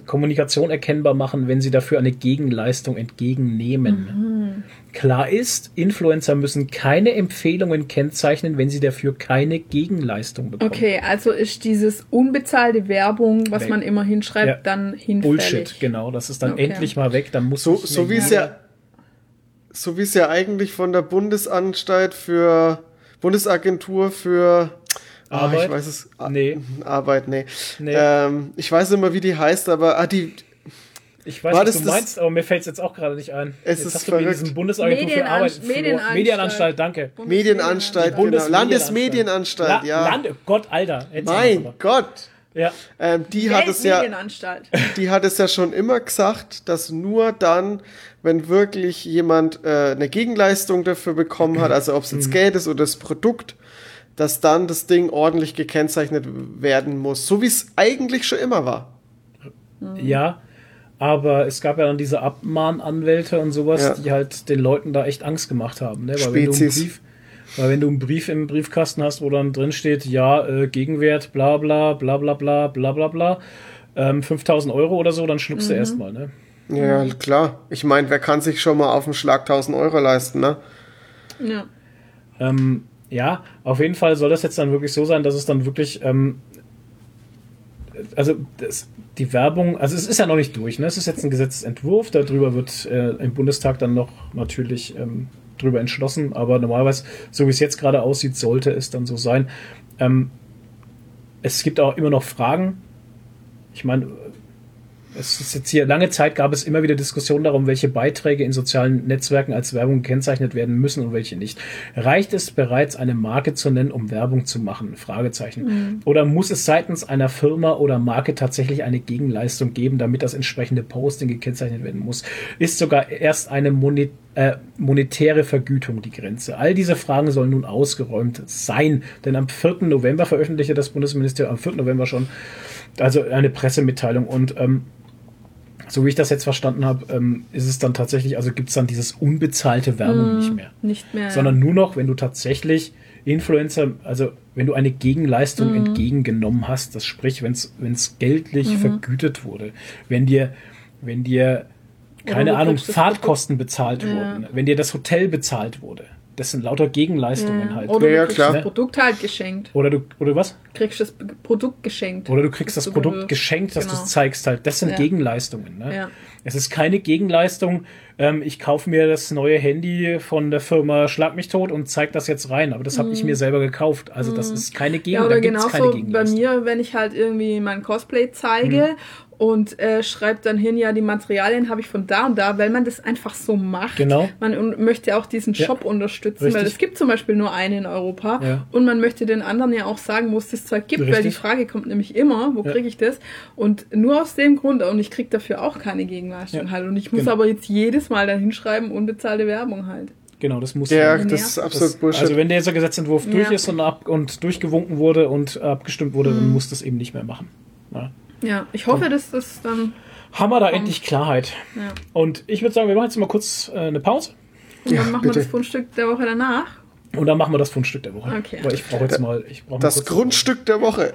Kommunikation erkennbar machen, wenn sie dafür eine Gegenleistung entgegennehmen. Klar ist, Influencer müssen keine Empfehlungen kennzeichnen, wenn sie dafür keine Gegenleistung bekommen. Okay, also ist dieses unbezahlte Werbung, was Weg. man immer hinschreibt, Ja. dann hinfällig. Bullshit, genau. Das ist dann Okay. endlich mal weg. Dann muss So, so wie es ja, so wie es ja eigentlich von der Bundesanstalt für Bundesagentur für Ah, Arbeit? ich weiß es. Ah, Nee. Arbeit, nee. Nee. Ähm, ich weiß nicht mehr, wie die heißt, aber ah, die, Ich weiß, War was du das- meinst, aber mir fällt es jetzt auch gerade nicht ein. Es jetzt ist hast du mir verrückt. diesen Bundesagentur für Arbeit. Medienanstalt. Medienanstalt, danke. Medienanstalt, genau. Bundesmedienanstalt. Landesmedienanstalt, La ja. Land Gott, Alter. Mein Gott. Ja. Ähm, die hat es ja, die hat es ja schon immer gesagt, dass nur dann, wenn wirklich jemand äh, eine Gegenleistung dafür bekommen hat, also ob es Mhm. jetzt Geld ist oder das Produkt, dass dann das Ding ordentlich gekennzeichnet werden muss, so wie es eigentlich schon immer war. Ja, aber es gab ja dann diese Abmahnanwälte und sowas, Ja. die halt den Leuten da echt Angst gemacht haben. Ne? Weil wenn, du einen Spezies. Brief, weil wenn du einen Brief im Briefkasten hast, wo dann drin steht, ja, äh, Gegenwert, bla bla, bla bla bla, bla bla bla, ähm, 5000 Euro oder so, dann schluckst Mhm. du erstmal. Ne? Ja, klar. Ich meine, wer kann sich schon mal auf den Schlag 1000 Euro leisten, ne? Ja. Ähm, ja, auf jeden Fall soll das jetzt dann wirklich so sein, dass es dann wirklich, ähm, also das, die Werbung, also es ist ja noch nicht durch, ne? Es ist jetzt ein Gesetzentwurf, darüber wird äh, im Bundestag dann noch natürlich ähm, drüber entschlossen, aber normalerweise, so wie es jetzt gerade aussieht, sollte es dann so sein. Ähm, es gibt auch immer noch Fragen. Ich meine, es ist jetzt hier lange Zeit gab es immer wieder Diskussionen darum, welche Beiträge in sozialen Netzwerken als Werbung gekennzeichnet werden müssen und welche nicht. Reicht es bereits, eine Marke zu nennen, um Werbung zu machen? Fragezeichen. Oder muss es seitens einer Firma oder Marke tatsächlich eine Gegenleistung geben, damit das entsprechende Posting gekennzeichnet werden muss? Ist sogar erst eine Moni äh, monetäre Vergütung die Grenze? All diese Fragen sollen nun ausgeräumt sein, denn am 4. November veröffentlichte das Bundesministerium, am 4. November schon, also eine Pressemitteilung und ähm, so wie ich das jetzt verstanden habe, ähm, ist es dann tatsächlich, also gibt es dann dieses unbezahlte Werbung nicht mehr. Nicht mehr. Sondern nur noch, wenn du tatsächlich Influencer, also wenn du eine Gegenleistung entgegengenommen hast, das sprich, wenn es geldlich vergütet wurde, wenn dir, wenn dir, keine Ahnung, Fahrtkosten bezahlt wurden, wenn dir das Hotel bezahlt wurde. Das sind lauter Gegenleistungen halt. Oder Ja, ja, du kriegst klar. das Produkt halt geschenkt. Oder du, oder was? Kriegst das Produkt geschenkt. Oder du kriegst das du Produkt bewirbst. geschenkt, dass Genau. du es zeigst halt. Das sind Ja. Gegenleistungen. Ne? Ja. Es ist keine Gegenleistung. Ähm, ich kaufe mir das neue Handy von der Firma Schlag mich tot und zeig das jetzt rein. Aber das habe ich mir selber gekauft. Also das ist keine Gegen Mhm. Ja, oder da gibt's keine genauso bei Gegenleistung. mir, wenn ich halt irgendwie mein Cosplay zeige und äh, schreibt dann hin, ja, die Materialien habe ich von da und da, weil man das einfach so macht. Genau. Man un möchte auch diesen Ja. Shop unterstützen, weil Richtig. es gibt zum Beispiel nur einen in Europa Ja. und man möchte den anderen ja auch sagen, wo es das Zeug gibt, weil die Richtig. Frage kommt nämlich immer, wo Ja. kriege ich das? Und nur aus dem Grund, und ich kriege dafür auch keine Gegenleistung Ja. halt. Und ich muss Genau. aber jetzt jedes Mal dann hinschreiben, unbezahlte Werbung halt. Genau, das muss Ja, Ja. das ist absolut Das, Bullshit. also wenn dieser Gesetzentwurf durch Ja. ist und, ab, und durchgewunken wurde und abgestimmt wurde, Mhm. dann muss das eben nicht mehr machen. Ja. Ich hoffe, dass das dann. Haben wir da endlich Klarheit. Ja. Und ich würde sagen, wir machen jetzt mal kurz äh, eine Pause Und Ja, dann machen bitte. wir das Fundstück der Woche danach. und dann machen wir das Fundstück der Woche. Okay. Weil ich brauche jetzt mal, ich brauche mal das Grundstück der Woche.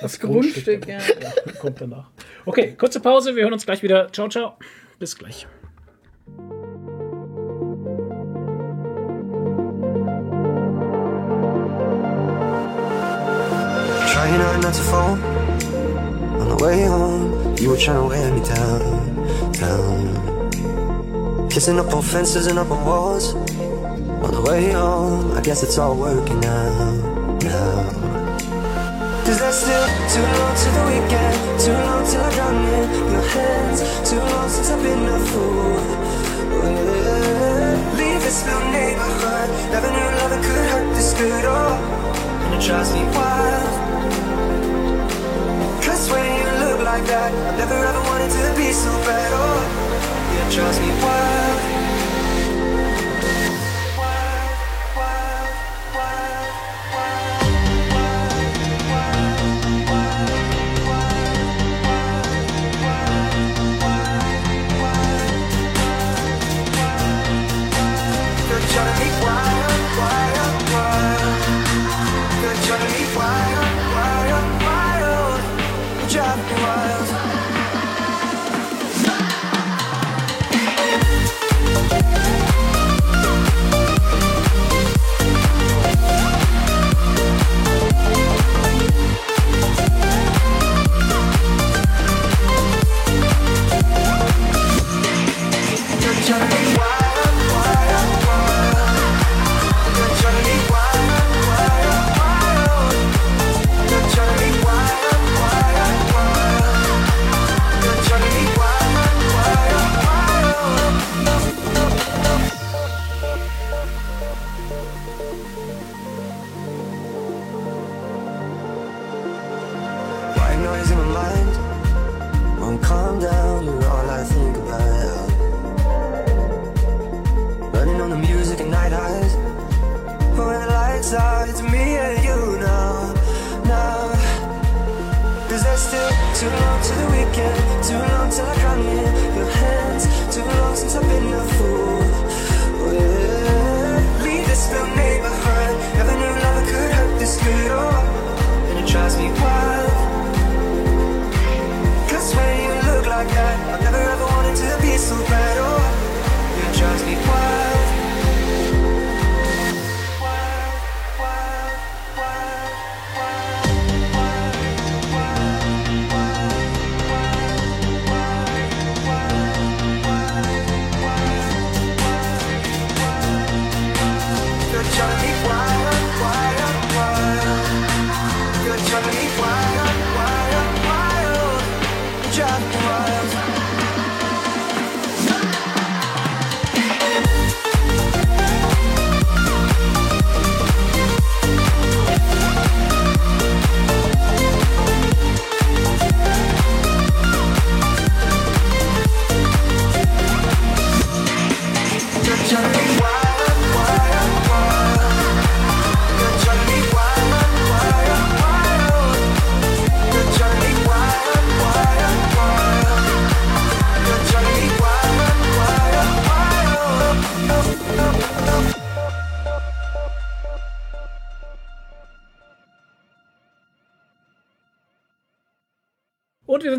das Grundstück, der ja. Woche. ja. Kommt danach. Okay, kurze Pause, wir hören uns gleich wieder. Ciao, ciao. Bis gleich. Trying hard not to fall. The way home, you were trying to wear me down, down. Kissing up on fences and up on walls. On the way home, I guess it's all working out now. Cause there's still too long to the weekend, too long till I drown in your hands, too long since I've been a fool. Yeah. Leave this little neighborhood, never knew love could hurt this good. Oh, and it drives me wild. Cause when you look like that, I never ever wanted to be so bad. Oh, yeah, drives me. Wild,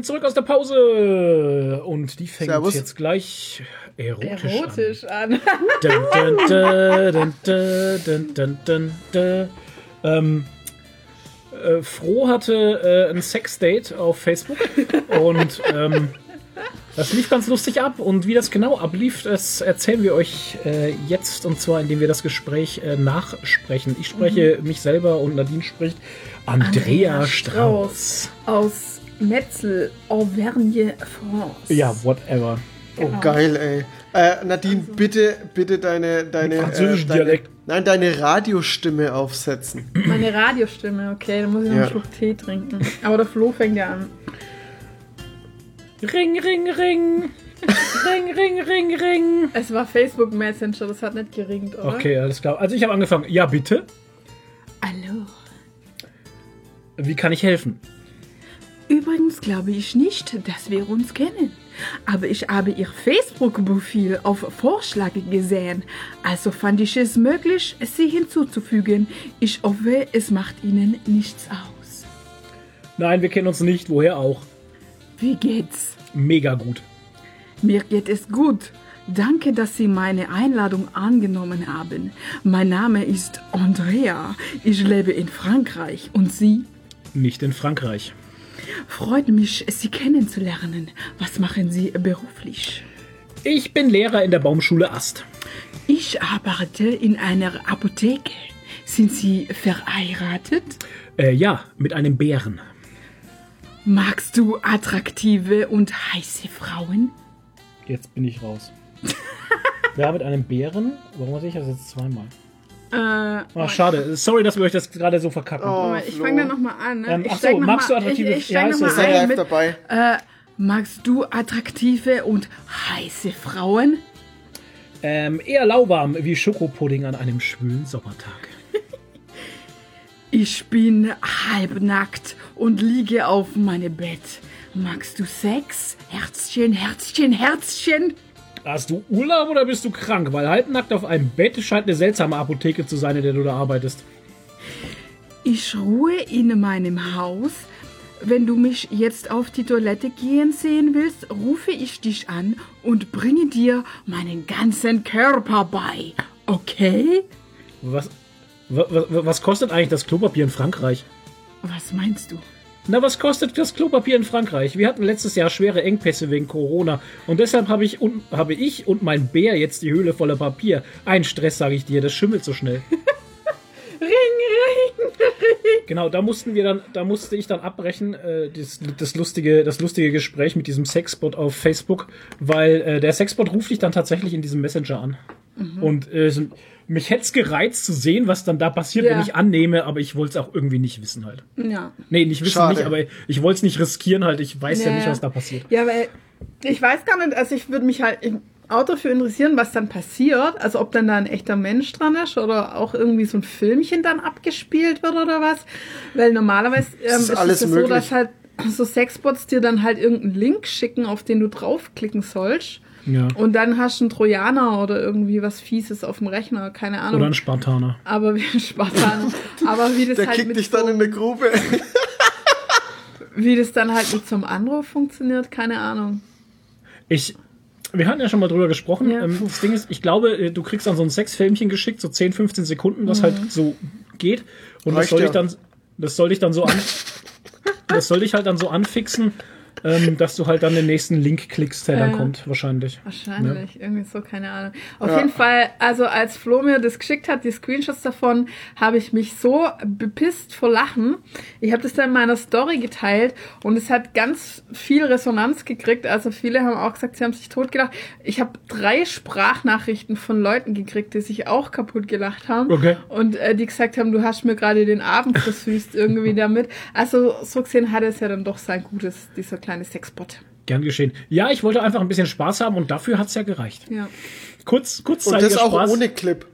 sind zurück aus der Pause. Und die fängt Servus. jetzt gleich erotisch, Erotisch an. an. Dun, dun, dun, dun, dun, dun, dun, dun. Ähm, äh, Froh hatte äh, ein Sexdate auf Facebook und ähm, das lief ganz lustig ab. Und wie das genau ablief, das erzählen wir euch äh, jetzt und zwar, indem wir das Gespräch äh, nachsprechen. Ich spreche mich selber und Nadine spricht Andrea, Andrea Strauß. Aus Metzel, Auvergne, France. Ja, whatever. Oh, geil, ey. Äh, Nadine, bitte, bitte deine, deine, Mit französischem deine, Dialekt. nein, deine Radiostimme aufsetzen. Meine Radiostimme, okay, dann muss ich noch Ja. einen Schluck Tee trinken. Aber der Flo fängt ja an. Ring, ring, ring. ring, ring, ring, ring. Es war Facebook Messenger, das hat nicht geringt, oder? Okay, alles klar. Also ich habe angefangen. Ja, bitte. Hallo. Wie kann ich helfen? Übrigens glaube ich nicht, dass wir uns kennen. Aber ich habe Ihr Facebook-Profil auf Vorschlag gesehen. Also fand ich es möglich, Sie hinzuzufügen. Ich hoffe, es macht Ihnen nichts aus. Nein, wir kennen uns nicht. Woher auch? Wie geht's? Mega gut. Mir geht es gut. Danke, dass Sie meine Einladung angenommen haben. Mein Name ist Andrea. Ich lebe in Frankreich. Und Sie? Nicht in Frankreich. Freut mich, Sie kennenzulernen. Was machen Sie beruflich? Ich bin Lehrer in der Baumschule Ast. Ich arbeite in einer Apotheke. Sind Sie verheiratet? Äh, ja, mit einem Bären. Magst du attraktive und heiße Frauen? Jetzt bin ich raus. ja, mit einem Bären? Warum muss ich das jetzt zweimal? Äh, Ach, schade. Sorry, dass wir euch das gerade so verkacken. Oh, ich fange dann nochmal an. Ne? Ähm, ich ach so, noch magst mal, du attraktive- Ich, ich ja, noch mal ein mit, dabei. Äh, magst du attraktive und heiße Frauen? Ähm, eher lauwarm wie Schokopudding an einem schwülen Sommertag. Ich bin halbnackt und liege auf meinem Bett. Magst du Sex? Herzchen, Herzchen, Herzchen? Hast du Urlaub oder bist du krank? Weil halbnackt auf einem Bett scheint eine seltsame Apotheke zu sein, in der du da arbeitest. Ich ruhe in meinem Haus. Wenn du mich jetzt auf die Toilette gehen sehen willst, rufe ich dich an und bringe dir meinen ganzen Körper bei. Okay? Was, wa- wa- was kostet eigentlich das Klopapier in Frankreich? Was meinst du? Na, was kostet das Klopapier in Frankreich? Wir hatten letztes Jahr schwere Engpässe wegen Corona und deshalb habe ich, und, habe ich und mein Bär jetzt die Höhle voller Papier. Ein Stress, sage ich dir, das schimmelt so schnell. Ring, ring! Genau, da mussten wir dann, da musste ich dann abbrechen, äh, das, das lustige, das lustige Gespräch mit diesem Sexbot auf Facebook, weil äh, der Sexbot ruft dich dann tatsächlich in diesem Messenger an. Und äh, mich hätte es gereizt zu sehen, was dann da passiert, Ja. wenn ich annehme, aber ich wollte es auch irgendwie nicht wissen halt. Ja. Nee, nicht wissen Schade. nicht, aber ich wollte es nicht riskieren halt. Ich weiß ja, Ja, nicht, was da passiert. Ja, weil ich weiß gar nicht, also ich würde mich halt im Auto dafür interessieren, was dann passiert. Also ob dann da ein echter Mensch dran ist oder auch irgendwie so ein Filmchen dann abgespielt wird oder was. Weil normalerweise ähm, ist ist, alles es ja so, möglich. dass halt so Sexbots dir dann halt irgendeinen Link schicken, auf den du draufklicken sollst. Ja. Und dann hast du einen Trojaner oder irgendwie was Fieses auf dem Rechner, keine Ahnung. Oder ein Spartaner. aber wie ein Spartaner. aber wie das Der halt kickt mit dich so, dann in eine Grube. wie das dann halt mit so einem Anruf funktioniert, keine Ahnung. Ich, wir hatten ja schon mal drüber gesprochen. Ja. Ähm, das Ding ist, ich glaube, äh, du kriegst dann so ein Sexfilmchen geschickt, so 10, 15 Sekunden, Mhm. was halt so geht. Und das Reicht soll ja. ich dann, das soll dich dann so an, das soll dich halt dann so anfixen, ähm, dass du halt dann den nächsten Link klickst, der dann Ja. kommt, wahrscheinlich. Wahrscheinlich, irgendwie so, keine Ahnung. Auf Ja. jeden Fall, also als Flo mir das geschickt hat, die Screenshots davon, habe ich mich so bepisst vor Lachen. Ich habe das dann in meiner Story geteilt und es hat ganz viel Resonanz gekriegt. Also viele haben auch gesagt, sie haben sich totgelacht. Ich habe drei Sprachnachrichten von Leuten gekriegt, die sich auch kaputt gelacht haben. Okay. Und äh, die gesagt haben, du hast mir gerade den Abend versüßt irgendwie damit. Also so gesehen hat es ja dann doch sein Gutes, dieser kleine Sexbot. Gern geschehen. Ja, ich wollte einfach ein bisschen Spaß haben und dafür hat's ja gereicht. Ja. Kurz, Und kurzzeitiger das auch Spaß. ohne Clip.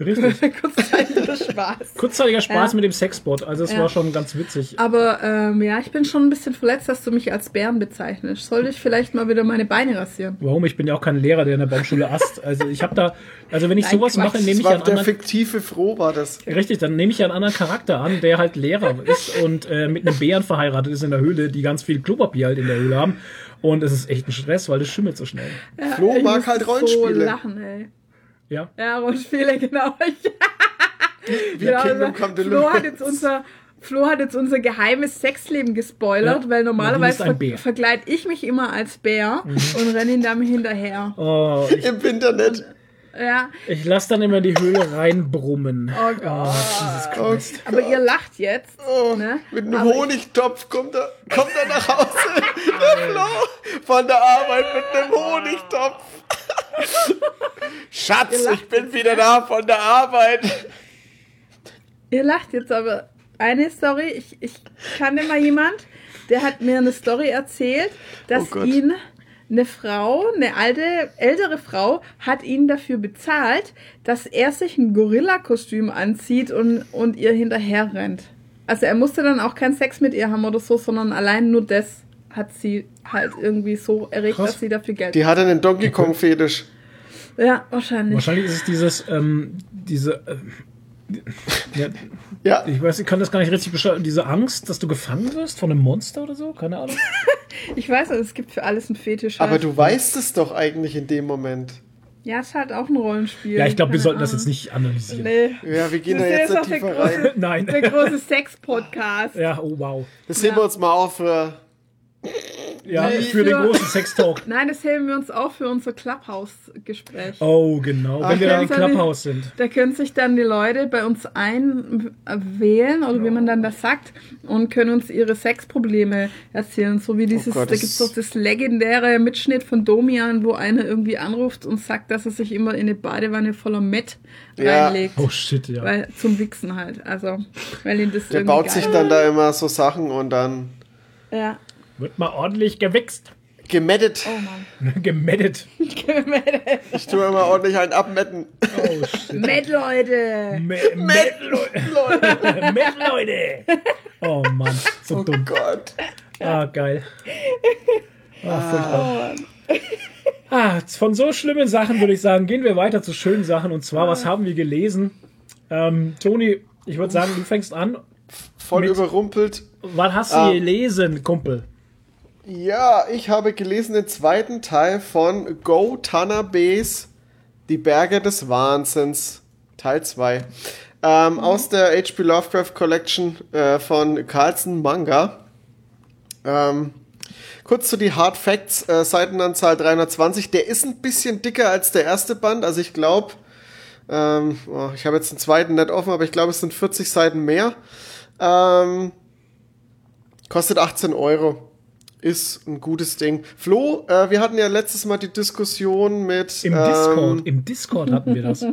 Richtig. Kurzzeitiger Spaß. Kurzzeitiger Spaß Ja. mit dem Sexbot. Also es Ja. war schon ganz witzig. Aber ähm, ja, ich bin schon ein bisschen verletzt, dass du mich als Bären bezeichnest. Sollte ich vielleicht mal wieder meine Beine rasieren? Warum? Ich bin ja auch kein Lehrer, der in der Baumschule ast. Also ich habe da, also wenn ich Nein, sowas Quatsch. mache, nehme ich ja war einen der anderen, fiktive Froh, war das. richtig, dann nehme ich ja einen anderen Charakter an, der halt Lehrer ist und äh, mit einem Bären verheiratet ist in der Höhle, die ganz viel Klopapier halt in der Höhle haben. Und es ist echt ein Stress, weil das schimmelt so schnell. Flo Ich mag halt So Rollenspiele. lachen, ey. Ja. Ja, Rollenspiele, genau. Wie genau Kingdom also, Come Flo Deluxe. hat jetzt unser Flo hat jetzt unser geheimes Sexleben gespoilert, Ja. weil normalerweise ver verkleide ich mich immer als Bär und renne ihn damit hinterher. Oh, ich, Im Internet. Ja, Ich lasse dann immer in die Höhle reinbrummen. oh Gott. Jesus Christ. Aber ihr lacht jetzt. Oh, ne? Mit einem Aber Honigtopf kommt er, kommt er nach Hause. Der Flo von der Arbeit mit einem Honigtopf. Schatz, ich bin wieder da von der Arbeit. Ihr lacht jetzt aber. Eine Story, ich, ich kannte mal jemand, der hat mir eine Story erzählt, dass Oh ihn eine Frau, eine alte, ältere Frau, hat ihn dafür bezahlt, dass er sich ein Gorilla-Kostüm anzieht und, und ihr hinterher rennt. Also er musste dann auch keinen Sex mit ihr haben oder so, sondern allein nur das hat sie halt irgendwie so erregt, Krass. dass sie dafür Geld Die hatte einen Donkey Kong Fetisch. Ja, wahrscheinlich. Wahrscheinlich ist es dieses, ähm, diese, ähm, ja, Ja, ich weiß, ich kann das gar nicht richtig beschreiben, diese Angst, dass du gefangen wirst von einem Monster oder so, keine Ahnung. Ich weiß, es gibt für alles einen Fetisch. aber halt. du weißt es doch eigentlich in dem Moment. Ja, ist halt auch ein Rollenspiel. Ja, ich glaube, wir sollten das Ahnung. jetzt nicht analysieren. Nee. Ja, wir gehen da Das jetzt ist nicht auch der tiefer große- rein. Nein. Der große Sex-Podcast. Ja, oh wow. Das sehen wir uns mal auf für. Ja, Nee, für den für- großen Sextalk. Nein, das heben wir uns auch für unser Clubhouse-Gespräch. Oh, genau. Wenn Ach, wir dann im. Clubhouse sind. Da können sich dann die Leute bei uns einwählen, oder wie man dann das sagt, und können uns ihre Sexprobleme erzählen. So wie dieses, Oh Gott, da gibt es doch das legendäre Mitschnitt von Domian, wo einer irgendwie anruft und sagt, dass er sich immer in eine Badewanne voller Met Ja. reinlegt. Oh shit, ja. Weil, zum Wichsen halt. Also, weil ihn das Der irgendwie baut sich geil- dann da immer so Sachen und dann Ja. Wird mal ordentlich gewichst. gemettet. Oh Mann. Gemettet. Ich tue immer ordentlich einen abmetten. Oh shit. Met, Leute! Me Met, Leute. Met, Leute. Oh Mann, so Oh dumm. Gott. Ah, geil. Ah, furchtbar. Ah, von so schlimmen Sachen würde ich sagen, gehen wir weiter zu schönen Sachen. Und zwar, was haben wir gelesen? Ähm, Toni, ich würde sagen, du fängst an. Voll Mit- überrumpelt. Was hast du Ah. gelesen, Kumpel? Ja, ich habe gelesen den zweiten Teil von Go Tanabe's Die Berge des Wahnsinns, Teil 2. Ähm, Aus der H.P. Lovecraft Collection äh, von Carlson Manga. Ähm, kurz zu die Hard Facts, äh, Seitenanzahl 320. Der ist ein bisschen dicker als der erste Band, also ich glaube, ähm, oh, ich habe jetzt den zweiten nicht offen, aber ich glaube, es sind 40 Seiten mehr. Ähm, kostet 18 Euro. Ist ein gutes Ding. Flo, äh, wir hatten ja letztes Mal die Diskussion mit. Im ähm, Discord. Im Discord hatten wir das.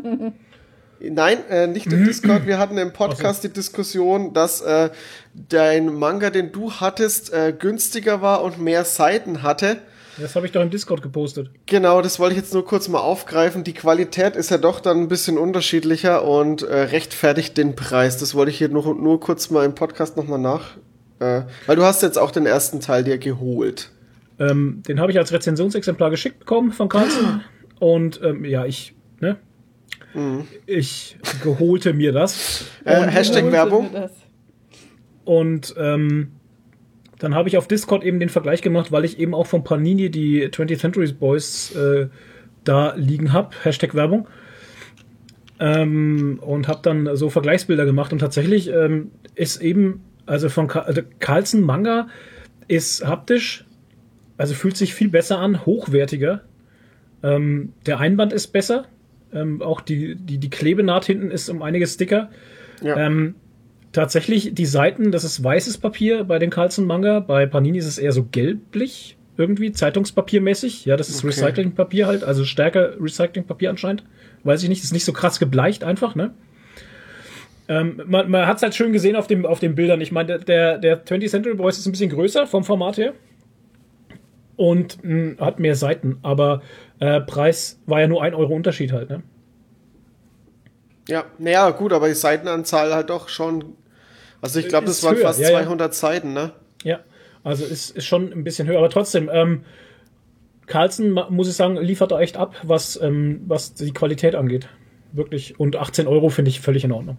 Nein, äh, nicht im Discord. Wir hatten im Podcast die Diskussion, dass äh, dein Manga, den du hattest, äh, günstiger war und mehr Seiten hatte. Das habe ich doch im Discord gepostet. Genau, das wollte ich jetzt nur kurz mal aufgreifen. Die Qualität ist ja doch dann ein bisschen unterschiedlicher und äh, rechtfertigt den Preis. Das wollte ich hier nur, nur kurz mal im Podcast nochmal nach. Äh, weil du hast jetzt auch den ersten Teil dir geholt. Ähm, den habe ich als Rezensionsexemplar geschickt bekommen von Carlson. Und ähm, ja, ich, ne? Ich geholte mir das. Äh, Hashtag Werbung. Und ähm, dann habe ich auf Discord eben den Vergleich gemacht, weil ich eben auch von Panini die 20th Century Boys äh, da liegen habe. Hashtag Werbung. Ähm, und habe dann so Vergleichsbilder gemacht. Und tatsächlich ähm, ist eben, also von also Carlson Manga ist haptisch, also fühlt sich viel besser an, hochwertiger. Ähm, der Einband ist besser. Ähm, auch die, die, die Klebenaht hinten ist um einiges dicker. Ja. Ähm, tatsächlich, die Seiten, das ist weißes Papier bei den Carlson Manga. Bei Panini ist es eher so gelblich, irgendwie, Zeitungspapiermäßig. Ja, das ist Okay. Recyclingpapier halt, also stärker Recyclingpapier anscheinend. Weiß ich nicht, ist nicht so krass gebleicht einfach, ne? Ähm, man man hat es halt schön gesehen auf, dem, auf den Bildern. Ich meine, der, der 20th Century Boys ist ein bisschen größer vom Format her und mh, hat mehr Seiten, aber äh, Preis war ja nur ein Euro Unterschied halt, ne? Ja, naja, gut, aber die Seitenanzahl halt doch schon. Also ich glaube, das waren höher, fast ja, ja. 200 Seiten, ne? Ja, also ist, ist schon ein bisschen höher, aber trotzdem, ähm, Carlsen, muss ich sagen, liefert da echt ab, was, ähm, was die Qualität angeht. Wirklich. Und 18 Euro finde ich völlig in Ordnung.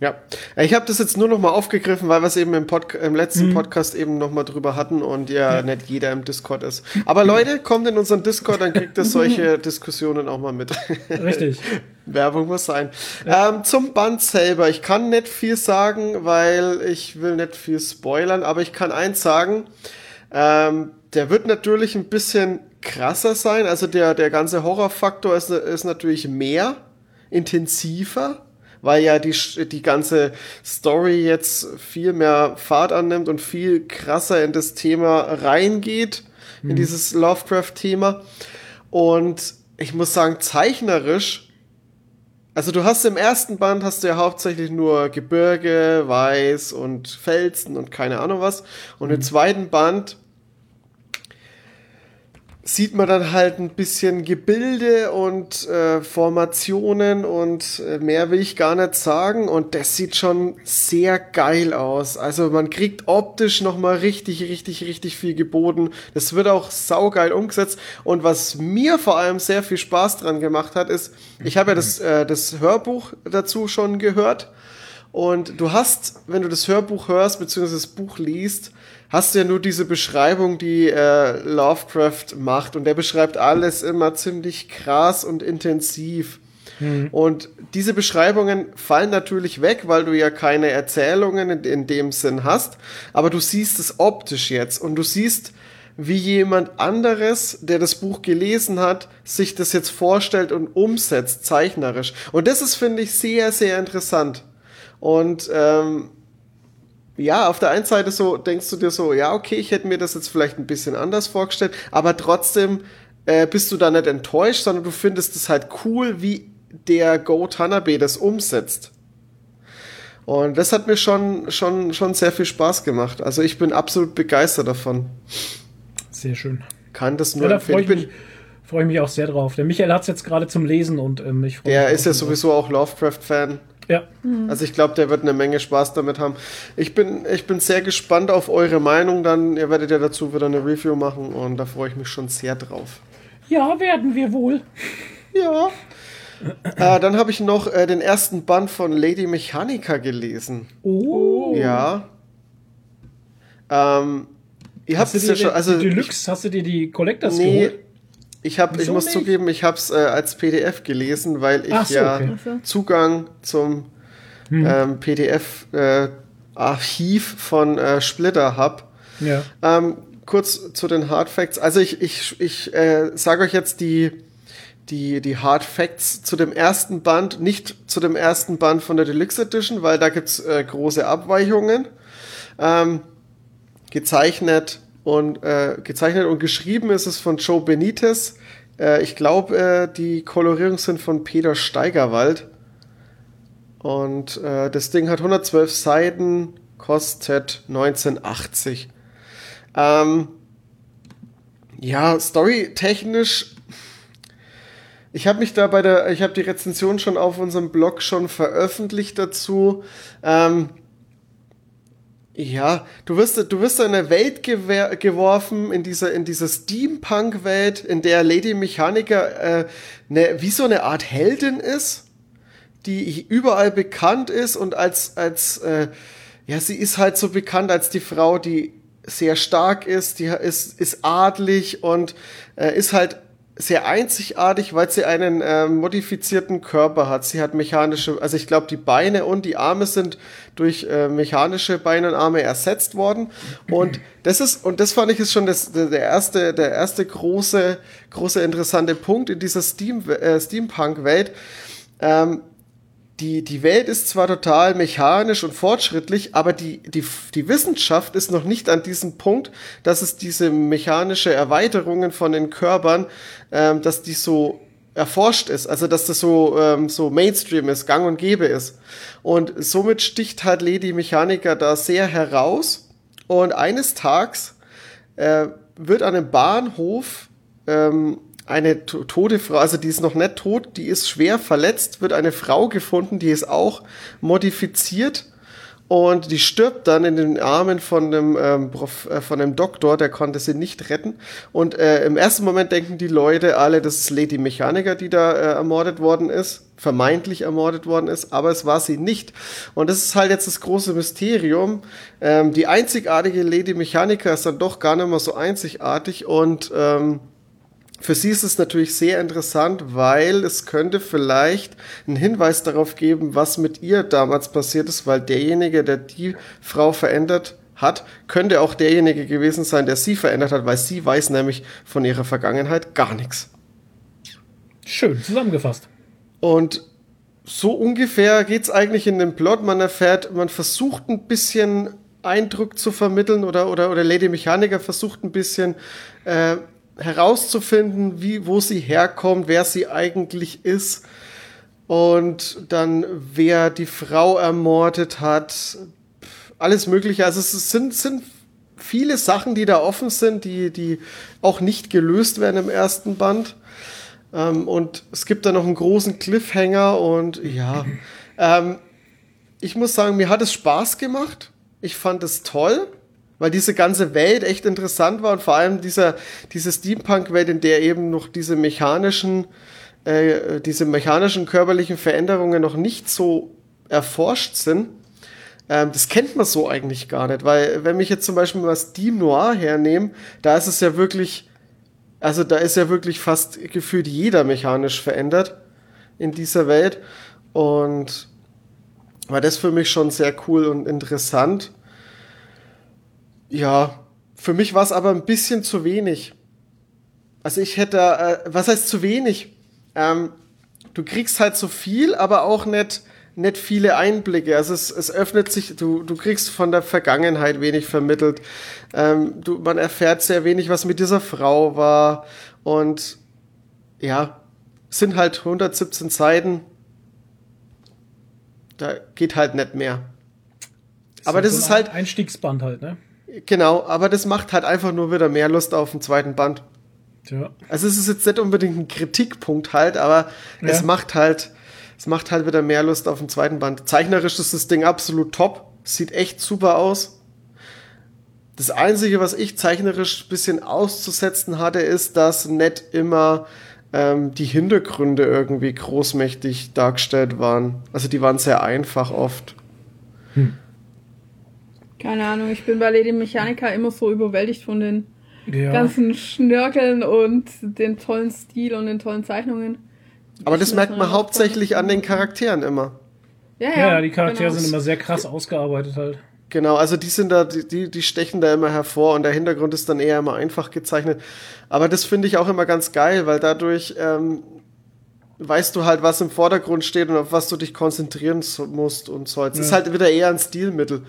Ja. Ich habe das jetzt nur noch mal aufgegriffen, weil wir es eben im, Pod im letzten Mhm. Podcast eben noch mal drüber hatten und ja, nicht jeder im Discord ist. Aber Leute, kommt in unseren Discord, dann kriegt ihr solche Diskussionen auch mal mit. Richtig. Werbung muss sein. Ähm, zum Band selber. Ich kann nicht viel sagen, weil ich will nicht viel spoilern, aber ich kann eins sagen. Ähm, der wird natürlich ein bisschen krasser sein. Also der, der ganze Horrorfaktor ist, ist natürlich mehr, intensiver, weil ja die, die ganze Story jetzt viel mehr Fahrt annimmt und viel krasser in das Thema reingeht, in dieses Lovecraft-Thema. Und ich muss sagen, zeichnerisch, also du hast im ersten Band hast du ja hauptsächlich nur Gebirge, Weiß und Felsen und keine Ahnung was. Und im zweiten Band sieht man dann halt ein bisschen Gebilde und äh, Formationen und äh, mehr will ich gar nicht sagen und das sieht schon sehr geil aus. Also man kriegt optisch nochmal richtig, richtig, richtig viel geboten. Das wird auch saugeil umgesetzt und was mir vor allem sehr viel Spaß dran gemacht hat, ist, ich habe ja das, äh, das Hörbuch dazu schon gehört und du hast, wenn du das Hörbuch hörst, beziehungsweise das Buch liest, hast du ja nur diese Beschreibung, die äh, Lovecraft macht. Und der beschreibt alles immer ziemlich krass und intensiv. Und diese Beschreibungen fallen natürlich weg, weil du ja keine Erzählungen in, in dem Sinn hast. Aber du siehst es optisch jetzt und du siehst, wie jemand anderes, der das Buch gelesen hat, sich das jetzt vorstellt und umsetzt, zeichnerisch. Und das ist, finde ich, sehr, sehr interessant. Und ähm, ja, auf der einen Seite so denkst du dir so, ja, okay, ich hätte mir das jetzt vielleicht ein bisschen anders vorgestellt, aber trotzdem äh, bist du da nicht enttäuscht, sondern du findest es halt cool, wie der Go Tanabe das umsetzt. Und das hat mir schon, schon, schon sehr viel Spaß gemacht. Also ich bin absolut begeistert davon. Sehr schön. Kann das Ja, nur da empfehlen. freue ich, mich- freue ich mich auch sehr drauf. Der Michael hat es jetzt gerade zum Lesen und ähm, ich freue der mich ist ja sowieso auch Lovecraft-Fan. Ja, Also ich glaube, der wird eine Menge Spaß damit haben. Ich bin, ich bin sehr gespannt auf eure Meinung dann. Ihr werdet ja dazu wieder eine Review machen und da freue ich mich schon sehr drauf. ja, werden wir wohl. Ja. äh, dann habe ich noch äh, den ersten Band von Lady Mechanica gelesen. Oh. Ja. Ähm, ihr habt Hast du es dir ja schon, die, also die ich, Deluxe, hast du dir die Collectors nee, geholt? Ich habe, ich muss nicht? zugeben, ich habe es äh, als PDF gelesen, weil ich so, ja okay. Hm. Zugang zum ähm, PDF äh, von äh, Splitter habe. Ja. Ähm, kurz zu den Hard Facts. Also ich, ich, ich äh, sage euch jetzt die, die, die Hard Facts zu dem ersten Band, nicht zu dem ersten Band von der Deluxe Edition, weil da gibt's äh, große Abweichungen. Ähm, gezeichnet und äh, gezeichnet und geschrieben ist es von Joe Benitez. Äh, ich glaube, äh, die Kolorierungen sind von Peter Steigerwald. Und äh, das Ding hat 112 Seiten, kostet 1980. Ähm, ja, storytechnisch. Ich habe mich da bei der, ich habe die Rezension schon auf unserem Blog schon veröffentlicht dazu. Ähm, ja, du wirst, du wirst in eine Welt geworfen, in dieser, in dieser Steampunk-Welt, in der Lady Mechanica äh, ne, wie so eine Art Heldin ist, die überall bekannt ist und als, als äh, ja, sie ist halt so bekannt als die Frau, die sehr stark ist, die ist, ist adlig und äh, ist halt sehr einzigartig, weil sie einen äh, modifizierten Körper hat. Sie hat mechanische, also ich glaube, die Beine und die Arme sind durch äh, mechanische Beine und Arme ersetzt worden. Und das ist, und das fand ich ist schon das, der erste, der erste große, große interessante Punkt in dieser Steam, äh, Steampunk-Welt. Ähm, die, die Welt ist zwar total mechanisch und fortschrittlich, aber die, die, die Wissenschaft ist noch nicht an diesem Punkt, dass es diese mechanische Erweiterungen von den Körpern, ähm, dass die so erforscht ist, also dass das so, ähm, so Mainstream ist, gang und gäbe ist. Und somit sticht halt Lady Mechanica da sehr heraus. Und eines Tages äh, wird an einem Bahnhof ähm, eine to- tote Frau, also die ist noch nicht tot, die ist schwer verletzt, wird eine Frau gefunden, die ist auch modifiziert und die stirbt dann in den Armen von dem, ähm, Prof, äh, von dem Doktor, der konnte sie nicht retten. Und äh, im ersten Moment denken die Leute alle, das ist Lady Mechanica, die da äh, ermordet worden ist, vermeintlich ermordet worden ist, aber es war sie nicht. Und das ist halt jetzt das große Mysterium. Ähm, die einzigartige Lady Mechanica ist dann doch gar nicht mehr so einzigartig und ähm, für sie ist es natürlich sehr interessant, weil es könnte vielleicht einen Hinweis darauf geben, was mit ihr damals passiert ist, weil derjenige, der die Frau verändert hat, könnte auch derjenige gewesen sein, der sie verändert hat, weil sie weiß nämlich von ihrer Vergangenheit gar nichts. Schön zusammengefasst. Und so ungefähr geht's eigentlich in dem Plot. Man erfährt, man versucht ein bisschen Eindruck zu vermitteln oder, oder, oder Lady Mechaniker versucht ein bisschen äh, herauszufinden, wie, wo sie herkommt, wer sie eigentlich ist und dann wer die Frau ermordet hat, alles mögliche. Also es sind, sind viele Sachen, die da offen sind, die, die auch nicht gelöst werden im ersten Band. Ähm, und es gibt da noch einen großen Cliffhanger und ja, ähm, ich muss sagen, mir hat es Spaß gemacht. Ich fand es toll, weil diese ganze Welt echt interessant war und vor allem dieser, diese Steampunk-Welt, in der eben noch diese mechanischen, äh, diese mechanischen körperlichen Veränderungen noch nicht so erforscht sind. Ähm, das kennt man so eigentlich gar nicht, weil wenn ich jetzt zum Beispiel mal Steam Noir hernehme, da ist es ja wirklich, also da ist ja wirklich fast gefühlt jeder mechanisch verändert in dieser Welt und war das für mich schon sehr cool und interessant. Ja, für mich war es aber ein bisschen zu wenig. Also ich hätte, äh, was heißt zu wenig? Ähm, du kriegst halt so viel, aber auch nicht, nicht viele Einblicke. Also es, es öffnet sich, du, du kriegst von der Vergangenheit wenig vermittelt. Ähm, du, man erfährt sehr wenig, was mit dieser Frau war. Und ja, es sind halt 117 Seiten. Da geht halt nicht mehr. Aber das so ist halt, Einstiegsband halt, ne? Genau, aber das macht halt einfach nur wieder mehr Lust auf den zweiten Band. Ja. Also es ist jetzt nicht unbedingt ein Kritikpunkt halt, aber Ja. es macht halt, es macht halt wieder mehr Lust auf den zweiten Band. Zeichnerisch ist das Ding absolut top, sieht echt super aus. Das Einzige, was ich zeichnerisch ein bisschen auszusetzen hatte, ist, dass nicht immer ähm, die Hintergründe irgendwie großmächtig dargestellt waren. Also die waren sehr einfach oft. Keine Ahnung, ich bin bei Lady Mechanica immer so überwältigt von den ja. ganzen Schnörkeln und den tollen Stil und den tollen Zeichnungen. Aber Ich das merkt man hauptsächlich an den Charakteren immer. Ja, ja, ja, die Charaktere genau. sind immer sehr krass ausgearbeitet halt. Genau, also die sind da, die- die, die stechen da immer hervor und der Hintergrund ist dann eher immer einfach gezeichnet. Aber das finde ich auch immer ganz geil, weil dadurch ähm, weißt du halt, was im Vordergrund steht und auf was du dich konzentrieren so, musst und sollst. Es ist halt wieder eher ein Stilmittel.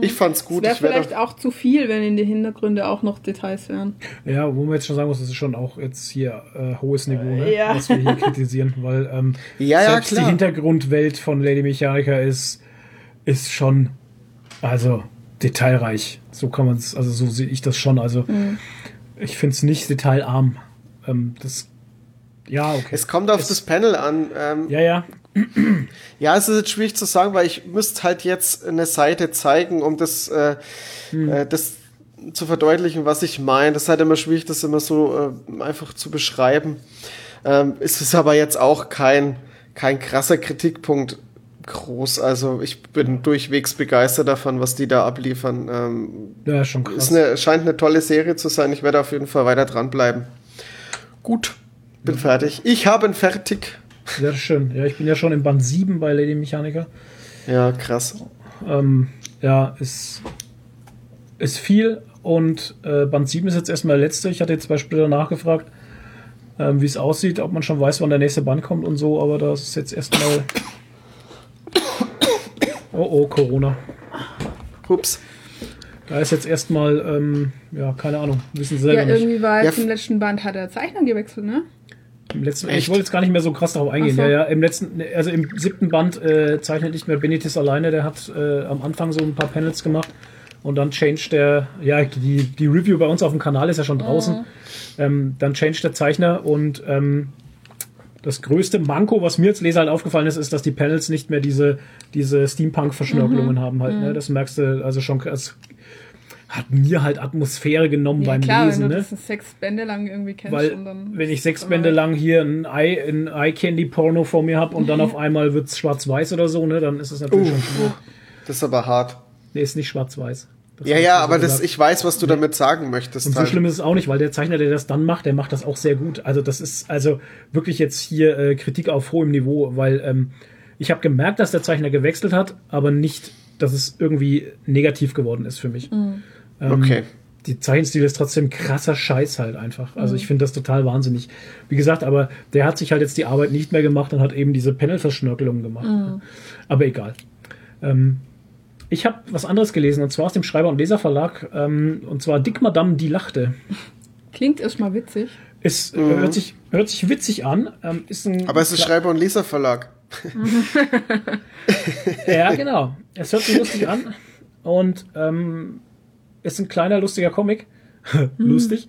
Ich fand's gut. Wäre Ich werd vielleicht auch zu viel, wenn in die Hintergründe auch noch Details wären. Ja, wo man jetzt schon sagen muss, das ist schon auch jetzt hier äh, hohes Niveau, ne? Ja. was wir hier kritisieren, weil ähm, Ja, ja, selbst klar. die Hintergrundwelt von Lady Mechanica ist, ist schon, also detailreich. So kann man es, also so sehe ich das schon. Also Mhm. ich finde es nicht detailarm. Ähm, das, ja, okay. es kommt auf das Panel an. Ähm, ja, ja, Ja, es ist jetzt schwierig zu sagen, weil ich müsste halt jetzt eine Seite zeigen, um das, äh, äh, das zu verdeutlichen, was ich meine. Das ist halt immer schwierig, das immer so äh, einfach zu beschreiben. Ähm, es ist aber jetzt auch kein, kein krasser Kritikpunkt groß. Also ich bin durchwegs begeistert davon, was die da abliefern. Ähm, ja, schon krass. ist eine, scheint eine tolle Serie zu sein. Ich werde auf jeden Fall weiter dranbleiben. Gut, bin fertig. Ich habe ihn fertig. Sehr schön. Ja, ich bin ja schon im Band 7 bei Lady Mechanica. Ja, krass. Ähm, ja, ist, ist viel und äh, Band 7 ist jetzt erstmal der letzte. Ich hatte jetzt bei Splitter nachgefragt, ähm, wie es aussieht, ob man schon weiß, wann der nächste Band kommt und so, aber das ist jetzt erstmal. Oh oh, Corona. Ups. Da ist jetzt erstmal, ähm, ja, keine Ahnung, wissen sie selber Ja, nicht. irgendwie war Ja, im letzten Band hat der Zeichner gewechselt, ne? Im letzten, Echt? ich wollte jetzt gar nicht mehr so krass darauf eingehen. So. Ja, ja, im letzten, also im siebten Band äh, zeichnet nicht mehr Benitez alleine, der hat äh, am Anfang so ein paar Panels gemacht und dann changed der, ja, die, die Review bei uns auf dem Kanal ist ja schon draußen. Ähm, dann changed der Zeichner und ähm, das größte Manko, was mir als Leser halt aufgefallen ist, ist, dass die Panels nicht mehr diese, diese Steampunk-Verschnörkelungen haben halt. Ne? Das merkst du also schon, es hat mir halt Atmosphäre genommen Ja, beim klar, Lesen. wenn du Ne? das sechs Bände lang irgendwie kennst Weil, und dann. wenn ich sechs Bände lang hier ein Eye, ein Eye Candy Porno vor mir habe und dann auf einmal wird's schwarz-weiß oder so, ne, dann ist es natürlich schon schwierig. Das ist aber hart. Nee, ist nicht schwarz-weiß. Das Ja, ja, aber das, ich weiß, was du damit sagen möchtest. Und so halt. schlimm ist es auch nicht, weil der Zeichner, der das dann macht, der macht das auch sehr gut. Also das ist also wirklich jetzt hier äh, Kritik auf hohem Niveau, weil ähm, ich habe gemerkt, dass der Zeichner gewechselt hat, aber nicht dass es irgendwie negativ geworden ist für mich. Ähm, Okay. Die Zeichenstil ist trotzdem krasser Scheiß halt einfach. Also ich finde das total wahnsinnig. Wie gesagt, aber der hat sich halt jetzt die Arbeit nicht mehr gemacht und hat eben diese Panel-Verschnörkelungen gemacht. Aber egal. Ähm, ich habe was anderes gelesen und zwar aus dem Schreiber- und Leserverlag ähm, und zwar Dick Madame, die lachte. Klingt erstmal witzig. Es äh, hört, sich, hört sich witzig an. Ähm, ist ein Aber es ist Schreiber- und Leserverlag. Ja, genau. Es hört sich lustig an und ähm, ist ein kleiner, lustiger Comic. Lustig.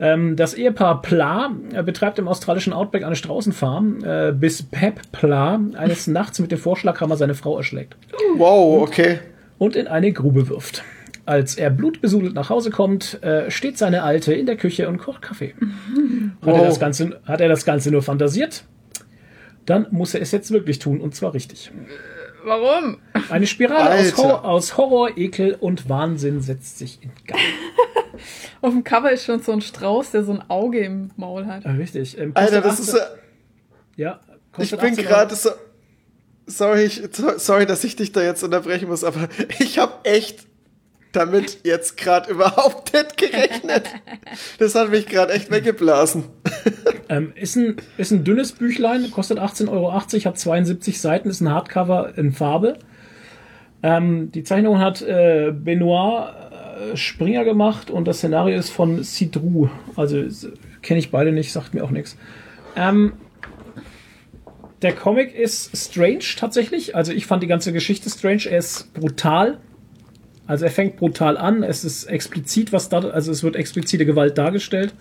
Ähm, das Ehepaar Pla äh, betreibt im australischen Outback eine Straußenfarm, äh, bis Pep Pla eines Nachts mit dem Vorschlaghammer seine Frau erschlägt Wow, okay. und in eine Grube wirft. Als er blutbesudelt nach Hause kommt, äh, steht seine Alte in der Küche und kocht Kaffee. Hat, er Wow. das Ganze, hat er das Ganze nur fantasiert? Dann muss er es jetzt wirklich tun und zwar richtig. Warum? Eine Spirale aus. Horror, aus Horror, Ekel und Wahnsinn setzt sich in Gang. Auf dem Cover ist schon so ein Strauß, der so ein Auge im Maul hat. Ja, richtig. Ähm, Alter, das ist 18 ja. ja, Ich bin 18 gerade so. Sorry, ich, so- sorry, dass ich dich da jetzt unterbrechen muss, aber ich habe echt damit jetzt gerade überhaupt nicht gerechnet. Das hat mich gerade echt weggeblasen. Ähm, ist, ein, ist ein dünnes Büchlein, kostet 18,80 Euro, hat 72 Seiten, ist ein Hardcover in Farbe. Ähm, die Zeichnung hat äh, Benoit äh, Springer gemacht und das Szenario ist von Cidru. Also kenne ich beide nicht, sagt mir auch nichts. Ähm, der Comic ist strange tatsächlich. Also ich fand die ganze Geschichte strange. Er ist brutal. Also er fängt brutal an. Es ist explizit, was da, also es wird explizite Gewalt dargestellt.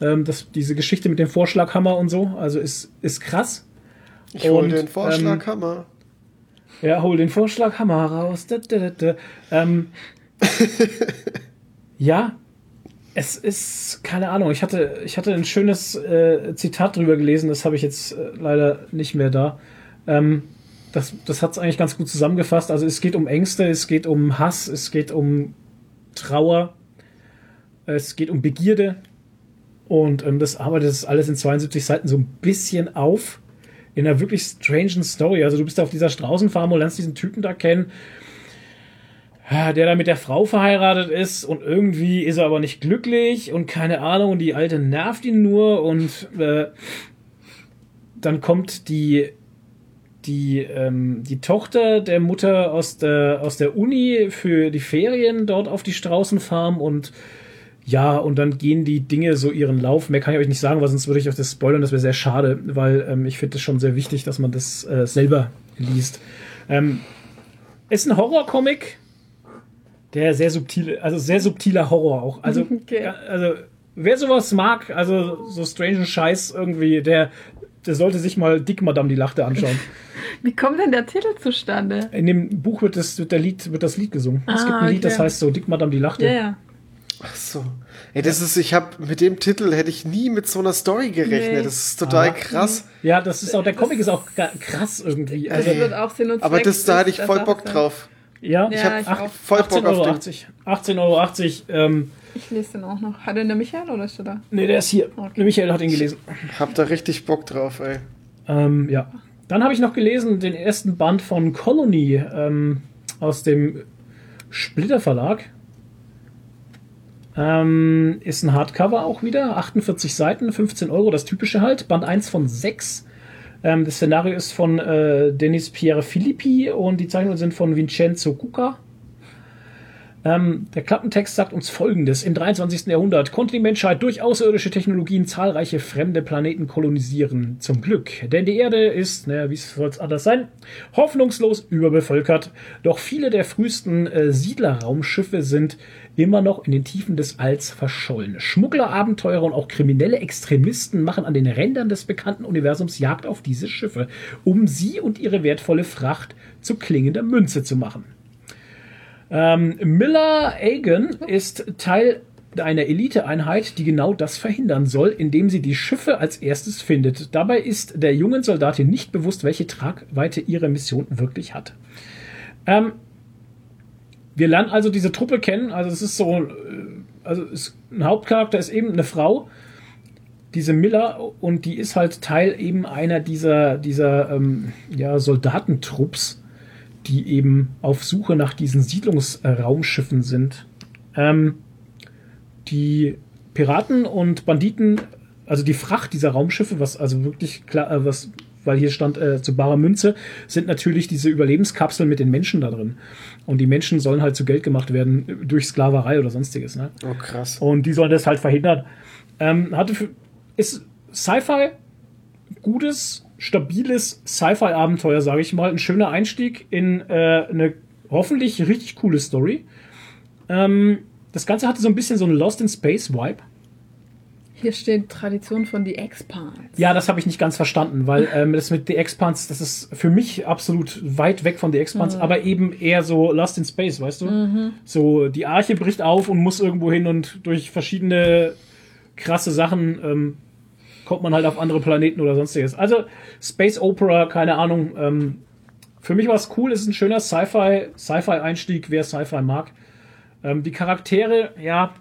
Ähm, das, diese Geschichte mit dem Vorschlaghammer und so, also ist, ist krass. Ich hol Und, den Vorschlaghammer. Ja, hol den Vorschlaghammer raus. Da, da, da. Ähm, ja, es ist, keine Ahnung, ich hatte, ich hatte ein schönes äh, Zitat drüber gelesen, das habe ich jetzt äh, leider nicht mehr da. Ähm, das das hat es eigentlich ganz gut zusammengefasst. Also es geht um Ängste, es geht um Hass, es geht um Trauer, es geht um Begierde. Und ähm, das arbeitet das alles in 72 Seiten so ein bisschen auf. In einer wirklich strangen Story. Also du bist da auf dieser Straußenfarm und lernst diesen Typen da kennen, ja, der da mit der Frau verheiratet ist und irgendwie ist er aber nicht glücklich und keine Ahnung und die Alte nervt ihn nur und äh, dann kommt die die ähm, die Tochter der Mutter aus der aus der Uni für die Ferien dort auf die Straußenfarm und ja, und dann gehen die Dinge so ihren Lauf. Mehr kann ich euch nicht sagen, weil sonst würde ich euch das spoilern. Das wäre sehr schade, weil ähm, ich finde es schon sehr wichtig, dass man das äh, selber liest. Ähm, ist ein Horrorcomic, der sehr subtil, also sehr subtiler Horror auch. Also, Okay. also wer sowas mag, also so strange Scheiß irgendwie, der, der sollte sich mal Dick Madame die Lachte anschauen. Wie kommt denn der Titel zustande? In dem Buch wird das, wird der Lied, wird das Lied gesungen. es Ah, gibt ein Lied, das heißt so Dick Madame die Lachte. Ja, ja. Ach so. Ey, das ist, ich habe mit dem Titel hätte ich nie mit so einer Story gerechnet. Nee. Das ist total Ah. krass. Ja, das ist auch, der Das Comic ist ist- auch krass irgendwie. Das Also, wird auch Sinn und Aber Zweck das, da hatte ich voll der Bock drauf. ja, Ja, ich habe ich auch. Voll Bock auf 18,80 Euro. 18,80 Euro. Ähm, Ich lese den auch noch. Hat den der Michael oder ist der da? nee, der ist hier. Okay. Michael hat ihn gelesen. Hab da richtig Bock drauf, ey. Ähm, ja. Dann habe ich noch gelesen den ersten Band von Colony ähm, aus dem Splitter Verlag. Ähm, ist ein Hardcover auch wieder, 48 Seiten, 15 Euro, das typische halt. Band 1 von 6. Ähm, das Szenario ist von äh, Denis Pierre Filippi und die Zeichnungen sind von Vincenzo Cucca. Ähm, der Klappentext sagt uns folgendes. Im 23. Jahrhundert konnte die Menschheit durch außerirdische Technologien zahlreiche fremde Planeten kolonisieren. Zum Glück. Denn die Erde ist, naja, wie soll es anders sein, hoffnungslos überbevölkert. Doch viele der frühesten äh, Siedlerraumschiffe sind immer noch in den Tiefen des Alls verschollen. Schmuggler, Abenteurer und auch kriminelle Extremisten machen an den Rändern des bekannten Universums Jagd auf diese Schiffe, um sie und ihre wertvolle Fracht zu klingender Münze zu machen. Ähm, Miller Agan ist Teil einer Eliteeinheit, die genau das verhindern soll, indem sie die Schiffe als erstes findet. Dabei ist der jungen Soldatin nicht bewusst, welche Tragweite ihre Mission wirklich hat. Ähm, wir lernen also diese Truppe kennen. Also es ist so, äh, also es, ein Hauptcharakter ist eben eine Frau, diese Miller, und die ist halt Teil eben einer dieser dieser ähm, ja, Soldatentrupps, die eben auf Suche nach diesen Siedlungsraumschiffen sind. Ähm, die Piraten und Banditen, also die Fracht dieser Raumschiffe, was also wirklich klar, äh, was, weil hier stand äh, zu barer Münze, sind natürlich diese Überlebenskapseln mit den Menschen da drin. Und die Menschen sollen halt zu Geld gemacht werden äh, durch Sklaverei oder sonstiges. Ne? Oh, krass. Und die sollen das halt verhindern. Ähm, hatte für, ist Sci-Fi gutes, stabiles Sci-Fi-Abenteuer, sage ich mal. Ein schöner Einstieg in äh, eine hoffentlich richtig coole Story. Ähm, das Ganze hatte so ein bisschen so einen Lost in Space Vibe. Hier steht Tradition von The Expans. Ja, das habe ich nicht ganz verstanden, weil ähm, das mit The Expanse, das ist für mich absolut weit weg von The Expanse, aber eben eher so Lost in Space, weißt du? So, die Arche bricht auf und muss irgendwo hin und durch verschiedene krasse Sachen ähm, kommt man halt auf andere Planeten oder sonstiges. Also Space Opera, keine Ahnung. Ähm, für mich war es cool, es ist ein schöner Sci-Fi, Sci-Fi-Einstieg, wer Sci-Fi mag. Ähm, die Charaktere, ja,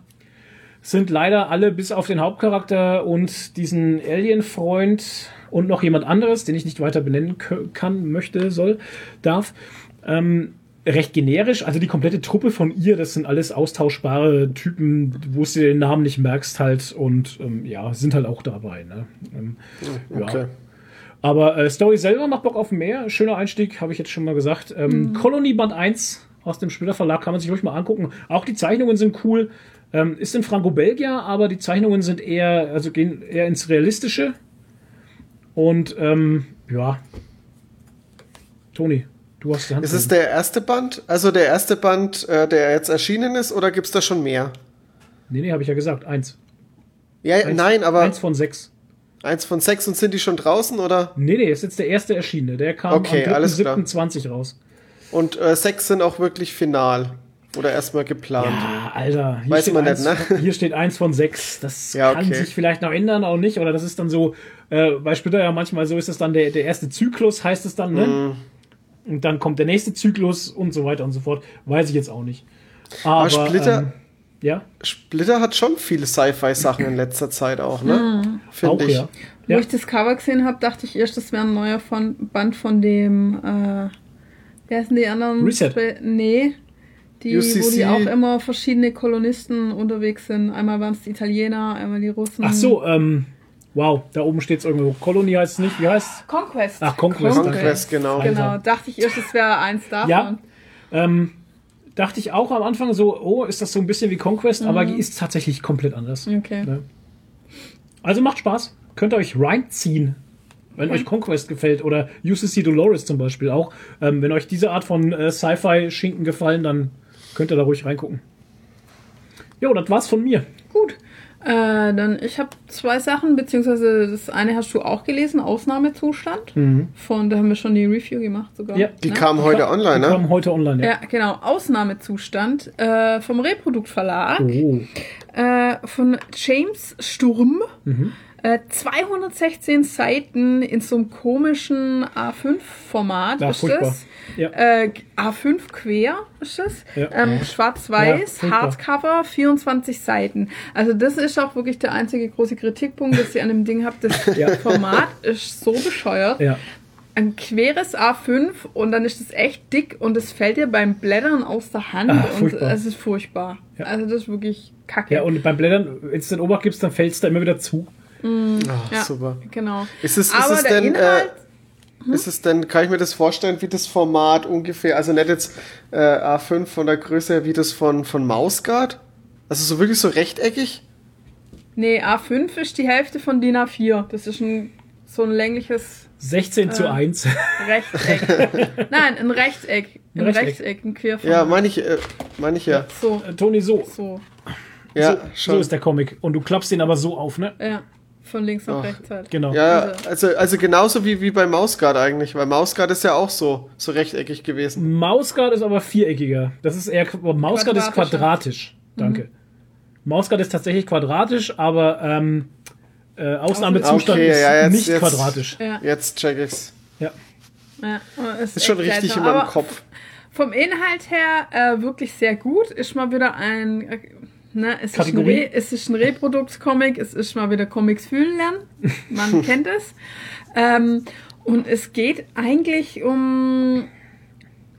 sind leider alle bis auf den Hauptcharakter und diesen Alien-Freund und noch jemand anderes, den ich nicht weiter benennen kann, möchte, soll, darf, ähm, recht generisch. Also die komplette Truppe von ihr, das sind alles austauschbare Typen, wo du den Namen nicht merkst halt und ähm, ja, sind halt auch dabei. Ne? Ähm, ja. Okay. Aber äh, Story selber macht Bock auf mehr. Schöner Einstieg, habe ich jetzt schon mal gesagt. Ähm, Colony Band 1 aus dem Splitter Verlag kann man sich ruhig mal angucken. Auch die Zeichnungen sind cool. Ähm, ist in Franco-Belgier, aber die Zeichnungen sind eher, also gehen eher ins Realistische. Und ähm, ja. Toni, du hast die Hand. Ist es der erste Band? Also der erste Band, äh, der jetzt erschienen ist, oder gibt's da schon mehr? nee, nee, habe ich ja gesagt. Eins. Ja, eins nein, aber Eins von sechs. eins von sechs und sind die schon draußen, oder? Nee, nee, ist jetzt der erste erschienene. Der kam Okay, am alles klar. 3.7.20 raus. Und äh, sechs sind auch wirklich final. Oder erstmal geplant. Ja, Alter. Hier Weiß steht man eins, nicht, ne? Hier steht eins von sechs. Das Ja, kann okay. sich vielleicht noch ändern, auch nicht. Oder das ist dann so, äh, bei Splitter ja manchmal so ist es dann der, der erste Zyklus, heißt es dann, ne? Mhm. Und dann kommt der nächste Zyklus und so weiter und so fort. Weiß ich jetzt auch nicht. Aber, Splitter- ähm, ja, Splitter hat schon viele Sci-Fi-Sachen in letzter Zeit auch, ne? auch, Finde ich. ja. Wo ja. ich das Cover gesehen habe, dachte ich erst, das wäre ein neuer von, Band von dem, äh, wer heißen die anderen? Reset. Spe- Nee. Die, wo UCC. die auch immer verschiedene Kolonisten unterwegs sind. Einmal waren es die Italiener, einmal die Russen. Ach so, ähm, wow, da oben steht es irgendwo. Colony heißt es nicht, wie heißt Conquest. Ach, Conquest, danke. Conquest, genau. Genau, dachte ich erst, es wäre eins davon. Ja. Ähm, dachte ich auch am Anfang so, oh, ist das so ein bisschen wie Conquest, aber die ist tatsächlich komplett anders. Okay. Ne? Also macht Spaß. Könnt ihr euch reinziehen, wenn euch Conquest gefällt oder UCC Dolores zum Beispiel auch. Ähm, wenn euch diese Art von äh, Sci-Fi-Schinken gefallen, dann könnt ihr da ruhig reingucken. Jo, das war's von mir. Gut. Äh, dann, ich habe zwei Sachen, beziehungsweise das eine hast du auch gelesen, Ausnahmezustand. Von, da haben wir schon die Review gemacht sogar. Mhm. Ja, Die ne? kam heute online, Die ne? kommen heute online, ja. Ja, genau. Ausnahmezustand äh, vom Reproduktverlag Oh. äh, von James Sturm. Mhm. Äh, 216 Seiten in so einem komischen A5-Format Ja, ist furchtbar. das. Ja. Äh, A5 quer ist das. Ja. Ähm, Schwarz-Weiß. Hardcover, 24 Seiten. Also das ist auch wirklich der einzige große Kritikpunkt, dass ich an dem Ding habe. Das Ja. Format ist so bescheuert Ja. ein queres A5 und dann ist es echt dick und es fällt dir beim Blättern aus der Hand Ah, und es ist furchtbar. Ja. Also das ist wirklich kacke. ja, und beim Blättern, wenn es den Obacht gibst, dann fällt es da immer wieder zu. Ah, Ja. Super. genau. Ist es, ist Aber es der denn, Inhalt, äh, ist es denn, kann ich mir das vorstellen, wie das Format ungefähr, also nicht jetzt äh, A5 von der Größe her, wie das von, von Mausgard? Also so wirklich so rechteckig? nee, A5 ist die Hälfte von DIN A4. Das ist ein so ein längliches 16 zu Äh. 1. Rechteck. Nein, ein Rechteck. Ein Ein Rechteck. Rechteck, ein Querformat. Ja, meine ich, äh, meine ich ja. so, Äh, Toni, so. so. Ja, so, schon. so ist der Comic. Und du klappst ihn aber so auf, ne? Ja, von links nach Ach. rechts halt. Genau. Ja, also, also genauso wie, wie bei Mausgard eigentlich, weil Mausgard ist ja auch so, so rechteckig gewesen. Mausgard ist aber viereckiger. Das ist eher Mausgard ist quadratisch. Danke. Mausgard ist tatsächlich quadratisch, aber ähm, äh, Ausnahmezustand Okay, ist ja, jetzt- nicht jetzt- quadratisch. Ja, Jetzt check ich's. Ja. ja. Es Ist schon richtig seltsam. in meinem Aber Kopf. Vom Inhalt her äh, wirklich sehr gut. Ist mal wieder ein. Ne, es, ist ein? Re es ist ein Reprodukt-Comic. Es ist mal wieder Comics fühlen lernen. Man kennt es. Ähm, und es geht eigentlich um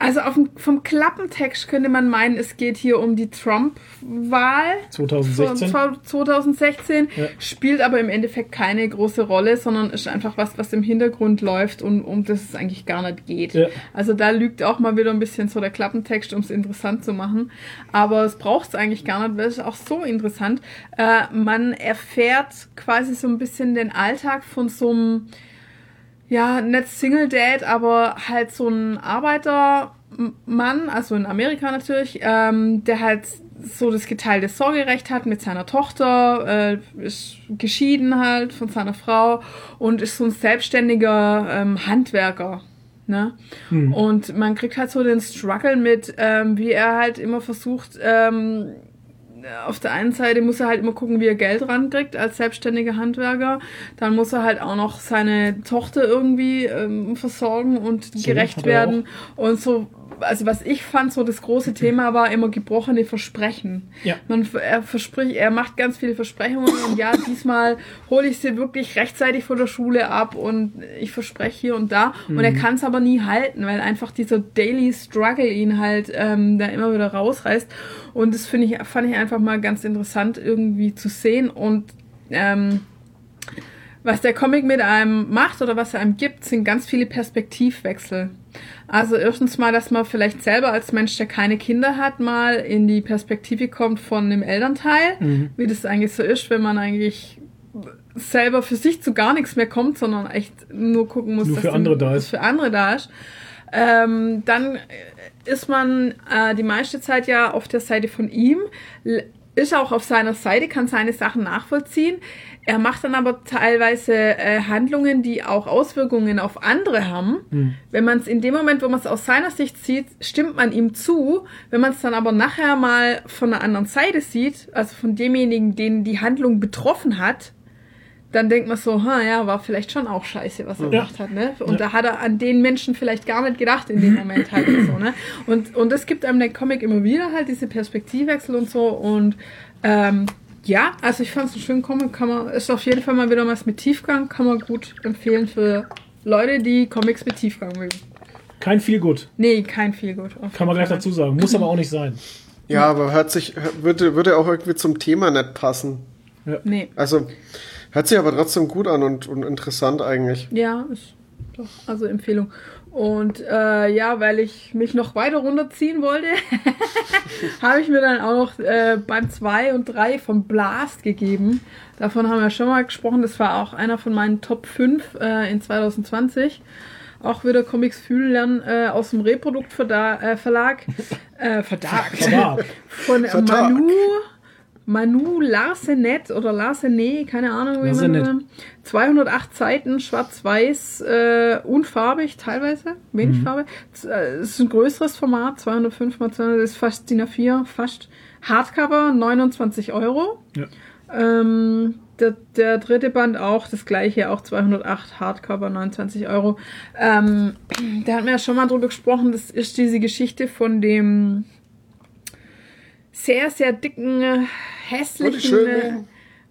Also auf dem, vom Klappentext könnte man meinen, es geht hier um die Trump-Wahl 2016. von 2016, Ja. spielt aber im Endeffekt keine große Rolle, sondern ist einfach was, was im Hintergrund läuft und um das es eigentlich gar nicht geht. Ja. Also da lügt auch mal wieder ein bisschen so der Klappentext, um es interessant zu machen. Aber es braucht es eigentlich gar nicht, weil es ist auch so interessant. Äh, man erfährt quasi so ein bisschen den Alltag von so einem ja, nicht Single Dad, aber halt so ein Arbeitermann, also in Amerika natürlich, ähm, der halt so das geteilte Sorgerecht hat mit seiner Tochter, äh, ist geschieden halt von seiner Frau und ist so ein selbstständiger ähm, Handwerker. Ne? Und man kriegt halt so den Struggle mit, ähm, wie er halt immer versucht, ähm, auf der einen Seite muss er halt immer gucken, wie er Geld rankriegt als selbstständiger Handwerker. Dann muss er halt auch noch seine Tochter irgendwie ähm, versorgen und gerecht hat er werden. Und so, also was ich fand, so das große Thema war immer gebrochene Versprechen. Ja. Man, er verspricht, er macht ganz viele Versprechungen und ja, diesmal hole ich sie wirklich rechtzeitig von der Schule ab und ich verspreche hier und da. Und er kann es aber nie halten, weil einfach dieser Daily Struggle ihn halt ähm, da immer wieder rausreißt. Und das finde ich, fand ich einfach mal ganz interessant irgendwie zu sehen und ähm, was der Comic mit einem macht oder was er einem gibt, sind ganz viele Perspektivwechsel. Also erstens mal, dass man vielleicht selber als Mensch, der keine Kinder hat, mal in die Perspektive kommt von einem Elternteil, wie das eigentlich so ist, wenn man eigentlich selber für sich zu gar nichts mehr kommt, sondern echt nur gucken muss, Nur dass für andere da ist. für andere da ist. Ähm, dann ist man äh, die meiste Zeit ja auf der Seite von ihm, ist auch auf seiner Seite, kann seine Sachen nachvollziehen. Er macht dann aber teilweise äh, Handlungen, die auch Auswirkungen auf andere haben. Hm. Wenn man es in dem Moment, wo man es aus seiner Sicht sieht, stimmt man ihm zu. Wenn man es dann aber nachher mal von der anderen Seite sieht, also von demjenigen, den die Handlung betroffen hat, dann denkt man so, ha, ja, war vielleicht schon auch scheiße, was er Ja. gemacht hat, ne? Und da hat er an den Menschen vielleicht gar nicht gedacht in dem Moment halt und so, ne? Und, und das gibt einem der Comic immer wieder halt diese Perspektivwechsel und so und ähm, ja, also ich fand es einen schönen Comic, kann man, ist auf jeden Fall mal wieder was mit Tiefgang, kann man gut empfehlen für Leute, die Comics mit Tiefgang mögen. Kein viel gut. Nee, kein viel gut. Kann man gleich dazu sagen. Muss aber auch nicht sein. Ja, aber hört sich, würde, würde auch irgendwie zum Thema nicht passen. Nee. Also, hört sich aber trotzdem gut an und, und interessant eigentlich. Ja, ist doch, also Empfehlung. Und äh, ja, weil ich mich noch weiter runterziehen wollte, habe ich mir dann auch noch äh, Band 2 und 3 von Blast gegeben. Davon haben wir schon mal gesprochen. Das war auch einer von meinen Top 5 äh, in 2020. Auch wieder Comics fühlen lernen äh, aus dem Reprodukt-Verlag. Äh, Verlag. Äh, Verlag. Verlag. Von Vertrag. Manu. Manu Larsenet oder Larsenet, keine Ahnung, wie man Larsenet. das 208 Seiten, schwarz-weiß, äh, unfarbig teilweise, wenig Farbe. Z- äh, Es ist ein größeres Format, 205 mal 200, das ist fast DIN A4, fast Hardcover, 29 Euro. Ja. Ähm, der, der dritte Band auch, das gleiche, auch 208 Hardcover, 29 Euro. Ähm, da hatten wir ja schon mal drüber gesprochen, das ist diese Geschichte von dem sehr, sehr dicken, hässlichen äh,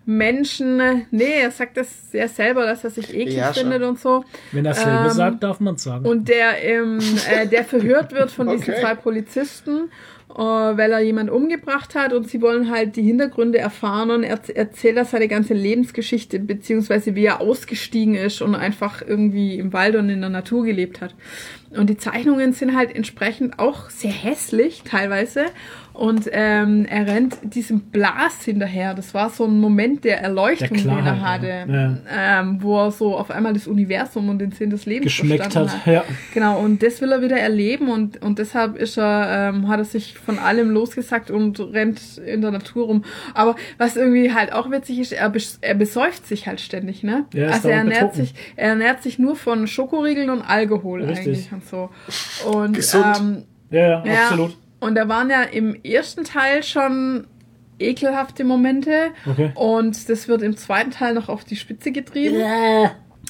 Menschen. Nee, er sagt das sehr selber, dass er sich eklig Ja, schon. findet und so. Wenn er selber Ähm, sagt, darf man es sagen. Und der, ähm, äh, der verhört wird von diesen Okay. zwei Polizisten, äh, weil er jemand umgebracht hat und sie wollen halt die Hintergründe erfahren und er erzählt er seine ganze Lebensgeschichte, beziehungsweise wie er ausgestiegen ist und einfach irgendwie im Wald und in der Natur gelebt hat. Und die Zeichnungen sind halt entsprechend auch sehr hässlich teilweise. Und ähm, er rennt diesem Blas hinterher. Das war so ein Moment der Erleuchtung, Der Klarheit, den er hatte. ja. Ähm, wo er so auf einmal das Universum und den Sinn des Lebens Geschmeckt verstanden hat. Ja. Genau, und das will er wieder erleben und, und deshalb ist er, ähm, hat er sich von allem losgesagt und rennt in der Natur rum. Aber was irgendwie halt auch witzig ist, er, bes er besäuft sich halt ständig, ne? Ja, also er ernährt betrunken. sich, er ernährt sich nur von Schokoriegeln und Alkohol Richtig. eigentlich und so. Und Gesund. Ähm, Ja, ja, ja, absolut. Und da waren ja im ersten Teil schon ekelhafte Momente Okay. und das wird im zweiten Teil noch auf die Spitze getrieben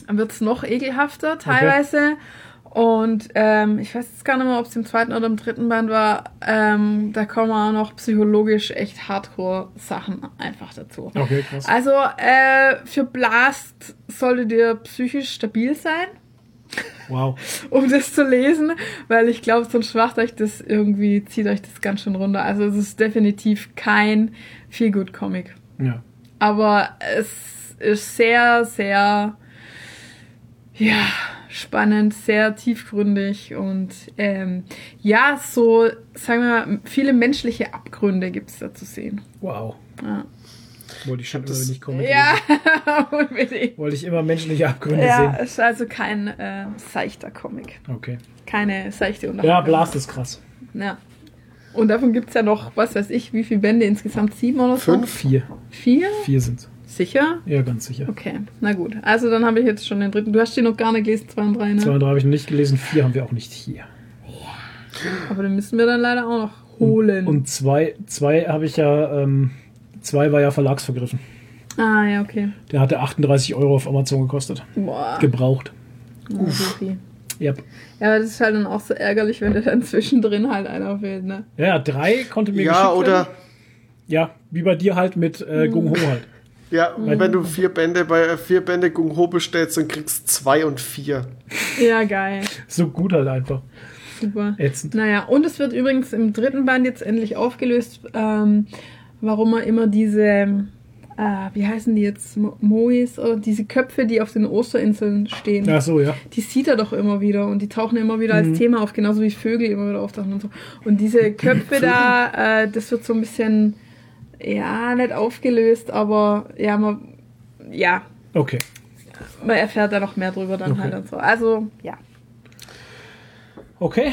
dann wird es noch ekelhafter teilweise. Und ähm, ich weiß jetzt gar nicht mehr, ob es im zweiten oder im dritten Band war. Ähm, da kommen auch noch psychologisch echt Hardcore-Sachen einfach dazu. Okay, krass. Also äh, für Blast solltet ihr psychisch stabil sein. Wow. um das zu lesen, weil ich glaube, sonst macht euch das irgendwie, zieht euch das ganz schön runter. Also es ist definitiv kein Feel-Good-Comic. Ja. Aber es ist sehr, sehr, ja, spannend, sehr tiefgründig und ähm, ja, so, sagen wir mal, viele menschliche Abgründe gibt es da zu sehen. Wow. Ja, Wollte ich schon immer, wenn ich Comic ja unbedingt. Wollte ich immer menschliche Abgründe Ja, sehen. ist also kein äh, seichter Comic. Okay. Keine seichte Ja, Unterhaltung. Blast ist krass. Ja. Und davon gibt es ja noch, was weiß ich, wie viele Bände insgesamt? Sieben oder so? Fünf? Vier. Vier? Vier sind's. Sicher? Ja, ganz sicher. Okay, na gut. Also dann habe ich jetzt schon den dritten. Du hast den noch gar nicht gelesen, zwei und drei, ne? Zwei und drei habe ich noch nicht gelesen, vier haben wir auch nicht hier. Aber den müssen wir dann leider auch noch holen. Und zwei, zwei habe ich ja, ähm, zwei war ja verlagsvergriffen. ah, ja, okay. Der hatte 38 Euro auf Amazon gekostet. Boah. Gebraucht. Oh, supi. Yep. Ja, aber das ist halt dann auch so ärgerlich, wenn der dann zwischendrin halt einer fehlt, ne? Ja, ja, drei konnte mir Ja, geschickt oder werden. Ja, wie bei dir halt mit äh, Gung Ho halt. ja, wenn du vier Bände bei äh, vier Bände Gung Ho bestellst und kriegst zwei und vier. Ja, geil. So gut halt einfach. Super. Ätzend. Naja, und es wird übrigens im dritten Band jetzt endlich aufgelöst, ähm, warum er immer diese, äh, wie heißen die jetzt, Mo- Mois oder diese Köpfe, die auf den Osterinseln stehen. Ach so, ja. Die sieht er doch immer wieder und die tauchen immer wieder als Thema auf, genauso wie Vögel immer wieder auftauchen und so. Und diese Köpfe da, äh, das wird so ein bisschen, ja, nicht aufgelöst, aber ja, man, ja, Okay. man erfährt da noch mehr drüber dann Okay. halt und so. Also, ja. Okay.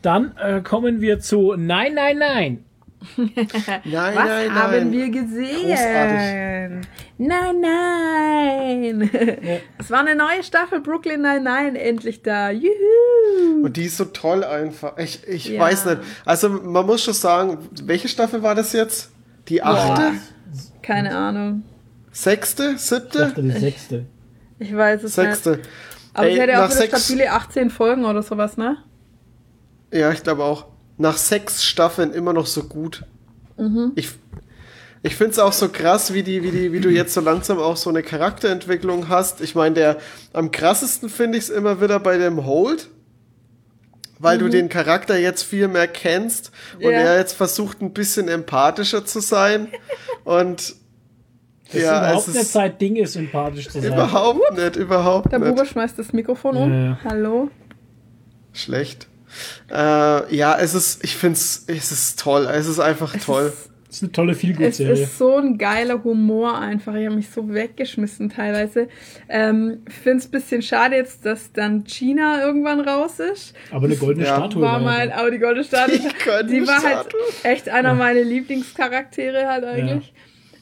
Dann äh, kommen wir zu Nein, nein, nein. Nein, Was nein, haben nein. wir gesehen? Großartig. Nein, nein. Es war eine neue Staffel Brooklyn Nein, nein, endlich da. Juhu. Und die ist so toll einfach. Ich, ich Ja. weiß nicht. Also man muss schon sagen, welche Staffel war das jetzt? Die achte? Keine Ahnung. Sechste? Ich Siebte? dachte die sechste. Ich weiß es nicht. Sechste. Aber Ey, sie hätte auch wieder sechs- stabile 18 Folgen oder sowas, ne? Ja, ich glaube auch. Nach sechs Staffeln immer noch so gut. Mhm. Ich, ich finde es auch so krass, wie, die, wie, die, wie du jetzt so langsam auch so eine Charakterentwicklung hast. Ich meine, der am krassesten finde ich es immer wieder bei dem Hold. Weil du den Charakter jetzt viel mehr kennst und Mhm. Ja. er jetzt versucht, ein bisschen empathischer zu sein. und Das ja, ist überhaupt es nicht sein Ding ist, sympathisch zu sein. überhaupt nicht, überhaupt Der Buber nicht. schmeißt das Mikrofon um. Ja. Hallo. Schlecht. Äh, ja, es ist, ich finde es, es ist toll. Es ist einfach toll. Das ist eine tolle Es Feelgood-Serie. ist so ein geiler Humor einfach. Ich habe mich so weggeschmissen teilweise. Ähm, ich finde es ein bisschen schade jetzt, dass dann China irgendwann raus ist. Aber eine goldene Ja. Statue war ja aber die goldene Statue, Die goldene die war halt Statue. echt einer meiner Lieblingscharaktere halt eigentlich.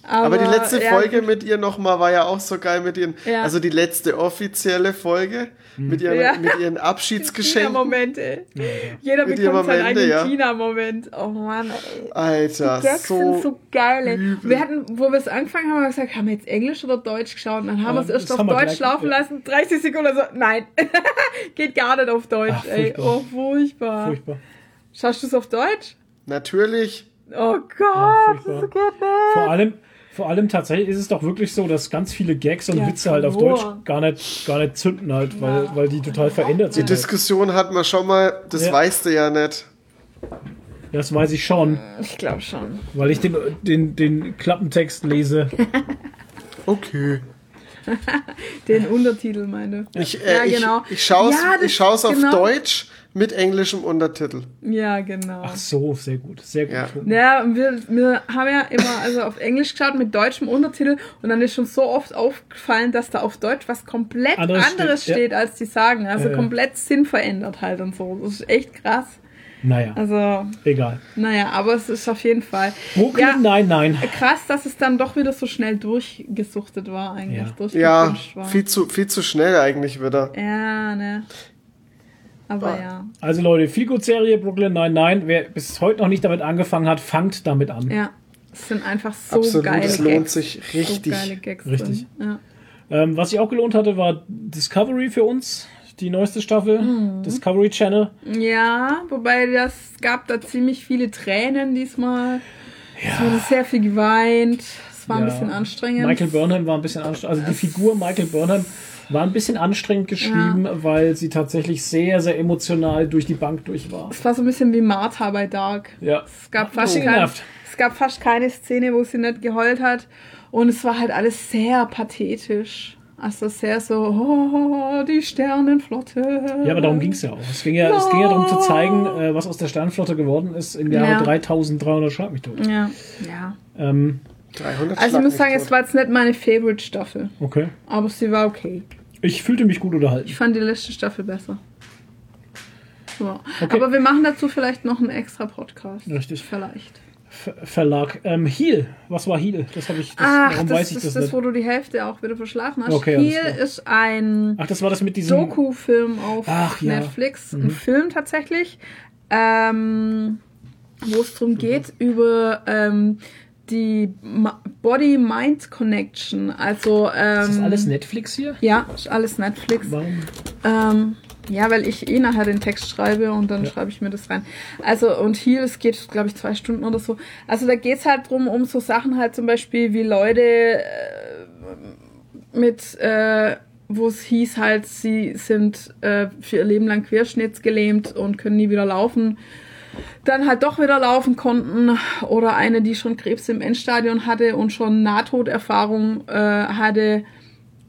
Aber, Aber die letzte ja, Folge mit ihr nochmal war ja auch so geil mit ihren, Ja. also die letzte offizielle Folge mit ihren, Ja. mit ihren Abschiedsgeschenken. China-Momente. Jeder Mit bekommt ihren seinen eigenen ja. China-Moment. Oh Mann, ey. Alter, Die Gags so, sind so geil. ey. übel. Wir hatten, wo wir es angefangen haben, haben wir gesagt, haben wir jetzt Englisch oder Deutsch geschaut? Und dann haben wir es Ja, erst auf Deutsch gleich- laufen ja. lassen. 30 Sekunden so, nein. Geht gar nicht auf Deutsch, Ach, ey. Oh, furchtbar. Furchtbar. Schaust du es auf Deutsch? natürlich. Oh Gott, furchtbar. das geht nicht. Vor allem, vor allem tatsächlich ist es doch wirklich so, dass ganz viele Gags und Ja, Witze halt auf. Deutsch gar nicht, gar nicht zünden halt, weil, Ja. weil die total verändert Die sind. halt. Diskussion hatten wir schon mal, das Ja. weißt du ja nicht. Das weiß ich schon, Ich glaube schon. weil ich den, den, den Klappentext lese. Okay. Den Untertitel meine. Ich, äh, Ja, genau. ich, ich schaue es Ja, auf genau. Deutsch mit englischem Untertitel. Ja, genau. Ach so, sehr gut, sehr gut. Ja. Ja, und wir, wir haben ja immer also auf Englisch geschaut mit deutschem Untertitel und dann ist schon so oft aufgefallen, dass da auf Deutsch was komplett Anderes anderes, steht, steht, ja. als die sagen. Also ja. komplett Sinn verändert halt und so. Das ist echt krass. Naja, Also, egal. naja, aber es ist auf jeden Fall Brooklyn, Ja. nein, nein. krass, dass es dann doch wieder so schnell durchgesuchtet war eigentlich. Ja. Ja, viel zu, viel zu schnell eigentlich wieder. Ja, ne. Aber Ah. ja. Also Leute, Feelgood-Serie, Brooklyn, nein, nein. Wer bis heute noch nicht damit angefangen hat, fangt damit an. Ja. Es sind einfach so Absolut, geile es Gags. lohnt sich So richtig. geile Gags Richtig. Ja. Ähm, was sich auch gelohnt hatte, war Discovery für uns, die neueste Staffel. Mhm. Discovery Channel. Ja, wobei das gab da ziemlich viele Tränen diesmal. Es wurde sehr viel geweint. Es war ein Ja. bisschen anstrengend. Michael Burnham war ein bisschen anstrengend. Also die Figur Michael Burnham war ein bisschen anstrengend geschrieben, weil sie tatsächlich sehr, sehr emotional durch die Bank durch war. Es war so ein bisschen wie Martha bei Dark. Ja. Es gab, ein fast bisschen kein, es gab fast keine Szene, wo sie nicht geheult hat. Und es war halt alles sehr pathetisch. Also sehr so, oh, die Sternenflotte. Ja, aber darum ging es ja auch. Es ging ja, es ging ja darum zu zeigen, äh, was aus der Sternflotte geworden ist im Jahre Ja. 3300 Schlag mich tot. Ja, ja. Ähm, 300 Also ich muss sagen, tot. es war jetzt nicht meine Favorite-Staffel. okay. Aber sie war okay. Ich fühlte mich gut unterhalten. Ich fand die letzte Staffel besser. So. Okay. Aber wir machen dazu vielleicht noch einen extra Podcast. Richtig. Vielleicht. Ver Verlag. Ähm, Heal. Was war Heal? Das habe ich. Das, Ach, warum das weiß ich ist das, das, nicht? wo du die Hälfte auch wieder verschlafen hast. Okay, klar. ist ein Ach, das war das mit diesem. Doku-Film auf Ach, ja. Mhm. Netflix. Ein Film tatsächlich. Ähm, wo es darum geht, über ähm, die Body-Mind-Connection. Also, ähm, Ist das alles Netflix hier? Ja, ist alles Netflix. Warum? Ja, weil ich eh nachher den Text schreibe und dann schreibe ich mir das rein. Also, und hier, es geht, glaube ich, zwei Stunden oder so. Also, da geht's halt drum, um so Sachen halt zum Beispiel, wie Leute äh, mit, äh, wo es hieß halt, sie sind äh, für ihr Leben lang querschnittsgelähmt und können nie wieder laufen, dann halt doch wieder laufen konnten. Oder eine, die schon Krebs im Endstadion hatte und schon Nahtoderfahrung äh, hatte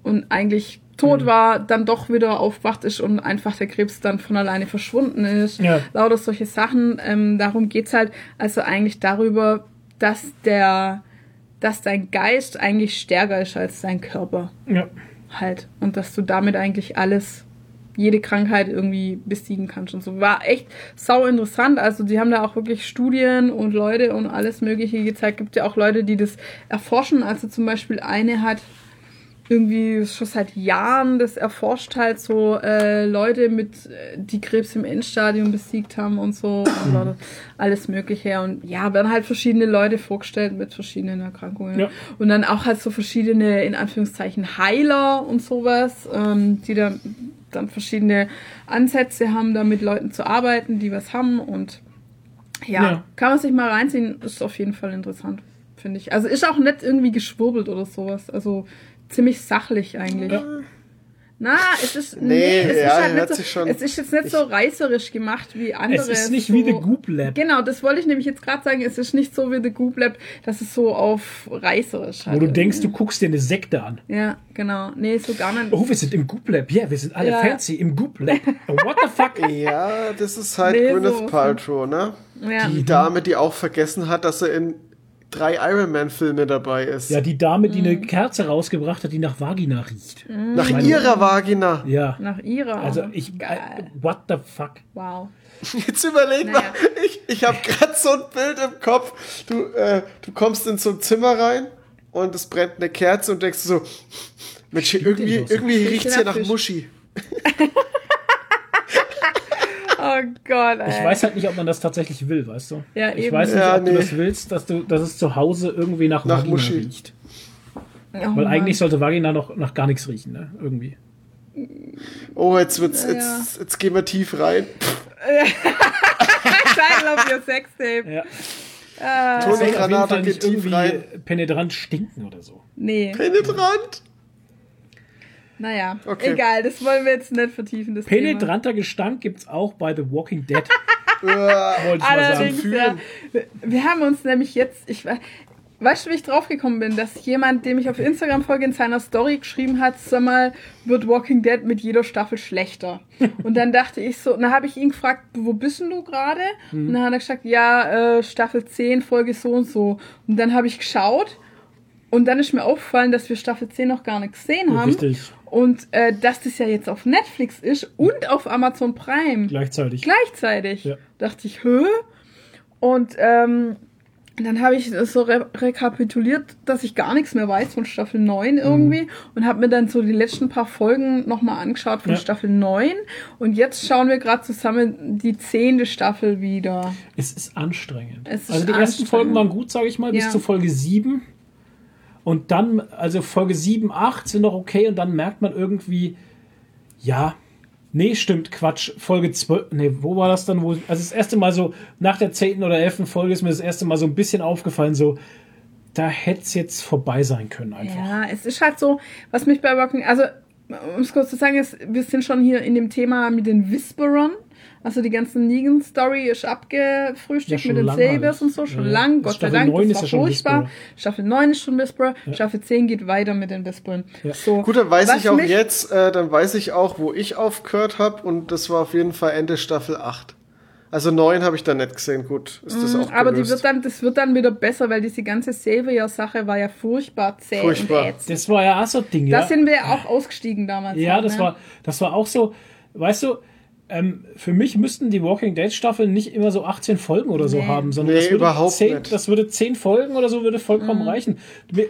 und eigentlich tot war, dann doch wieder aufgewacht ist und einfach der Krebs dann von alleine verschwunden ist. Ja. Lauter solche Sachen. Ähm, darum geht's halt also eigentlich darüber, dass der, dass dein Geist eigentlich stärker ist als dein Körper Ja. halt. Und dass du damit eigentlich alles, jede Krankheit irgendwie besiegen kannst und so. War echt sau interessant. Also die haben da auch wirklich Studien und Leute und alles Mögliche gezeigt. Gibt ja auch Leute, die das erforschen. Also zum Beispiel eine hat irgendwie schon seit Jahren das erforscht halt so äh, Leute mit äh, die Krebs im Endstadium besiegt haben und so und alles mögliche. Und ja werden halt verschiedene Leute vorgestellt mit verschiedenen Erkrankungen. Ja. und dann auch halt so verschiedene in Anführungszeichen Heiler und sowas ähm, die dann dann verschiedene Ansätze haben da mit Leuten zu arbeiten die was haben. Und ja, Ja. kann man sich mal reinziehen. Ist auf jeden Fall interessant finde ich. Also ist auch nicht irgendwie geschwurbelt oder sowas. Also ziemlich sachlich eigentlich. Ja. Na, es ist, Nee, es ja, ist halt nicht so, es ist jetzt nicht so reißerisch gemacht wie andere. Es ist nicht so, wie The Goop Lab. Genau, das wollte ich nämlich jetzt gerade sagen. Es ist nicht so wie The Goop Lab, dass es so auf reißerisch Wo halt du ist. denkst, du guckst dir eine Sekte an. Ja, genau. Nee, so gar nicht. Oh, wir sind im Goop Lab. Ja, wir sind alle Ja. fancy im Goop Lab. What the fuck? Ja, das ist halt Nee, Gwyneth so- Paltrow, ne? ja. Die Dame, die auch vergessen hat, dass er in drei Iron Man-Filme dabei ist. Ja, die Dame, die Mhm. eine Kerze rausgebracht hat, die nach Vagina riecht. Nach Meine- ihrer Vagina. Ja. Nach ihrer. Also ich. Geil. what the fuck? Wow. Jetzt überleg Naja. mal, ich, ich habe gerade so ein Bild im Kopf. Du, äh, du kommst in so ein Zimmer rein und es brennt eine Kerze und denkst so, Mensch, irgendwie, irgendwie Riecht riecht's nach hier nach. Muschi. Gott, ey. Ich weiß halt nicht, ob man das tatsächlich will, weißt du? Ja, ich eben. weiß nicht, Ja, ob du nee. das willst, dass du, dass es zu Hause irgendwie nach, Nach Vagina Muschi. riecht. Oh Weil Mann. eigentlich sollte Vagina noch nach gar nichts riechen, ne? Irgendwie. Oh, jetzt wird's, Ja, jetzt, jetzt gehen wir tief rein. Title of your Sextape. Ja. Ah, Toni Fall geht nicht tief irgendwie rein. penetrant stinken oder so. nee. Penetrant. Naja, Okay. egal, das wollen wir jetzt nicht vertiefen. Das Thema. Penetranter Gestank gibt's auch bei The Walking Dead. Äh, Wollte ich mal sagen. Allerdings, ja. Wir- haben uns nämlich jetzt, ich we- weißt du, wie ich draufgekommen bin, dass jemand, dem ich auf Instagram folge, in seiner Story geschrieben hat, sag mal, wird Walking Dead mit jeder Staffel schlechter. Und dann dachte ich so, dann habe ich ihn gefragt, wo bist denn du gerade? Mhm. Und dann hat er gesagt, ja, äh, Staffel 10, Folge so und so. Und dann habe ich geschaut und dann ist mir aufgefallen, dass wir Staffel 10 noch gar nicht gesehen haben. Richtig. Und äh, dass das ja jetzt auf Netflix ist und auf Amazon Prime Gleichzeitig. gleichzeitig. Ja. Dachte ich, hä? Und ähm, dann habe ich so re rekapituliert, dass ich gar nichts mehr weiß von Staffel 9 irgendwie und habe mir dann so die letzten paar Folgen nochmal angeschaut von Ja. Staffel 9 und jetzt schauen wir gerade zusammen die zehnte Staffel wieder. Es ist anstrengend. Es ist also die ersten. Folgen waren gut, sage ich mal, bis Ja. zu Folge 7. Und dann, also Folge 7, 8 sind noch okay und dann merkt man irgendwie, ja, nee, stimmt, Quatsch, Folge 12, nee, wo war das dann? Wo, also das erste Mal so, nach der 10. oder 11. Folge ist mir das erste Mal so ein bisschen aufgefallen, so, da hätte es jetzt vorbei sein können einfach. Ja, es ist halt so, was mich bei Walking, also um es kurz zu sagen, ist, wir sind schon hier in dem Thema mit den Whisperern. Also die ganzen Negan-Story ist Ja, abgefrühstückt schon mit den Sabers und so, schon Ja, ja. lang, Gott sei Staffel Dank, 9 das ist war ja schon furchtbar. Whisperer. Staffel 9 ist schon Whisperer, Staffel 10 geht weiter mit den Whispern. Ja. So, Gut, dann weiß ich auch jetzt, äh, dann weiß ich auch, wo ich aufgehört habe und das war auf jeden Fall Ende Staffel 8. Also 9 habe ich dann nicht gesehen, gut, ist das auch Mhm, Aber die wird dann, das wird dann wieder besser, weil diese ganze Savior-Sache war ja furchtbar zäh Furchtbar. und ätzend. Das war ja auch so ein Ding, ja. Da sind wir auch ausgestiegen damals. Ja, halt, das ne? war, das war auch so, weißt du, ähm, für mich müssten die Walking Dead Staffeln nicht immer so 18 Folgen oder so Nee. haben, sondern Nee, das, würde überhaupt 10, nicht. das würde 10 Folgen oder so würde Mhm. vollkommen reichen.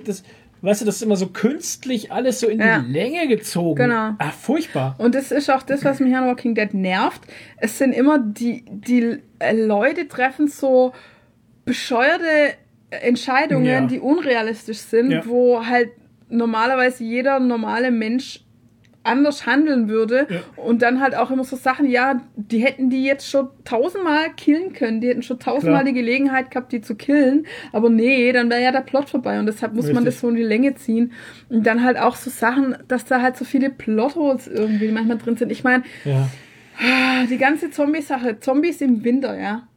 Das, weißt du, das ist immer so künstlich alles so in Ja. die Länge gezogen. Genau. Ah, furchtbar. Und das ist auch das, was mich an Walking Dead nervt. Es sind immer die, die äh, Leute treffen so bescheuerte Entscheidungen, Ja. die unrealistisch sind, Ja. wo halt normalerweise jeder normale Mensch anders handeln würde Ja. und dann halt auch immer so Sachen, ja, die hätten die jetzt schon tausendmal killen können, die hätten schon tausendmal Klar. die Gelegenheit gehabt, die zu killen, aber nee, dann wäre ja der Plot vorbei und deshalb muss man Richtig. das so in die Länge ziehen und dann halt auch so Sachen, dass da halt so viele Plotholes irgendwie manchmal drin sind. Ich meine, Ja. die ganze Zombie-Sache, Zombies im Winter, ja.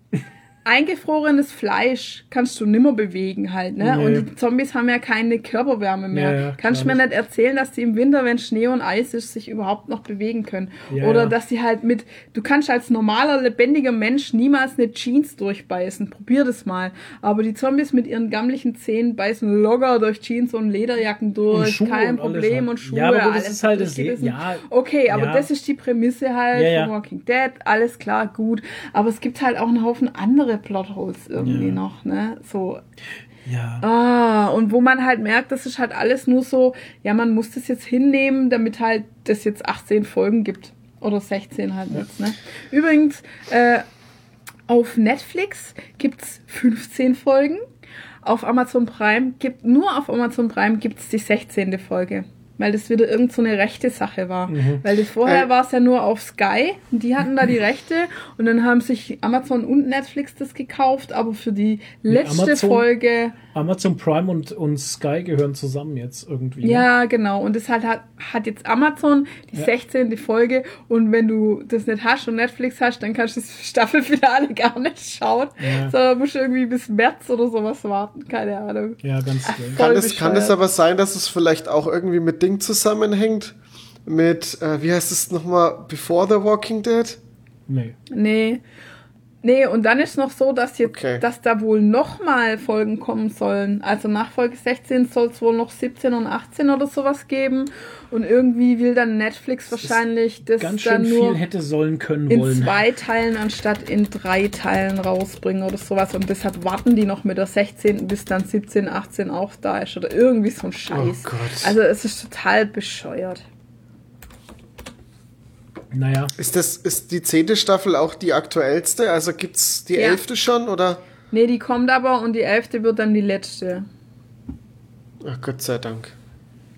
Eingefrorenes Fleisch kannst du nimmer bewegen halt, ne? Nee. Und die Zombies haben ja keine Körperwärme mehr. Ja, ja, kannst du mir nicht erzählen, dass die im Winter, wenn Schnee und Eis ist, sich überhaupt noch bewegen können. Ja, Oder dass sie halt mit, du kannst als normaler, lebendiger Mensch niemals eine Jeans durchbeißen. Probier das mal. Aber die Zombies mit ihren gammlichen Zähnen beißen locker durch Jeans und Lederjacken durch. Schuhe Kein und alles Problem halt. und Schuhe. Ja, aber gut, das alles ist halt das. Leben. Ja. Okay, aber das ist die Prämisse halt von Walking Dead, alles klar, gut. Aber es gibt halt auch einen Haufen andere Plotholes irgendwie Ja. noch, ne? So, Ja. ah, und wo man halt merkt, das ist halt alles nur so, ja, man muss das jetzt hinnehmen, damit halt das jetzt 18 Folgen gibt. Oder 16 halt jetzt, ne? Übrigens, äh, auf Netflix gibt's 15 Folgen. Auf Amazon Prime gibt, nur auf Amazon Prime gibt's die 16. Folge. Weil das wieder irgend so eine rechte Sache war. Weil das vorher Äh. war es ja nur auf Sky und die hatten da die Rechte und dann haben sich Amazon und Netflix das gekauft, aber für die letzte Amazon- Folge Amazon Prime und, und Sky gehören zusammen jetzt irgendwie. ne? ja, genau. Und das halt hat, hat jetzt Amazon die Ja. 16. Folge. Und wenn du das nicht hast und Netflix hast, dann kannst du das Staffelfinale gar nicht schauen. Ja. Sondern musst du irgendwie bis März oder sowas warten. Keine Ahnung. Ja, ganz voll Kann es, kann es aber sein, dass es vielleicht auch irgendwie mit Ding zusammenhängt? Mit, äh, wie heißt es nochmal, Before the Walking Dead? Nee. Nee. Nee, und dann ist noch so, dass jetzt, Okay. dass da wohl nochmal Folgen kommen sollen. Also nach Folge 16 soll es wohl noch 17 und 18 oder sowas geben. Und irgendwie will dann Netflix wahrscheinlich das Ganz dann schön nur viel hätte sollen können in wollen. zwei Teilen anstatt in drei Teilen rausbringen oder sowas. Und deshalb warten die noch mit der 16. bis dann 17, 18 auch da ist oder irgendwie so ein Scheiß. Oh Gott. Also es ist total bescheuert. Naja. Ist das, ist die zehnte Staffel auch die aktuellste? Also gibt's die Ja. elfte schon oder? Nee, die kommt aber und die 11. wird dann die letzte. Ach Gott sei Dank.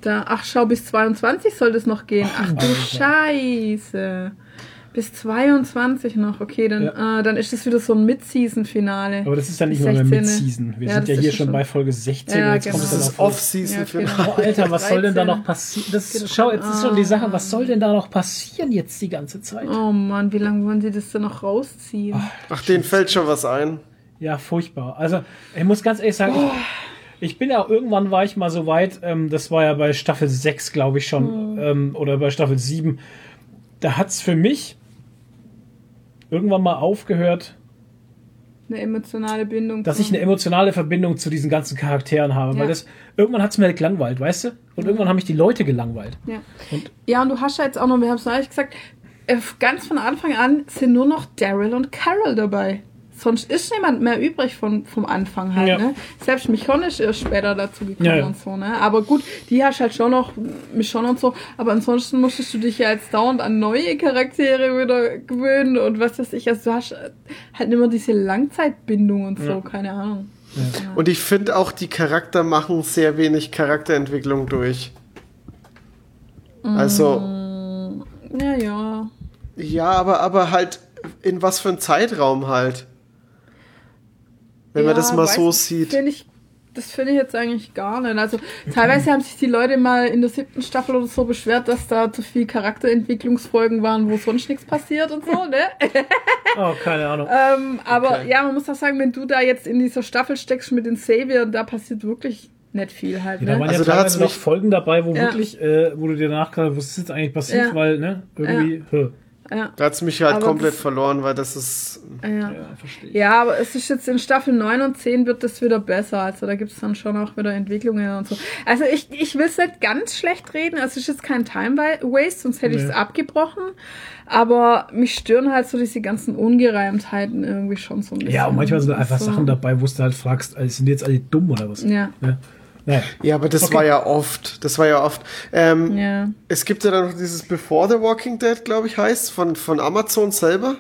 Da, ach, schau, bis 22 soll das noch gehen. Ach du Scheiße. Bis 22 noch. Okay, dann, äh, dann ist das wieder so ein Mid-Season-Finale. Aber das ist ja nicht mal mehr 16.. Mid-Season. Wir Ja, sind ja hier schon bei Folge 16 Ja, und jetzt genau. kommt es Das dann ist auf. Off-Season Ja, für genau. Oh, Alter, was soll denn da 13. noch passieren? Das, Geht schau, jetzt ist schon die Sache, was soll denn da noch passieren jetzt die ganze Zeit? Oh Mann, wie lange wollen sie das denn noch rausziehen? Ach, denen fällt schon was ein. Ja, furchtbar. Also, ich muss ganz ehrlich sagen, Oh. ich, bin ja irgendwann war ich mal so weit, ähm, das war ja bei Staffel 6, glaube ich schon, Hm. ähm, oder bei Staffel 7. Da hat's für mich irgendwann mal aufgehört, Eine emotionale Bindung. dass ich eine emotionale Verbindung zu diesen ganzen Charakteren habe. Ja. Weil das irgendwann hat's mir halt gelangweilt, weißt du? Und irgendwann haben mich die Leute gelangweilt. Ja. Und- ja, und du hast ja jetzt auch noch, wir haben es neulich gesagt, äh, ganz von Anfang an sind nur noch Daryl und Carol dabei. Sonst ist niemand mehr übrig von, vom Anfang halt, Ja. ne? Selbst Michonne ist erst später dazu gekommen Ja, ja. und so, ne? Aber gut, die hast halt schon noch Michonne und so, aber ansonsten musstest du dich ja jetzt dauernd an neue Charaktere wieder gewöhnen und was weiß ich, also du hast halt immer diese Langzeitbindung und so, keine Ahnung. Und ich finde auch, die Charakter machen sehr wenig Charakterentwicklung durch. Also, Ja, ja. ja, aber, aber halt, in was für ein Zeitraum halt. Wenn man Ja, das mal so sieht. Finde ich das finde ich jetzt eigentlich gar nicht. Also teilweise haben sich die Leute mal in der siebten Staffel oder so beschwert, dass da zu viel Charakterentwicklungsfolgen waren, wo sonst nichts passiert und so, ne? Oh, keine Ahnung. ähm, aber Okay. ja, man muss auch sagen, wenn du da jetzt in dieser Staffel steckst mit den Savior, da passiert wirklich nicht viel halt, Da ne? waren Also ja da teilweise noch Folgen dabei, wo Ja. wirklich, äh, wo du dir nachgedacht hast, was ist jetzt eigentlich passiert, Ja. weil, ne, irgendwie, hä. Ja, Da hat's mich halt Aber komplett verloren, weil das ist. ja. ja, verstehe ich. Ja, aber es ist jetzt in Staffel 9 und 10 wird das wieder besser. Also da gibt es dann schon auch wieder Entwicklungen und so. Also ich, ich will es nicht ganz schlecht reden. Also es ist jetzt kein Time Waste, sonst hätte ich es Nee. abgebrochen. Aber mich stören halt so diese ganzen Ungereimtheiten irgendwie schon so ein bisschen. Ja, und manchmal sind da einfach so. Sachen dabei, wo du halt fragst, also sind die jetzt alle dumm oder was? Ja, Ja. Ja, aber das Okay. war ja oft. Das war ja oft. Ähm, ja. Es gibt ja dann noch dieses Before the Walking Dead, glaube ich, heißt, von, von Amazon selber.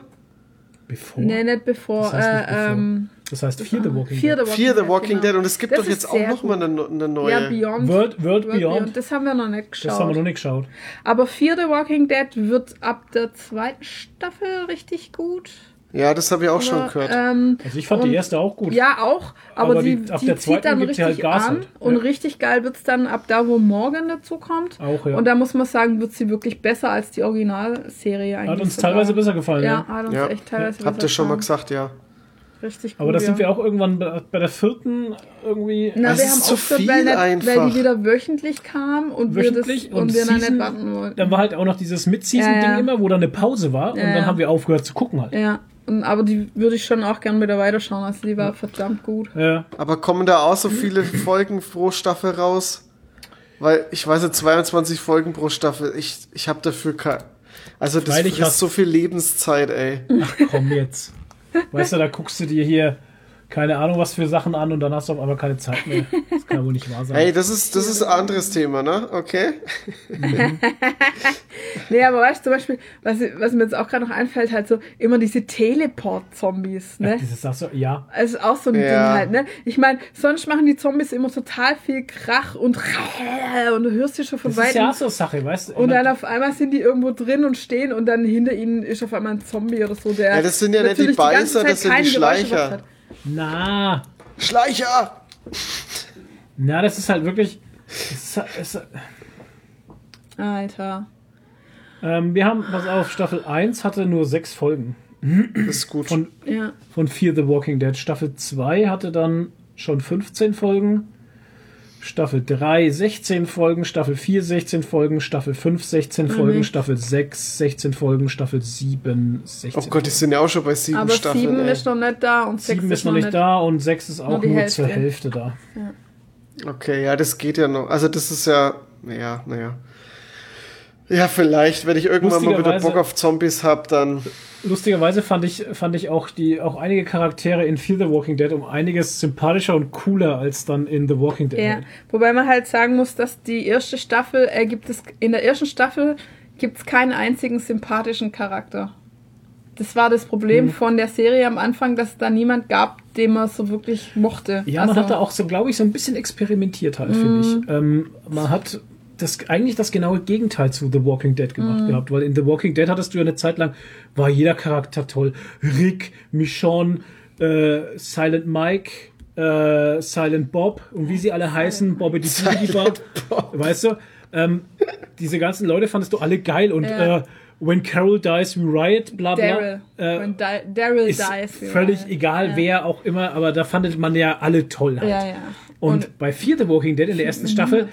Bevor. Nee, nicht bevor. Das heißt nicht äh, ähm, Das heißt Fear the Walking Fear Dead. the Walking, Fear the Walking genau. Dead. Und es gibt Das doch jetzt auch sehr noch mal eine, eine neue. Ja, Beyond. World, World, Beyond. Das haben wir noch nicht geschaut. Das haben wir noch nicht geschaut. Aber Fear the Walking Dead wird ab der zweiten Staffel richtig gut. Ja, das habe ich auch schon Aber, gehört. Ähm, Also ich fand und- die erste auch gut. Ja, auch. Aber, Aber die, die- ab die der zieht zweiten dann richtig halt Gas an. halt. Und Ja. richtig geil wird's dann ab da, wo Morgan dazu kommt. Auch, ja. Und da muss man sagen, wird sie wirklich besser als die Originalserie eigentlich. Hat uns sogar. teilweise besser gefallen, Ja, ja. hat uns Ja. echt teilweise Habt ihr besser schon mal gesagt, ja. Richtig gut. Aber da sind ja. wir auch irgendwann bei bei der vierten irgendwie. Na, Das wir ist haben aufgehört, weil, nicht, weil die wieder wöchentlich kam und Wöchentlich wir das und und wir dann Season- nicht warten wollten. Dann war halt auch noch dieses Mid-Season-Ding Ja, ja. immer, wo dann eine Pause war und dann ja. haben wir aufgehört zu gucken halt. Ja, und, aber die würde ich schon auch gern wieder weiterschauen. Also die war verdammt gut. Ja. Aber kommen da auch so viele Folgen pro Staffel raus? Weil ich weiß nicht, 22 Folgen pro Staffel. Ich, ich habe dafür kein. Also das Freilich ist hast- so viel Lebenszeit, ey. Ach komm jetzt. Weißt du, da guckst du dir hier keine Ahnung was für Sachen an und dann hast du auf einmal keine Zeit mehr. Das kann ja wohl nicht wahr sein. Hey, das ist, das ist ein anderes Thema, ne? Okay? Nee, aber weißt du, zum Beispiel, was, was mir jetzt auch gerade noch einfällt, halt so immer diese Teleport-Zombies, ne? Dieses sagst du, ja. Also auch so ein Ja. Ding halt, ne? Ich meine, sonst machen die Zombies immer total viel Krach und und du hörst sie schon von Das ist weitem. ja auch so Sache, weißt du? und dann auf einmal sind die irgendwo drin und stehen und dann hinter ihnen ist auf einmal ein Zombie oder so, der. Ja, das sind ja nicht die Beißer, Zeit das sind die keine Geräusche Schleicher. Na, Schleicher! na, das ist halt wirklich. Das ist, es, Alter. ähm, wir haben, pass auf, Staffel 1 hatte nur sechs Folgen. Das ist gut. Von, Ja. von Fear the Walking Dead. Staffel 2 hatte dann schon 15 Folgen. Staffel 3 16 Folgen, Staffel 4 16 Folgen, Staffel 5 16 Mhm. Folgen, Staffel 6 16 Folgen, Staffel 7 16 oh Gott, die sind ja auch schon bei sieben Aber Staffeln. sieben ey. ist noch nicht da und sechs 7 ist noch nicht da und 6 ist auch Nur Hälfte. zur Hälfte da. Okay, ja, das geht ja noch. Also das ist ja, naja, naja. Ja, vielleicht, wenn ich irgendwann mal wieder Bock auf Zombies hab, dann. Lustigerweise fand ich, fand ich auch die auch einige Charaktere in Fear the Walking Dead um einiges sympathischer und cooler als dann in The Walking Dead. Ja, wobei man halt sagen muss, dass die erste Staffel, äh, gibt es, in der ersten Staffel gibt es keinen einzigen sympathischen Charakter. Das war das Mhm. Problem von der Serie am Anfang, dass es da niemand gab, den man so wirklich mochte. Ja, man Also, hat da auch so, glaube ich, so ein bisschen experimentiert halt, finde ich. Ähm, man hat das eigentlich das genaue Gegenteil zu The Walking Dead gemacht gehabt, weil in The Walking Dead hattest du ja eine Zeit lang, war jeder Charakter toll. Rick, Michonne, äh, Silent Mike, äh, Silent Bob und wie sie alle heißen, Bobby die Bob, weißt du? Ähm, diese ganzen Leute fandest du alle geil und Ja. äh, When Carol Dies, We Riot, bla bla. Daryl. Äh, Daryl ist dies. wie völlig man- egal, ja. wer auch immer, aber da fandet man ja alle toll halt. Ja. Und, Und- bei Fear the Walking Dead in der ersten Staffel,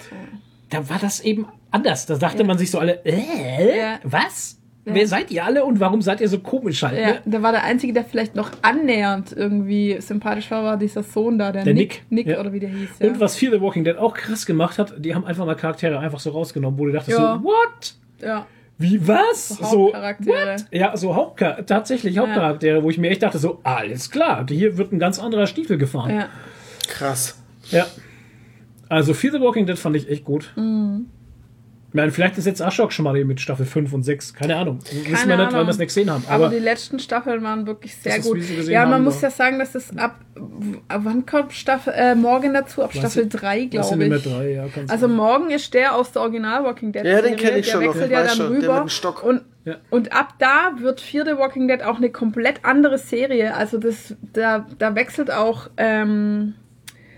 da war das eben anders. Da dachte man sich so alle, äh, Ja. was? Wer seid ihr alle und warum seid ihr so komisch halt? Ja, Ne? da war der Einzige, der vielleicht noch annähernd irgendwie sympathisch war, war dieser Sohn da, der, Der Nick. Nick, Nick ja. oder wie der hieß. Ja. Und was Fear the Walking Dead auch krass gemacht hat, die haben einfach mal Charaktere einfach so rausgenommen, wo du dachtest Ja. so, what? Ja, Wie was? So So, Hauptcharaktere. what? Ja, so Hauptchar tatsächlich Hauptcharaktere, wo ich mir echt dachte so, alles klar, hier wird ein ganz anderer Stiefel gefahren. ja. Krass. Ja. Also Fear the Walking Dead fand ich echt gut. Mhm. Ich meine, vielleicht ist jetzt Ashok schon mal mit Staffel 5 und 6. Keine Ahnung. Wissen wir Keine nicht, weil wir es nicht gesehen haben. Aber, Aber, die letzten Staffeln waren wirklich sehr gut. Ja, man haben, muss ja sagen, dass es ab, ab wann kommt Staffel äh, morgen dazu? Ab Staffel ich- 3, das sind glaube ich. drei, ja. Also sein. morgen ist der aus der Original Walking Dead. Ja, den Serie, kenn ich der schon noch, wechselt ja dann schon, der rüber. mit dem Stock. Und, Ja. und ab da wird Fear the Walking Dead auch eine komplett andere Serie. Also das, da, da wechselt auch ähm,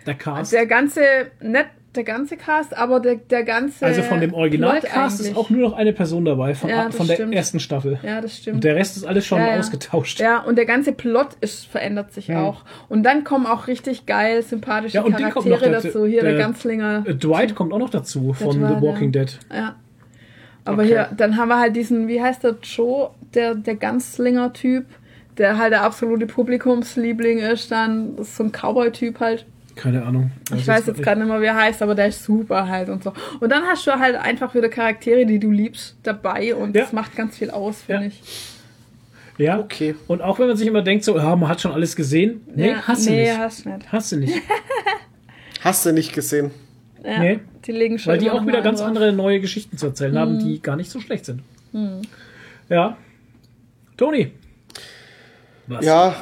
Der Cast. der ganze, nicht der ganze Cast, aber der, der ganze. also von dem Originalcast ist auch nur noch eine Person dabei, von, Ja, von der stimmt. ersten Staffel. Ja, das stimmt. Und der Rest ist alles schon Ja, ja. ausgetauscht. Ja, und der ganze Plot ist, verändert sich Mhm. auch. Und dann kommen auch richtig geil, sympathische Ja, Charaktere noch dazu. dazu. Hier der, Der- Ganzlinger. Dwight kommt auch noch dazu von Dwight, The Walking ja. Dead. Ja. Aber Okay. hier, dann haben wir halt diesen, wie heißt der, Joe, der, der Ganzlinger-Typ, der halt der absolute Publikumsliebling ist, dann ist so ein Cowboy-Typ halt. Keine Ahnung. Ich weiß jetzt gerade nicht mehr, wie er heißt, aber der ist super halt und so. Und dann hast du halt einfach wieder Charaktere, die du liebst, dabei und Ja. das macht ganz viel aus, finde Ja. ich. Ja. Okay. Und auch wenn man sich immer denkt, so, ja, man hat schon alles gesehen. Nee, ja, hast du nee, nicht. hast du nicht. Hast du nicht. Hast du nicht gesehen? Ja, Nee. Die legen schon Weil die auch wieder ganz drauf. andere neue Geschichten zu erzählen haben, die gar nicht so schlecht sind. Ja. Toni. Was? Ja,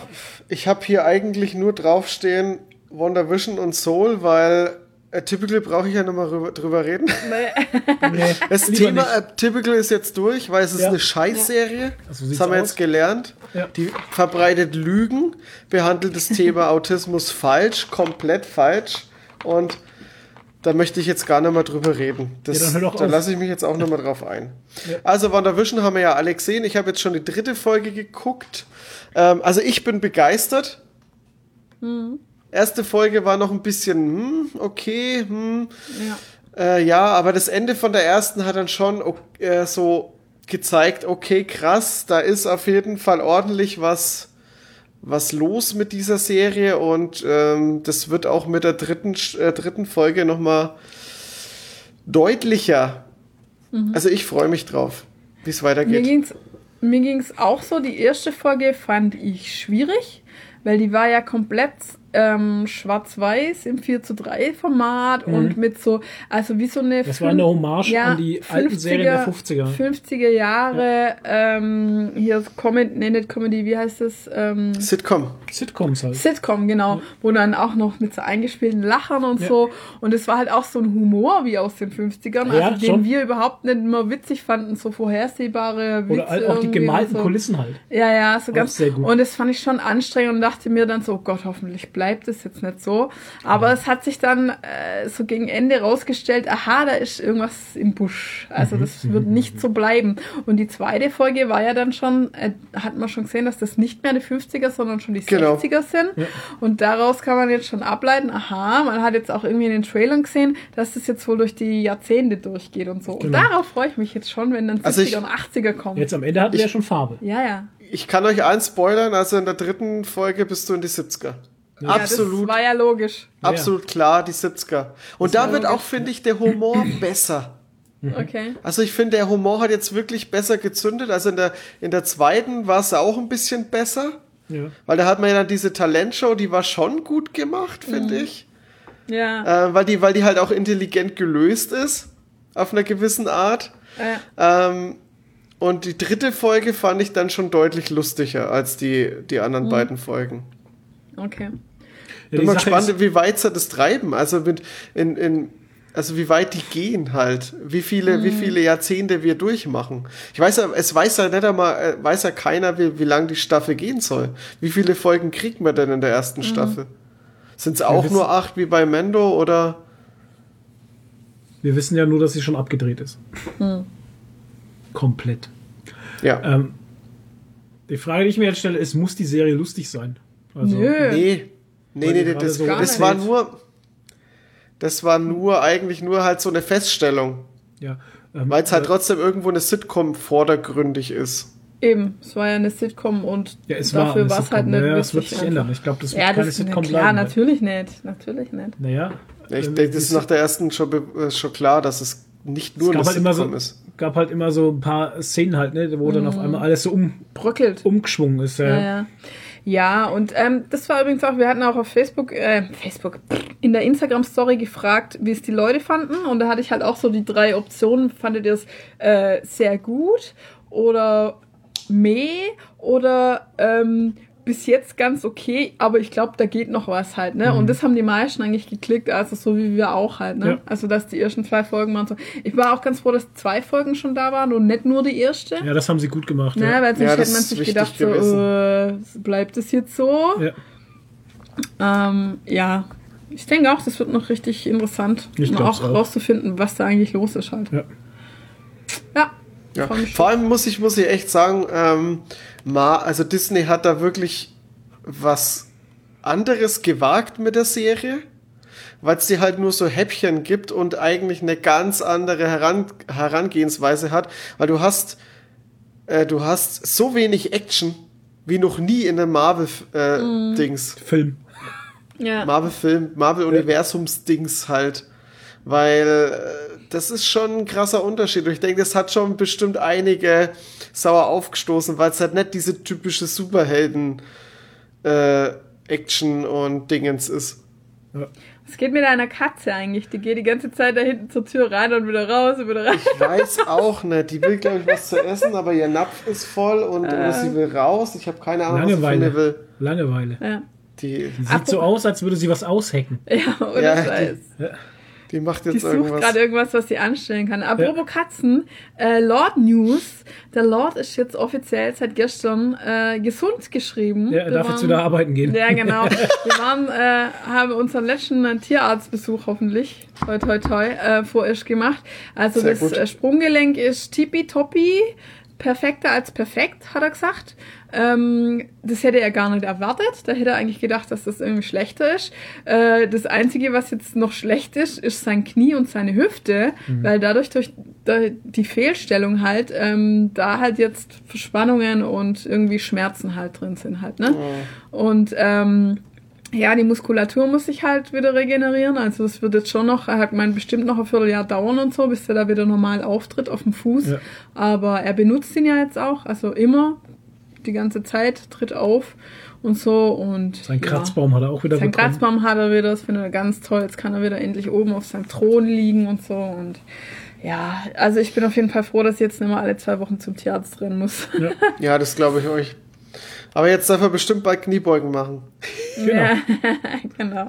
ich habe hier eigentlich nur draufstehen Wonder Vision und Soul, weil äh, Typical brauche ich ja nochmal drüber, drüber reden. Nee. Das Thema äh, Typical ist jetzt durch, weil es ist Ja. eine Scheißserie. So das sieht's haben wir aus. jetzt gelernt. Ja. Die verbreitet Lügen, behandelt das Thema Autismus falsch, komplett falsch. Und da möchte ich jetzt gar nicht mehr drüber reden. Das, Ja, da lasse ich mich jetzt auch noch mal drauf ein. Also WandaVision haben wir ja alle gesehen. Ich habe jetzt schon die dritte Folge geguckt. Ähm, also ich bin begeistert. Erste Folge war noch ein bisschen, hm, okay, hm. Ja. Äh, ja, aber das Ende von der ersten hat dann schon äh, so gezeigt, okay, krass, da ist auf jeden Fall ordentlich was, was los mit dieser Serie und ähm, das wird auch mit der dritten, äh, dritten Folge nochmal deutlicher. Also ich freue mich drauf, wie es Mir weitergeht. ging's, mir ging's auch so. Die erste Folge fand ich schwierig, weil die war ja komplett ähm, schwarz-weiß im 4 zu 3 Format und mit so, also wie so eine. Das war eine Hommage an die alten Serien der 50er. 50er Jahre, ähm, hier Comedy, nee, nicht Comedy, wie heißt das? Ähm, Sitcom. Sitcoms halt. Sitcom, genau, wo dann auch noch mit so eingespielten Lachern und Ja. so. Und es war halt auch so ein Humor wie aus den 50ern, Ja, also den schon. wir überhaupt nicht mehr witzig fanden, so vorhersehbare Witze. Oder halt auch die gemalten so. Kulissen halt. Ja, ja, so ganz. sehr gut. Und das fand ich schon anstrengend und dachte mir dann so, oh Gott, hoffentlich bleibt es jetzt nicht so. Aber es hat sich dann äh, so gegen Ende rausgestellt, aha, da ist irgendwas im Busch. Mhm, Also das wird nicht so bleiben. Und die zweite Folge war ja dann schon, äh, hat man schon gesehen, dass das nicht mehr die 50er, sondern schon die Genau. 60er sind. Und daraus kann man jetzt schon ableiten, aha, man hat jetzt auch irgendwie in den Trailern gesehen, dass das jetzt wohl durch die Jahrzehnte durchgeht und so. Und Genau. darauf freue ich mich jetzt schon, wenn dann 70er Also ich- und 80er kommen. Jetzt am Ende hatten wir ja schon Farbe. ja, ja. Ich kann euch eins spoilern, also in der dritten Folge bist du in die 70er. Ja, Absolut. das war ja logisch. Absolut klar, die 70er. Und da wird auch, finde ich, der Humor besser. Mhm. Okay. Also ich finde, der Humor hat jetzt wirklich besser gezündet. Also in der, in der zweiten war es auch ein bisschen besser. Ja. Weil da hat man ja dann diese Talentshow, die war schon gut gemacht, Mhm. finde ich. Ja. Äh, weil, die, weil die halt auch intelligent gelöst ist. Auf einer gewissen Art. ja. Ähm, und die dritte Folge fand ich dann schon deutlich lustiger als die, die Mhm. anderen beiden Folgen. Okay. Ja, Bin mal gespannt, wie weit sie das treiben. Also mit in, in also wie weit die gehen halt, wie viele, Mhm. wie viele Jahrzehnte wir durchmachen. Ich weiß ja, es weiß ja nicht einmal, äh, weiß ja keiner, wie, wie lang die Staffel gehen soll. Wie viele Folgen kriegt man denn in der ersten Mhm. Staffel? Sind es auch wissen- nur acht wie bei Mendo oder? Wir wissen ja nur, dass sie schon abgedreht ist. Hm. Komplett. Ja. Ähm, die Frage, die ich mir jetzt stelle, ist, muss die Serie lustig sein? Also, Nö. Nee. Nee, nee, das, so das war nur, das war nur eigentlich nur halt so eine Feststellung, Ja. Ähm, weil es halt äh, trotzdem irgendwo eine Sitcom vordergründig ist. Eben, es war ja eine Sitcom und ja, es war dafür eine war es Sitcom. halt nicht naja, das wird sich ändern. Ich glaube, das wird Ja, keine das Sitcom klar, bleiben. natürlich nicht. Natürlich nicht. Naja. Ich ähm, denke, das ist es- nach der ersten schon, äh, schon klar, dass es nicht nur es eine halt, immer Sitcom so, ist. gab halt immer so ein paar Szenen halt, ne, wo dann auf einmal alles so um, Bröckelt. umgeschwungen ist. Ja. Ja, ja. Ja, und ähm, das war übrigens auch, wir hatten auch auf Facebook, äh, Facebook, in der Instagram-Story gefragt, wie es die Leute fanden. Und da hatte ich halt auch so die drei Optionen. Fandet ihr es äh, sehr gut oder meh oder ähm, bis jetzt ganz okay, aber ich glaube, da geht noch was halt, ne? Und das haben die meisten eigentlich geklickt, also so wie wir auch halt, ne? Ja. Also, dass die ersten zwei Folgen waren so. Ich war auch ganz froh, dass zwei Folgen schon da waren und nicht nur die erste. ja, das haben sie gut gemacht. Ne, Ja. weil sonst Ja, hätte man sich gedacht, so, äh, bleibt es jetzt so? Ja. Ähm, ja, Ich denke auch, das wird noch richtig interessant, Ich um auch auch. rauszufinden, was da eigentlich los ist halt. Ja. Ja. Ja. Vor allem muss ich, muss ich echt sagen, ähm, Ma, also Disney hat da wirklich was anderes gewagt mit der Serie, weil es dir halt nur so Häppchen gibt und eigentlich eine ganz andere Heran Herangehensweise hat, weil du hast, äh, du hast so wenig Action wie noch nie in einem Marvel-Dings. Film. Ja. Marvel-Film, Marvel-Universums-Dings halt. Weil äh, das ist schon ein krasser Unterschied. Und ich denke, das hat schon bestimmt einige sauer aufgestoßen, weil es halt nicht diese typische Superhelden äh, Action und Dingens ist. Was geht mit deiner Katze eigentlich? Die geht die ganze Zeit da hinten zur Tür rein und wieder raus und wieder rein. Ich weiß auch nicht. Die will, glaube ich, was zu essen, aber ihr Napf ist voll und oder sie will raus. Ich habe keine Ahnung, was sie von mir Langeweile. will. Langeweile. Ja, Die, Sieht so aus, als würde sie was aushacken. ja ohne Ja, die- Scheiß. Die macht Die jetzt sucht irgendwas. gerade irgendwas, was sie anstellen kann. Apropos Katzen, äh, Lord News. Der Lord ist jetzt offiziell seit gestern äh, gesund geschrieben. Ja, er darf jetzt wieder arbeiten gehen. Ja, genau. Wir waren, äh, haben unseren letzten äh, Tierarztbesuch hoffentlich, toi toi toi, äh, vorerst gemacht. Also Sehr das gut. äh, Sprunggelenk ist tippitoppi, perfekter als perfekt, hat er gesagt. Ähm, das hätte er gar nicht erwartet. Da hätte er eigentlich gedacht, dass das irgendwie schlechter ist. Äh, das Einzige, was jetzt noch schlecht ist, ist sein Knie und seine Hüfte, weil dadurch durch die Fehlstellung halt, ähm, da halt jetzt Verspannungen und irgendwie Schmerzen halt drin sind halt, ne? Und ähm, ja, die Muskulatur muss sich halt wieder regenerieren. Also es wird jetzt schon noch, er hat gemeint, bestimmt noch ein Vierteljahr dauern und so, bis er da wieder normal auftritt auf dem Fuß. Ja. Aber er benutzt ihn ja jetzt auch, also immer, die ganze Zeit, tritt auf und so. Und Sein ja. Kratzbaum hat er auch wieder Sein bekommen. Kratzbaum hat er wieder, das findet er ganz toll. Jetzt kann er wieder endlich oben auf seinem Thron liegen und so. Und ja, also ich bin auf jeden Fall froh, dass ich jetzt nicht mehr alle zwei Wochen zum Tierarzt rennen muss. Ja, das glaube ich euch. Aber jetzt darf er bestimmt bald Kniebeugen machen. Genau. Ja, genau.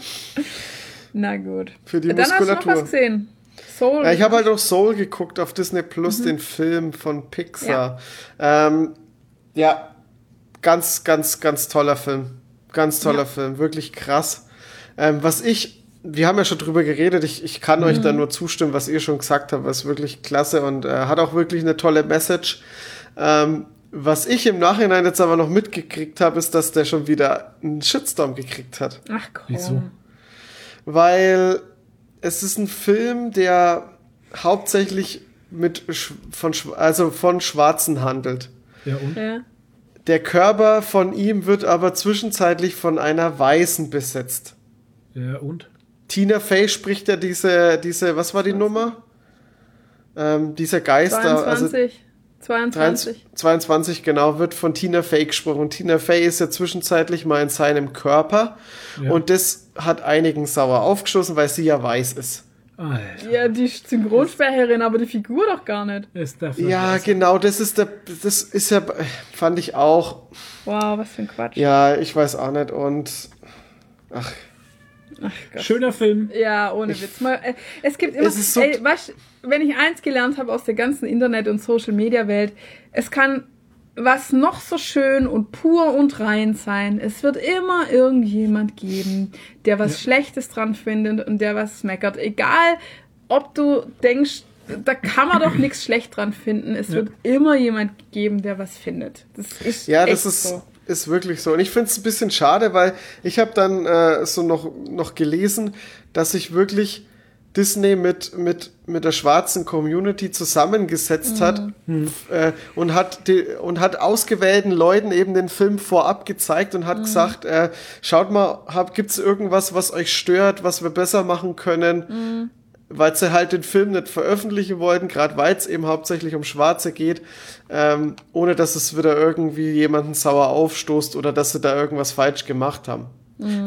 Na gut. Für die Dann hast du noch Muskulatur. was gesehen. Soul. Ja, ich habe halt auch Soul geguckt auf Disney Plus, den Film von Pixar. Ja, ähm, ja ganz, ganz, ganz toller Film. Ganz toller Ja. Film, wirklich krass. Ähm, was ich, wir haben ja schon drüber geredet, ich, ich kann euch da nur zustimmen, was ihr schon gesagt habt, was wirklich klasse und äh, hat auch wirklich eine tolle Message. Ähm, was ich im Nachhinein jetzt aber noch mitgekriegt habe, ist, dass der schon wieder einen Shitstorm gekriegt hat Ach komm. Wieso? weil es ist ein Film, der hauptsächlich mit von also von Schwarzen handelt. Ja, und? Ja. Der Körper von ihm wird aber zwischenzeitlich von einer Weißen besetzt. Ja, und? Tina Fey spricht ja diese, diese, was war die Nummer? Ähm, dieser Geister, also 22. 22. 22 genau, wird von Tina Fey gesprochen. Und Tina Fey ist ja zwischenzeitlich mal in seinem Körper. Ja. Und das hat einigen sauer aufgestoßen, weil sie ja weiß ist. Alter. Ja, die Synchronsprecherin, aber die Figur doch gar nicht. Es darf Ja, nicht genau, das ist der, das ist ja, fand ich auch. Wow, was für ein Quatsch. Ja, ich weiß auch nicht. Und ach, Ach Gott. Schöner Film. Ja, ohne Witz. Mal, äh, es gibt immer, Es ist so- ey, weißt, wenn ich eins gelernt habe aus der ganzen Internet- und Social-Media-Welt, es kann was noch so schön und pur und rein sein. Es wird immer irgendjemand geben, der was Schlechtes dran findet und der was meckert. Egal, ob du denkst, da kann man doch nichts schlecht dran finden. Es wird immer jemand geben, der was findet. Das ist ja, das ist, so. ist wirklich so. Und ich finde es ein bisschen schade, weil ich habe dann äh, so noch, noch gelesen, dass sich wirklich Disney mit, mit, mit der schwarzen Community zusammengesetzt hat äh, und, hat die, und hat ausgewählten Leuten eben den Film vorab gezeigt und hat gesagt, äh, schaut mal, gibt es irgendwas, was euch stört, was wir besser machen können? weil sie halt den Film nicht veröffentlichen wollten, gerade weil es eben hauptsächlich um Schwarze geht, ähm, ohne dass es wieder irgendwie jemanden sauer aufstoßt oder dass sie da irgendwas falsch gemacht haben.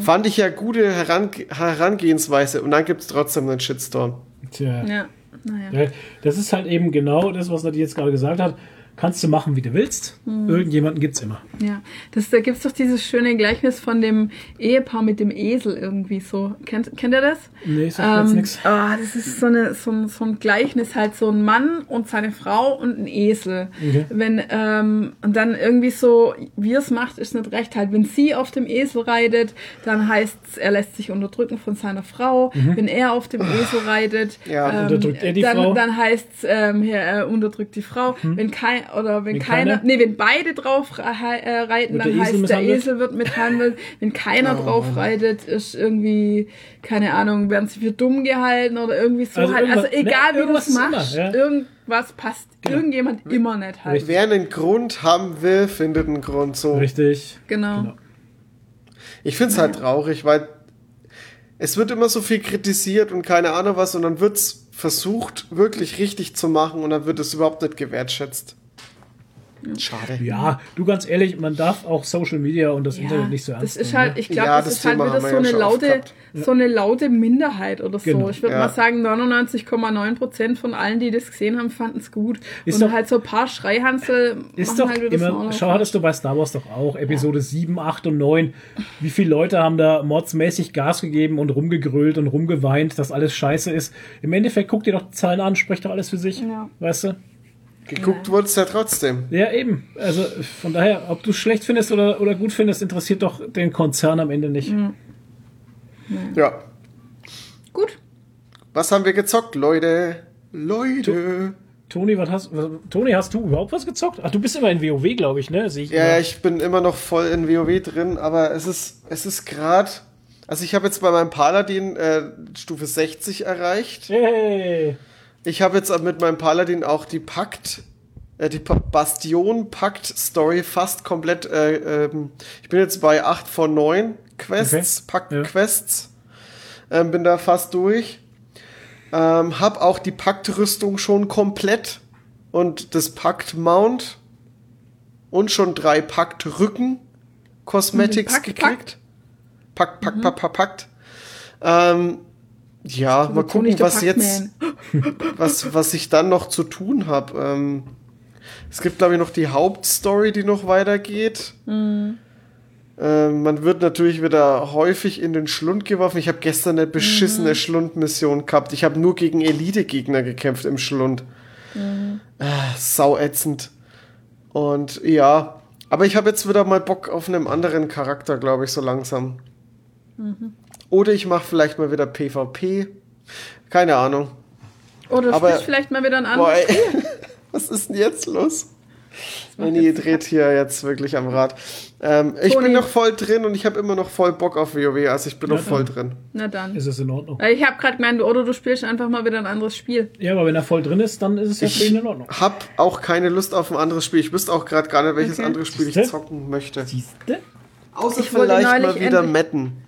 Fand ich ja gute Herange Herangehensweise und dann gibt es trotzdem einen Shitstorm. Tja. Ja, naja. Ja, Das ist halt eben genau das, was Nadine jetzt gerade gesagt hat. Kannst du machen, wie du willst. Hm. Irgendjemanden gibt's immer. Ja, das, da gibt's doch dieses schöne Gleichnis von dem Ehepaar mit dem Esel irgendwie so. Kennt, kennt ihr das? Nee, sagt Ähm, nix. ah, das ist so, eine, so, ein, so ein Gleichnis, halt so ein Mann und seine Frau und ein Esel. Okay. Wenn, ähm, und dann irgendwie so, wie es macht, ist nicht recht. Halt, wenn sie auf dem Esel reitet, dann heißt's, er lässt sich unterdrücken von seiner Frau. Wenn er auf dem Esel reitet, Ja, ähm, unterdrückt er die dann, Frau? dann heißt's, ähm, hier, er unterdrückt die Frau. Wenn kein, oder wenn, Wenn keiner, keiner? nee, wenn beide drauf rei- äh, reiten, dann heißt der? Esel wird misshandelt. Wenn keiner Oh, drauf reitet, ist irgendwie, keine Ahnung, werden sie für dumm gehalten oder irgendwie so Also halt. Also egal ne, wie du es ist immer, machst, ja. irgendwas passt irgendjemand immer nicht halt. Richtig. Wer einen Grund haben will, findet einen Grund. So. Richtig. Genau. Genau. Ich finde es halt traurig, weil es wird immer so viel kritisiert und keine Ahnung was und dann wird's versucht, wirklich richtig zu machen und dann wird es überhaupt nicht gewertschätzt. Schade. Ja, du ganz ehrlich, man darf auch Social Media und das Ja, Internet nicht so ernst das ist nehmen, halt, ne? ich glaube, Ja, das, das ist halt Thema wieder haben wir so ja eine laute, so eine laute Minderheit oder so. Genau. Ich würde Ja. mal sagen, 99,9 Prozent von allen, die das gesehen haben, fanden es gut. Ist und doch- halt so ein paar Schreihansel Ist doch halt wieder so immer, schau, hattest du bei Star Wars doch auch, Episode 7, 8 und 9. Wie viele Leute haben da modsmäßig Gas gegeben und rumgegrölt und rumgeweint, dass alles scheiße ist. Im Endeffekt guck dir doch die Zahlen an, spricht doch alles für sich. Ja. Weißt du? Geguckt wurde es ja trotzdem. Ja, eben. Also von daher, ob du es schlecht findest oder, oder gut findest, interessiert doch den Konzern am Ende nicht. Ja. Gut. Was haben wir gezockt, Leute? Leute. Toni, was hast, was, Toni, hast du überhaupt was gezockt? Ach, du bist immer in WoW, glaube ich, ne? Sehe ich Ja, immer. ich bin immer noch voll in WoW drin, aber es ist, es ist gerade. Also ich habe jetzt bei meinem Paladin äh, Stufe 60 erreicht. Hey. Ich habe jetzt mit meinem Paladin auch die Pakt, äh, die Pa- Bastion-Pakt-Story fast komplett. Äh, ähm, ich bin jetzt bei 8 von 9 Quests, Okay, ja. Pakt-Quests. Ähm, bin da fast durch. Ähm, hab auch die Pakt-Rüstung schon komplett und das Pakt-Mount und schon drei Pakt-Rücken Cosmetics Pakt, gekriegt. Pakt, Pakt, Pakt, Pakt, Pakt. Ähm, ja, mal Toni, gucken, was jetzt was, was ich dann noch zu tun habe. Ähm, es gibt, glaube ich, noch die Hauptstory, die noch weitergeht. Mhm. Ähm, man wird natürlich wieder häufig in den Schlund geworfen. Ich habe gestern eine Mhm. beschissene Schlundmission gehabt. Ich habe nur gegen Elite-Gegner gekämpft im Schlund. Mhm. Ah, sau ätzend. Und ja, aber ich habe jetzt wieder mal Bock auf einen anderen Charakter, glaube ich, so langsam. Mhm. Oder ich mache vielleicht mal wieder PvP. Keine Ahnung. Oder Aber- spielst vielleicht mal wieder ein anderes. ey. Was ist denn jetzt los? Manni dreht hier jetzt wirklich am Rad. Ähm, ich bin noch voll drin und ich habe immer noch voll Bock auf WoW, also ich bin Ja, noch voll dann. drin. Na dann. Ist es in Ordnung? Weil Ich habe gerade gemeint, oder du spielst einfach mal wieder ein anderes Spiel. Ja, aber wenn er voll drin ist, dann ist es ja für Ich ihn in Ordnung. hab auch keine Lust auf ein anderes Spiel. Ich wüsste auch gerade gar nicht, welches Okay. andere Spiel ich Siehste? zocken möchte. Siehste? Außer Ich wollte vielleicht mal wieder Metten.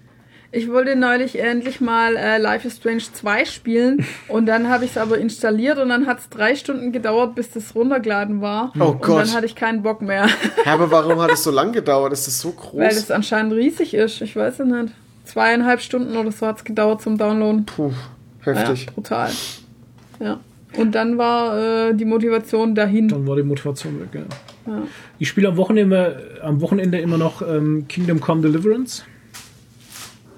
Ich wollte neulich endlich mal äh, Life is Strange 2 spielen und dann habe ich es aber installiert und dann hat es drei Stunden gedauert, bis das runtergeladen war. Oh und Gott. dann hatte ich keinen Bock mehr, Ja, aber warum hat es so lang gedauert? Ist das so groß? weil es anscheinend riesig ist. Ich weiß es nicht. Zweieinhalb Stunden oder so hat es gedauert zum Downloaden. Puh, Ja, heftig. brutal. Ja. Und dann war äh, die Motivation dahin. Dann war die Motivation weg. Ja. Ich spiele am Wochenende, am Wochenende immer noch ähm, Kingdom Come Deliverance.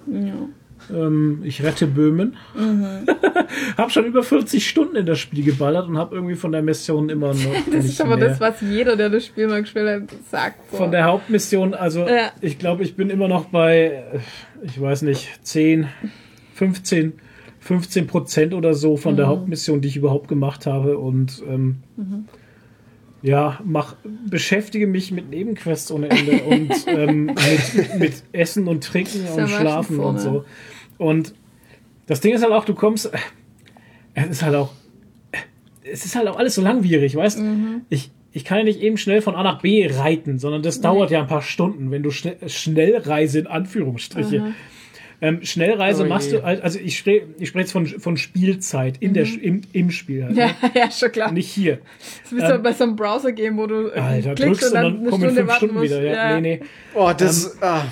Ja. Ähm, ich rette Böhmen. Mhm. hab schon über 40 Stunden in das Spiel geballert und habe irgendwie von der Mission immer noch Das ist aber mehr. das, was jeder, der das Spiel mal gespielt hat, sagt. So. Von der Hauptmission, also Ja. ich glaube, ich bin immer noch bei, ich weiß nicht, 10, 15, 15 Prozent oder so von Mhm. der Hauptmission, die ich überhaupt gemacht habe und ähm, Mhm. Ja, mach, beschäftige mich mit Nebenquests ohne Ende und ähm, mit, mit Essen und Trinken und Schlafen und so. Und das Ding ist halt auch, du kommst, es ist halt auch, es ist halt auch alles so langwierig, weißt Mhm. Ich, ich kann ja nicht eben schnell von A nach B reiten, sondern das dauert ja ein paar Stunden, wenn du schnell, Schnellreise in Anführungsstriche. Ähm, Schnellreise Oh machst je. du, also ich spreche ich sprech jetzt von, von Spielzeit in der, im, im Spiel halt. Mhm. ja, Ne? ja, schon klar. Nicht hier. Das ist wie so Ähm, bei so einem Browser-Game, wo du Alter, klickst drückst und dann eine kommen in Stunde fünf Stunden musst. wieder. Ja, Nee, nee. Oh, das. Ähm, ah.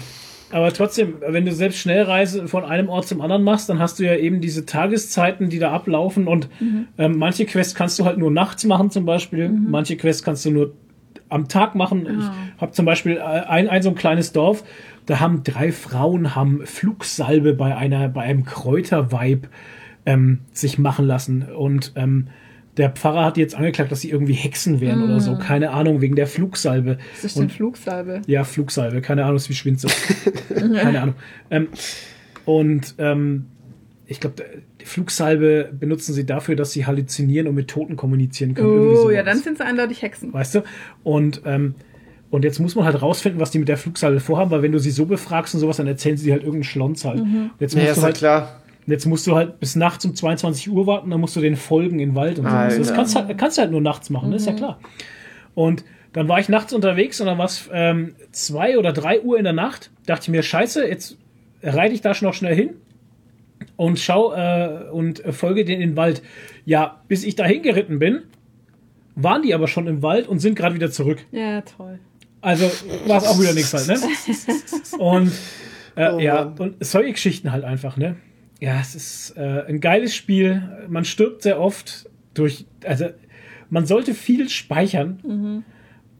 aber trotzdem, wenn du selbst Schnellreise von einem Ort zum anderen machst, dann hast du ja eben diese Tageszeiten, die da ablaufen und ähm, manche Quests kannst du halt nur nachts machen zum Beispiel, manche Quests kannst du nur am Tag machen. Ich habe zum Beispiel äh, ein, ein so ein kleines Dorf, da haben drei Frauen haben Flugsalbe bei einer bei einem Kräuterweib ähm, sich machen lassen und ähm, der Pfarrer hat jetzt angeklagt, dass sie irgendwie Hexen wären oder so, keine Ahnung, wegen der Flugsalbe. Was ist denn Flugsalbe? Ja, Flugsalbe, keine Ahnung, ist wie Schwindsucht. keine Ahnung. Ähm, und ähm, ich glaube, die Flugsalbe benutzen sie dafür, dass sie halluzinieren und mit Toten kommunizieren können. Oh, ja, dann sind sie eindeutig Hexen. Weißt du? Und, ähm, und jetzt muss man halt rausfinden, was die mit der Flugsalbe vorhaben, weil wenn du sie so befragst und sowas, dann erzählen sie dir halt irgendeinen Schlons halt. Und Jetzt Ja, musst ist du ja halt klar. Jetzt musst du halt bis nachts um 22 Uhr warten, dann musst du den folgen in den Wald und so. Alter. Das kannst, halt, kannst du halt nur nachts machen, ist ja klar. Und dann war ich nachts unterwegs und dann war es ähm, zwei oder drei Uhr in der Nacht. Dachte ich mir, scheiße, jetzt reite ich da schon noch schnell hin und schau äh, und folge denen in den Wald. Ja, bis ich da hingeritten bin, waren die aber schon im Wald und sind gerade wieder zurück. Ja, toll. Also war es auch wieder nichts halt, ne? Und äh, Oh ja, und solche Geschichten halt einfach, ne? Ja, es ist äh, ein geiles Spiel. Man stirbt sehr oft durch, also man sollte viel speichern,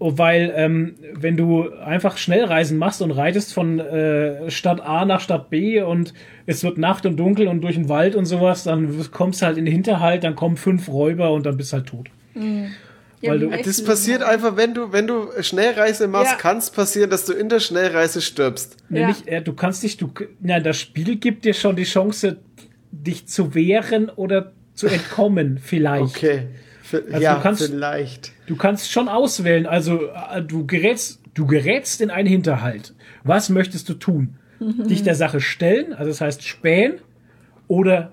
Oh, weil ähm, wenn du einfach Schnellreisen machst und reitest von äh, Stadt A nach Stadt B und es wird Nacht und dunkel und durch den Wald und sowas, dann kommst du halt in den Hinterhalt, dann kommen fünf Räuber und dann bist du halt tot. Ja, Weil du- Das passiert einfach, wenn du, wenn du Schnellreise machst, Ja. kann es passieren, dass du in der Schnellreise stirbst. Nee, Ja. nicht, äh, du kannst dich, du, na, das Spiel gibt dir schon die Chance, dich zu wehren oder zu entkommen, vielleicht. Okay. Also ja, du kannst- vielleicht. Du kannst schon auswählen, also äh, du gerätst, du gerätst in einen Hinterhalt. Was möchtest du tun? Dich der Sache stellen, also das heißt spähen oder,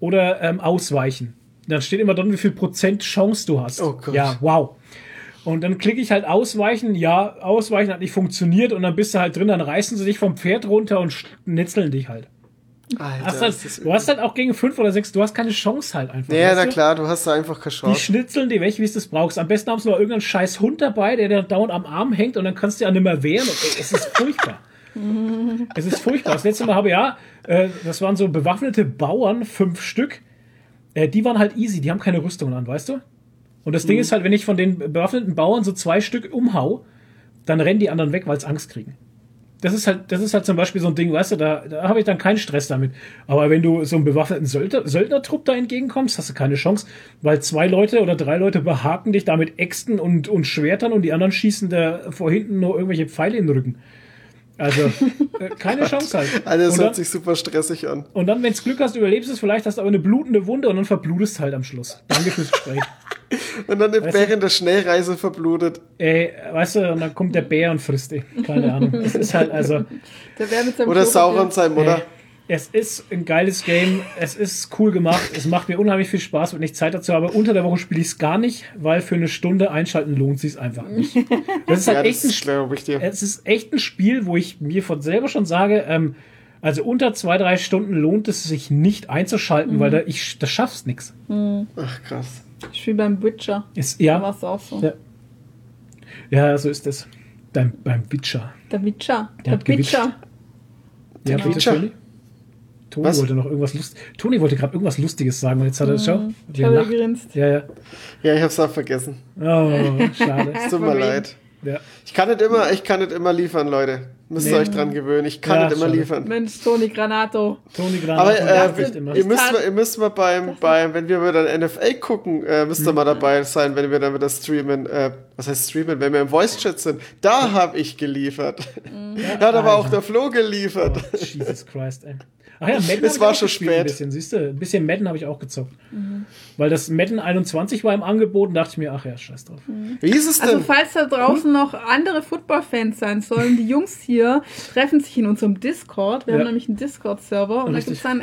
oder ähm, ausweichen. Dann steht immer drin, wie viel Prozent Chance du hast. Oh Gott. Ja, wow. Und dann klicke ich halt ausweichen, ja, ausweichen hat nicht funktioniert und dann bist du halt drin, dann reißen sie dich vom Pferd runter und schnitzeln dich halt. Alter, Hast das halt ist du hast halt auch gegen fünf oder sechs, du hast keine Chance halt einfach. Ja, na du? klar, du hast da einfach keine Die Chance. schnitzeln dir weg, wie es das brauchst. Am besten haben sie noch irgendeinen scheiß Hund dabei, der da dauernd am Arm hängt und dann kannst du ja nicht mehr wehren. Und, ey, es ist furchtbar. es ist furchtbar. Das letzte Mal habe ich ja, äh, das waren so bewaffnete Bauern, fünf Stück. Äh, die waren halt easy, die haben keine Rüstungen an, weißt du? Und das Ding ist halt, wenn ich von den bewaffneten Bauern so zwei Stück umhau, dann rennen die anderen weg, weil sie Angst kriegen. Das ist halt, das ist halt zum Beispiel so ein Ding, weißt du, da, da habe ich dann keinen Stress damit. Aber wenn du so einem bewaffneten Söldner, Söldnertrupp da entgegenkommst, hast du keine Chance, weil zwei Leute oder drei Leute behaken dich da mit Äxten und, und Schwertern und die anderen schießen da vor hinten nur irgendwelche Pfeile in den Rücken. Also, äh, keine Chance halt. Alter, das und hört dann, sich super stressig an. und dann, wenn's Glück hast, überlebst du es, vielleicht hast du aber eine blutende Wunde und dann verblutest halt am Schluss. Danke fürs Gespräch. Und dann du? während der Schnellreise verblutet. Ey, weißt du, und dann kommt der Bär und frisst dich. Keine Ahnung. Es ist halt also. Der wäre mit seinem Oder Sauron sein Mutter. Es ist ein geiles Game. Es ist cool gemacht. Es macht mir unheimlich viel Spaß, wenn ich Zeit dazu habe. Unter der Woche spiele ich es gar nicht, weil für eine Stunde einschalten lohnt sich einfach nicht. Das ist halt Ja, echt ein das glaube ich dir. es ist echt ein Spiel, wo ich mir von selber schon sage, ähm, also unter zwei, drei Stunden lohnt es sich nicht einzuschalten, weil da ich, das schaffst nix. Ach, krass. Ich spiele beim Witcher. Ist, Da war ja, es auch so. Ja. ja, so ist es. Beim, beim Witcher. Der Witcher. Der Der. Witcher. Ja, Genau. bitte, Witcher. Toni? Was? wollte noch irgendwas Lust. Toni wollte gerade irgendwas Lustiges sagen und jetzt hat er, schau, Mhm. Ich habe gegrinst. Ja, ja. Ja, ich hab's auch vergessen. Oh, schade. Tut mir leid. ja. Ich kann nicht immer, ich kann nicht immer liefern, Leute. Müsst ihr Nee. euch dran gewöhnen. Ich kann Ja, nicht immer schade. liefern. Mensch, Toni Granato. Toni Granato Aber äh, ihr, müsst mal, ihr müsst mal beim, beim, wenn wir wieder NFL gucken, äh, müsst ihr Mhm. mal dabei sein, wenn wir dann wieder streamen. Äh, was heißt streamen? Wenn wir im Voice-Chat sind. Da habe ich geliefert. Da hat aber auch der Flo geliefert. Oh, Jesus Christ, ey. Ach ja, Madden Es war schon spät. Ein bisschen, siehst du? Ein bisschen Madden habe ich auch gezockt. Mhm. Weil das Madden 21 war im Angebot und dachte ich mir, ach ja, scheiß drauf. Wie ist es Also denn? falls da draußen noch andere Football-Fans sein sollen, die Jungs hier treffen sich in unserem Discord. Wir Ja. haben nämlich einen Discord-Server und da Richtig. gibt es einen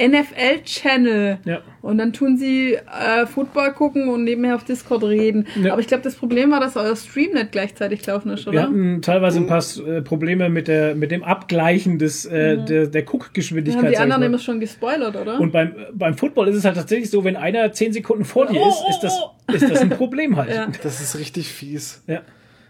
NFL-Channel. Ja. Und dann tun sie äh, Football gucken und nebenher auf Discord reden. Ja. Aber ich glaube, das Problem war, dass euer Stream nicht gleichzeitig laufen ist, Wir oder? hatten teilweise ein paar äh, Probleme mit, der, mit dem Abgleichen des, äh, der, der Mhm. Dann Guckgeschwindigkeit. haben die anderen mal. immer schon gespoilert, oder? Und beim, beim Football ist es halt tatsächlich so, wenn einer 10 Sekunden vor dir ist, ist das, ist das ein Problem halt. Ja. Das ist richtig fies. Ja.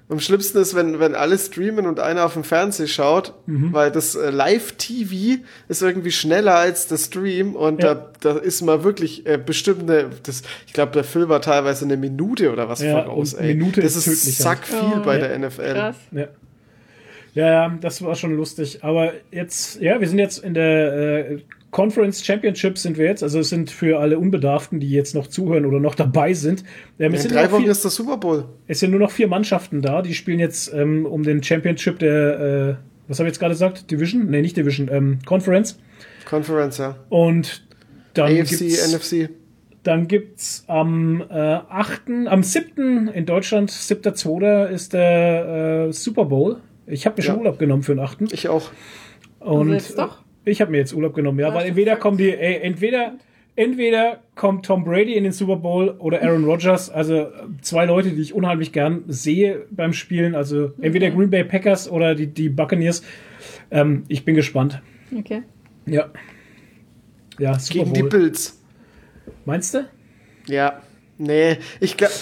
Am schlimmsten ist, wenn, wenn alle streamen und einer auf dem Fernseher schaut, Mhm. weil das äh, Live-TV ist irgendwie schneller als der Stream und Ja. da, da ist mal wirklich äh, bestimmt eine, das, ich glaube, der Film war teilweise eine Minute oder was Ja, voraus, ey. Minute das ist ist sack viel Oh, bei ja. der NFL. Krass. Ja. Ja, ja, das war schon lustig. Aber jetzt, ja, wir sind jetzt in der äh, Conference Championship sind wir jetzt. Also es sind für alle Unbedarften, die jetzt noch zuhören oder noch dabei sind. Ähm, es, In sind drei Wochen vier, ist der Super Bowl. es sind nur noch vier Mannschaften da. Die spielen jetzt ähm, um den Championship der, äh, was habe ich jetzt gerade gesagt? Division? Nee, nicht Division, ähm, Conference. Conference, ja. Und dann AFC, gibt's, NFC. dann gibt's am äh, 8., am 7. in Deutschland, 7.2. ist der äh, Super Bowl. Ich habe mir schon Ja. Urlaub genommen für den 8. Ich auch. Und jetzt doch? Ich habe mir jetzt Urlaub genommen, ja, weil entweder gesagt. kommen die, ey, entweder, entweder kommt Tom Brady in den Super Bowl oder Aaron Rodgers, also äh, zwei Leute, die ich unheimlich gern sehe beim Spielen, also entweder Green Bay Packers oder die, die Buccaneers. Ähm, ich bin gespannt. Okay. Ja. Ja, Super Gegen die Bowl. Bills. Meinst du? Ja. Nee, ich glaube,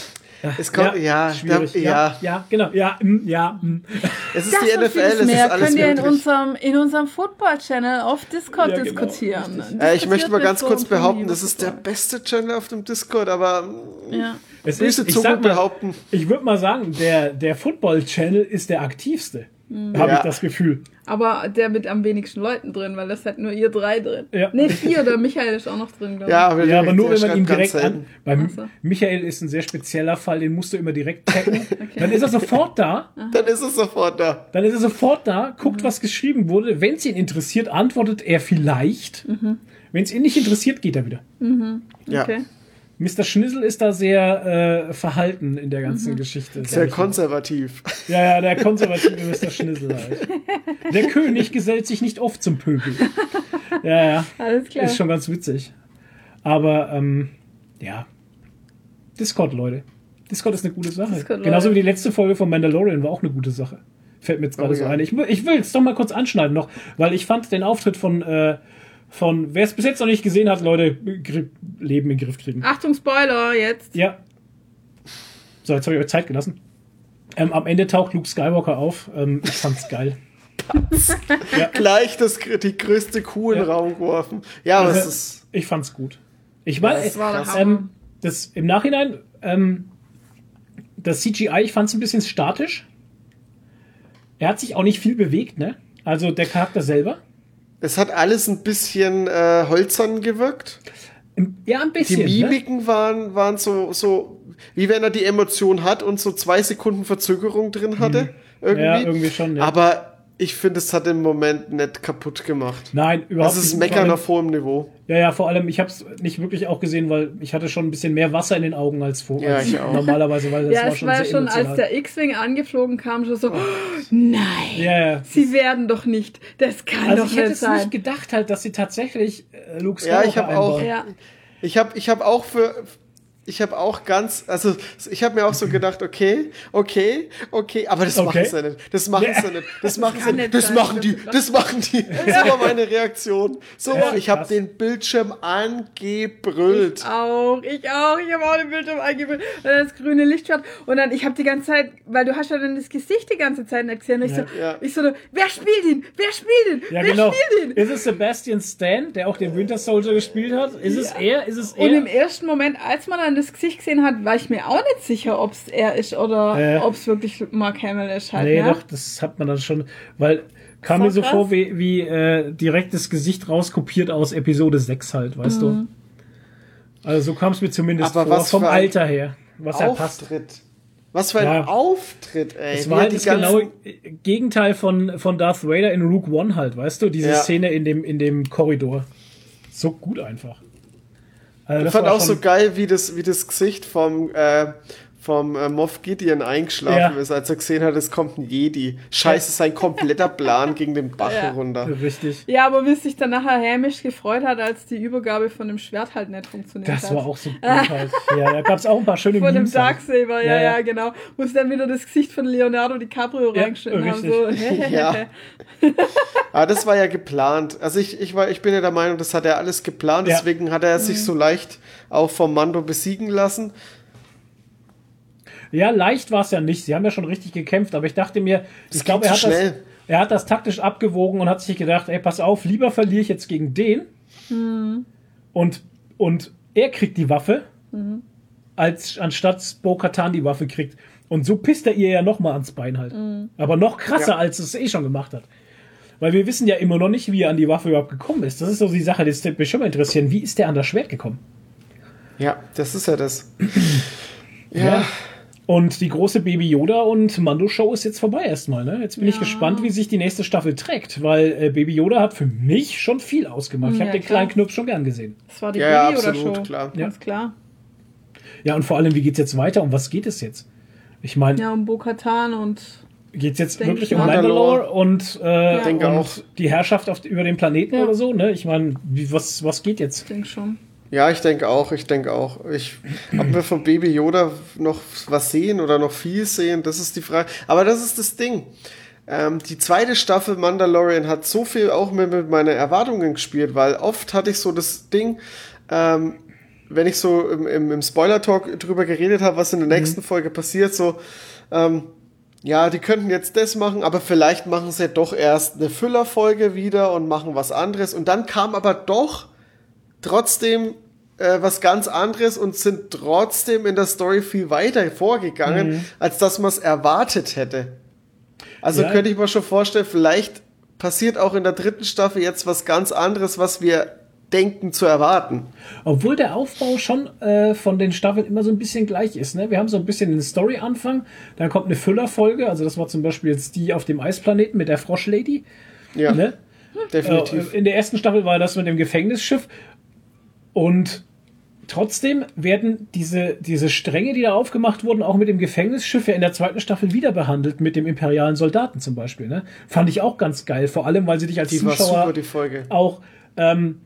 es kommt, ja, schwierig. da, ja, ja, ja, genau, ja, mm, ja. mm. es ist Das die NFL, vieles es ist mehr alles könnt ihr in unserem, in unserem Football-Channel auf Discord Ja, genau, diskutieren. Äh, ich möchte mal ganz kurz behaupten, das ist der Football. beste Channel auf dem Discord, aber mm, Ja. Es böse ich Zunge sag mal, behaupten. Ich würde mal sagen, der, der Football-Channel ist der aktivste. Habe Ja. ich das Gefühl. Aber der mit am wenigsten Leuten drin, weil das seid nur ihr drei drin. Ja. Nee, vier, der Michael ist auch noch drin, glaube ich. Ja, aber, Ja, aber nur wenn man ihn direkt an. Ach so. Michael ist ein sehr spezieller Fall, den musst du immer direkt taggen. Dann ist er sofort da. Dann ist es sofort da. Dann ist er sofort da, guckt, was geschrieben wurde. Wenn es ihn interessiert, antwortet er vielleicht. Wenn es ihn nicht interessiert, geht er wieder. Ja, Okay. Mr. Schnissel ist da sehr äh, verhalten in der ganzen Geschichte. sag sehr ich mal. konservativ. Ja, ja, der konservative Mr. Schnissel halt. Der König gesellt sich nicht oft zum Pöbel. Ja, ja. Alles klar. Ist schon ganz witzig. Aber, ähm, ja. Discord, Leute. Discord ist eine gute Sache. Discord, Genauso wie die letzte Folge von Mandalorian war auch eine gute Sache. Fällt mir jetzt gerade Oh, so ja. ein. Ich, ich will es doch mal kurz anschneiden noch, weil ich fand den Auftritt von, äh, von wer es bis jetzt noch nicht gesehen hat, Leute, Gri- Leben in den Griff kriegen. Achtung, Spoiler jetzt. Ja. So, jetzt habe ich euch Zeit gelassen. Ähm, am Ende taucht Luke Skywalker auf. Ähm, ich fand's geil. Gleich das, die größte Kuh in den Ja. Raum geworfen. Ja, Also, ist. ich fand's gut. Ich meine, Das. Hammer. ähm, das im Nachhinein, ähm, das CGI, ich fand's ein bisschen statisch. Er hat sich auch nicht viel bewegt, ne? Also der Charakter selber. Es hat alles ein bisschen äh, holzern gewirkt. Ja, ein Die bisschen. Ne? Mimiken waren, waren so, so, wie wenn er die Emotion hat und so zwei Sekunden Verzögerung drin hatte. Irgendwie. Mhm. Ja, irgendwie schon, ja. Aber ich finde, es hat den Moment nicht kaputt gemacht. Nein, überhaupt Das ist nicht. Meckern Vor auf hohem Niveau. Ja, ja, vor allem, ich habe es nicht wirklich auch gesehen, weil ich hatte schon ein bisschen mehr Wasser in den Augen als vor Ja, als ich auch. normalerweise, weil das ja, war es schon war sehr schon, als emotional. der X-Wing angeflogen kam, schon so, oh, nein, ja, ja. sie werden doch nicht, das kann Also doch ich hätte nicht es sein. nicht gedacht halt, dass sie tatsächlich äh, Luke Ja, Skywalker ich hab auch- ja, Ich habe ich hab auch für. Ich habe auch ganz, also ich habe mir auch so gedacht, okay, okay, okay, aber das Okay. machen sie nicht. Das machen sie nicht. Das machen sie nicht. Das machen das die. Das machen die. So war meine Reaktion. So Ja, war, ich habe den Bildschirm angebrüllt. auch, ich auch, ich habe auch den Bildschirm eingebildet und dann das grüne Lichtschwert und dann, ich habe die ganze Zeit, weil du hast ja dann das Gesicht die ganze Zeit gesehen, und ich so, Ja. ich so, wer spielt ihn, wer spielt ihn, Ja, wer genau. spielt ihn? Ist es Sebastian Stan, der auch den Winter Soldier gespielt hat? Ist es er? Ist es Und im er? ersten Moment, als man dann das Gesicht gesehen hat, war ich mir auch nicht sicher, ob es er ist oder Äh. ob es wirklich Mark Hamill ist halt. Nee, ne? doch, das hat man dann schon, weil kam mir so krass. vor wie, wie äh, direkt das Gesicht rauskopiert aus Episode 6 halt, weißt Mhm. du? Also so kam es mir zumindest Aber vor, was vom Alter her, was er passt. Auftritt. Was für ein Ja. Auftritt, ey. Es war halt das genaue Gegenteil von, von Darth Vader in Rook One halt, weißt du? Diese Ja. Szene in dem, in dem Korridor. So gut einfach. Also Ich das fand auch so geil, wie das, wie das Gesicht vom, äh, vom äh, Moff Gideon eingeschlafen Ja. ist, als er gesehen hat, es kommt ein Jedi. Scheiße, sein kompletter Plan ging den Bach Ja. runter. Richtig. Ja, aber wie sich dann nachher hämisch gefreut hat, als die Übergabe von dem Schwert halt nicht funktioniert Das hat. war auch so gut halt. Ja, da gab es auch ein paar schöne von dem Memes halt. Darksaber, ja, Ja, ja, ja. genau. Wo sie dann wieder das Gesicht von Leonardo DiCaprio Ja, reingeschnitten haben. So. Ja. Aber das war ja geplant. Also ich, ich, war, ich bin ja der Meinung, das hat er alles geplant. Ja. Deswegen hat er sich so leicht auch vom Mando besiegen lassen. Ja, leicht war es ja nicht. Sie haben ja schon richtig gekämpft, aber ich dachte mir, ich geht glaube, er, hat das- er hat das taktisch abgewogen und hat sich gedacht, ey, pass auf, lieber verliere ich jetzt gegen den und, und er kriegt die Waffe, als anstatt Bo-Katan die Waffe kriegt. Und so pisst er ihr ja nochmal ans Bein halt. Aber noch krasser, Ja. als es eh schon gemacht hat. Weil wir wissen ja immer noch nicht, wie er an die Waffe überhaupt gekommen ist. Das ist so die Sache, das würde mich schon mal interessieren. Wie ist der an das Schwert gekommen? Ja, das ist ja das. Ja, Und die große Baby Yoda und Mando Show ist jetzt vorbei erstmal. Ne? Jetzt bin ich gespannt, wie sich die nächste Staffel trägt, weil äh, Baby Yoda hat für mich schon viel ausgemacht. Ich Ja, habe den klar. kleinen Knirps schon gern gesehen. Das war die Ja, ja, Baby oder absolut, Show. klar. Ganz klar. Ja, und vor allem, wie geht's jetzt weiter? Um was geht es jetzt? Ich meine, Ja, um Bo-Katan und geht's jetzt Denk wirklich ich um. Mandalore und, äh, denke und auch. die Herrschaft auf, über den Planeten Ja. oder so? Ne? Ich meine, was, was geht jetzt? ich denke schon. ja, ich denke auch, ich denke auch. Ich, ob wir von Baby Yoda noch was sehen oder noch viel sehen, das ist die Frage. Aber das ist das Ding. Ähm, die zweite Staffel Mandalorian hat so viel auch mit, mit meinen Erwartungen gespielt, weil oft hatte ich so das Ding, ähm, wenn ich so im, im, im Spoiler-Talk drüber geredet habe, was in der nächsten Folge passiert, so, ähm, ja, die könnten jetzt das machen, aber vielleicht machen sie doch erst eine Füllerfolge wieder und machen was anderes. Und dann kam aber doch trotzdem äh, was ganz anderes und sind trotzdem in der Story viel weiter vorgegangen, als dass man es erwartet hätte. Also Ja. könnte ich mir schon vorstellen, vielleicht passiert auch in der dritten Staffel jetzt was ganz anderes, was wir denken zu erwarten. Obwohl der Aufbau schon äh, von den Staffeln immer so ein bisschen gleich ist. Ne? Wir haben so ein bisschen den Story-Anfang, dann kommt eine Füllerfolge, also das war zum Beispiel jetzt die auf dem Eisplaneten mit der Froschlady. Ja, Ne? definitiv. Äh, In der ersten Staffel war das mit dem Gefängnisschiff. Und trotzdem werden diese, diese Stränge, die da aufgemacht wurden, auch mit dem Gefängnisschiff ja in der zweiten Staffel wieder behandelt, mit dem imperialen Soldaten zum Beispiel. Ne? Fand ich auch ganz geil, vor allem, weil sie dich als Die Zuschauer super, die Folge. auch ähm,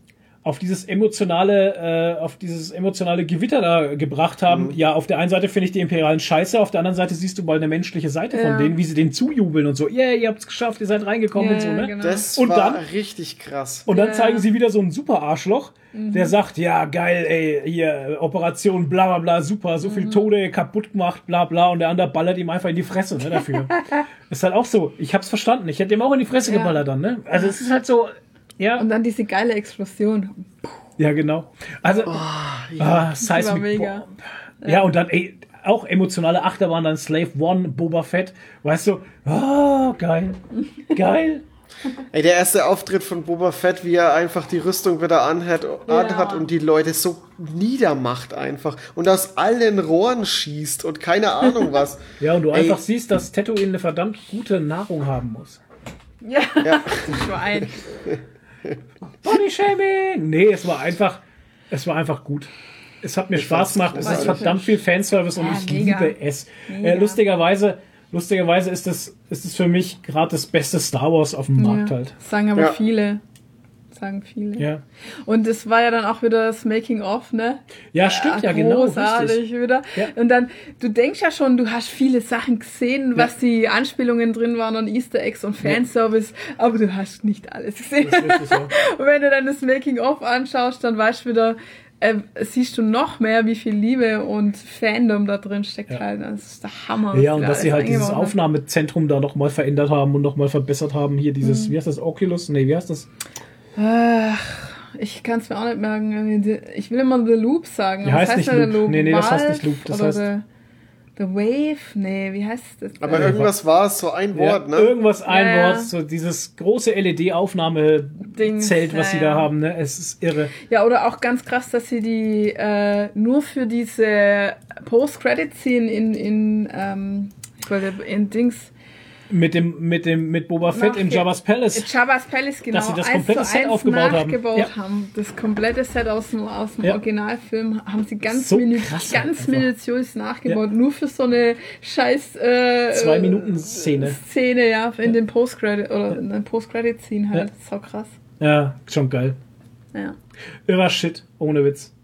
auf dieses emotionale, äh, auf dieses emotionale Gewitter da gebracht haben. Mhm. Ja, auf der einen Seite finde ich die Imperialen scheiße, auf der anderen Seite siehst du mal eine menschliche Seite Ja. von denen, wie sie denen zujubeln und so, yeah, ihr habt's geschafft, ihr seid reingekommen Ja, und so, ne? genau. Das Und war dann- richtig krass. Und dann Ja. zeigen sie wieder so einen super Arschloch, Mhm. der sagt, ja, geil, ey, hier, Operation, bla bla bla, super, so Mhm. viel Tode kaputt gemacht, bla bla, und der andere ballert ihm einfach in die Fresse, ne, dafür. ist halt auch so, ich hab's verstanden, ich hätte ihm auch in die Fresse Ja. geballert dann, ne? Also es ist halt so, ja, Und dann diese geile Explosion. ja, genau. Also, Oh, ah, Seismic mega. Bomb. Ja, und dann, ey, auch emotionale Achterbahn, dann Slave One, Boba Fett, weißt du, oh, geil, geil. Ey, der erste Auftritt von Boba Fett, wie er einfach die Rüstung wieder anhat, anhat und die Leute so niedermacht einfach und aus allen Rohren schießt und keine Ahnung was. Ja, und du Ey. einfach siehst, dass Tatooine eine verdammt gute Nahrung haben muss. Ja, Ja. Schwein. Body Shaming! Nee, es war einfach, es war einfach gut. Es hat mir Spaß fand's gemacht. Es ist verdammt viel Fanservice und Ja, ich mega. liebe es. Äh, lustigerweise, lustigerweise ist es, ist es für mich gerade das beste Star Wars auf dem Markt ja. halt. Sagen aber Ja. viele. Sagen viele. Ja. Und es war ja dann auch wieder das Making-of, ne? Ja, stimmt, ja, genau. Großartig Richtig. wieder. Ja. Und dann, du denkst ja schon, du hast viele Sachen gesehen, was die Anspielungen drin waren und Easter Eggs und Fanservice, aber du hast nicht alles gesehen. Ja. Und wenn du dann das Making-of anschaust, dann weißt du wieder, äh, siehst du noch mehr, wie viel Liebe und Fandom da drin steckt Ja. halt. Das ist der Hammer. Ja, und da dass sie halt dieses. Aufnahmezentrum da nochmal verändert haben und nochmal verbessert haben. Hier dieses, Mhm. wie heißt das, Oculus? Nee, wie heißt das? Ach, ich kann es mir auch nicht merken. Ich will immer The Loop sagen. Ja, heißt was nicht denn der Loop. Nee, nee, das heißt nicht Loop, das heißt- The, The Wave? Nee, wie heißt das? Aber Äh, irgendwas war es, so ein Wort, ja, ne? Irgendwas, ein Ja. Wort, so dieses große LED-Aufnahmezelt, was sie da haben, ne? Es ist irre. Ja, oder auch ganz krass, dass sie die äh, nur für diese Post-Credit-Scene in, in, ähm, in Dings, Mit dem, mit dem, mit Boba Fett im Nachge- Jabba's Palace. Jabba's Palace, genau, Dass sie das komplette Set aufgebaut haben. nachgebaut Ja. haben. Das komplette Set aus dem, aus dem Ja. Originalfilm haben sie ganz, So minu krass ganz minutiös nachgebaut. Nur für so eine scheiß äh, Zwei Minuten Szene. Szene, ja, in den Post-Credit oder in den Post-Credit-Scene halt. Ja. So krass. Ja, schon geil. Ja. Irrer Shit, ohne Witz.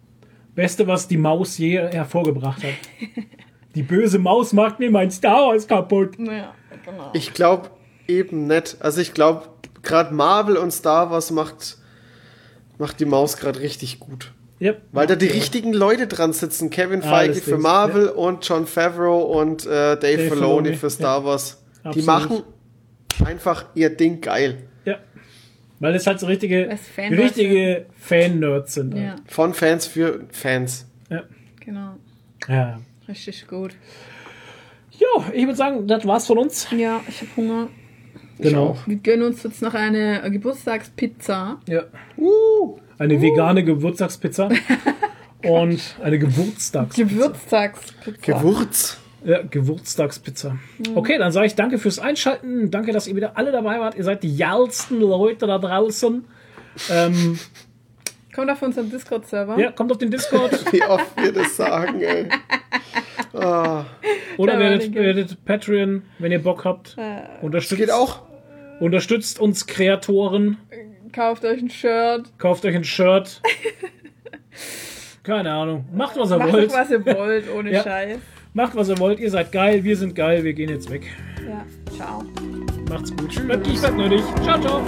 Beste, was die Maus je hervorgebracht hat. Die böse Maus macht mir mein Star Wars kaputt. Naja, genau. Ich glaube eben nicht. Also ich glaube, gerade Marvel und Star Wars macht, macht die Maus gerade richtig gut. Yep. Weil da die richtigen Leute dran sitzen. Kevin Ah, Feige das für Marvel und John Favreau und äh, Dave, Dave Filoni Filoni, für Star Wars. Die Absolut. machen einfach ihr Ding geil. Ja. Weil es halt so richtige, Fan-Nerds richtige Fan-Nerds sind. Ja, Von Fans für Fans. Ja. genau. ja. Richtig gut. Ja, ich würde sagen, das war's von uns. Ja, ich habe Hunger. Genau. Wir gönnen uns jetzt noch eine Geburtstagspizza. Ja. Uh, Eine vegane Geburtstagspizza. und eine Geburtstagspizza. Geburtstagspizza. Gewürz. Ja, Geburtstagspizza. Okay, dann sage ich danke fürs Einschalten. Danke, dass ihr wieder alle dabei wart. Ihr seid die geilsten Leute da draußen. Ähm, Kommt auf unseren Discord-Server. ja, kommt auf den Discord Wie oft wir das sagen, ey. Ah, oder werdet, werdet Patreon, wenn ihr Bock habt. das Unterstützt, geht auch. unterstützt uns Kreatoren. Kauft euch ein Shirt. Kauft euch ein Shirt. Keine Ahnung. Macht, was ihr Macht wollt. doch, was ihr wollt, ohne Ja. Scheiß. Macht, was ihr wollt. Ihr seid geil. Wir sind geil. Wir gehen jetzt weg. Ja, ciao. Macht's gut. Bleibt nicht, bleibt nötig. Ciao, ciao.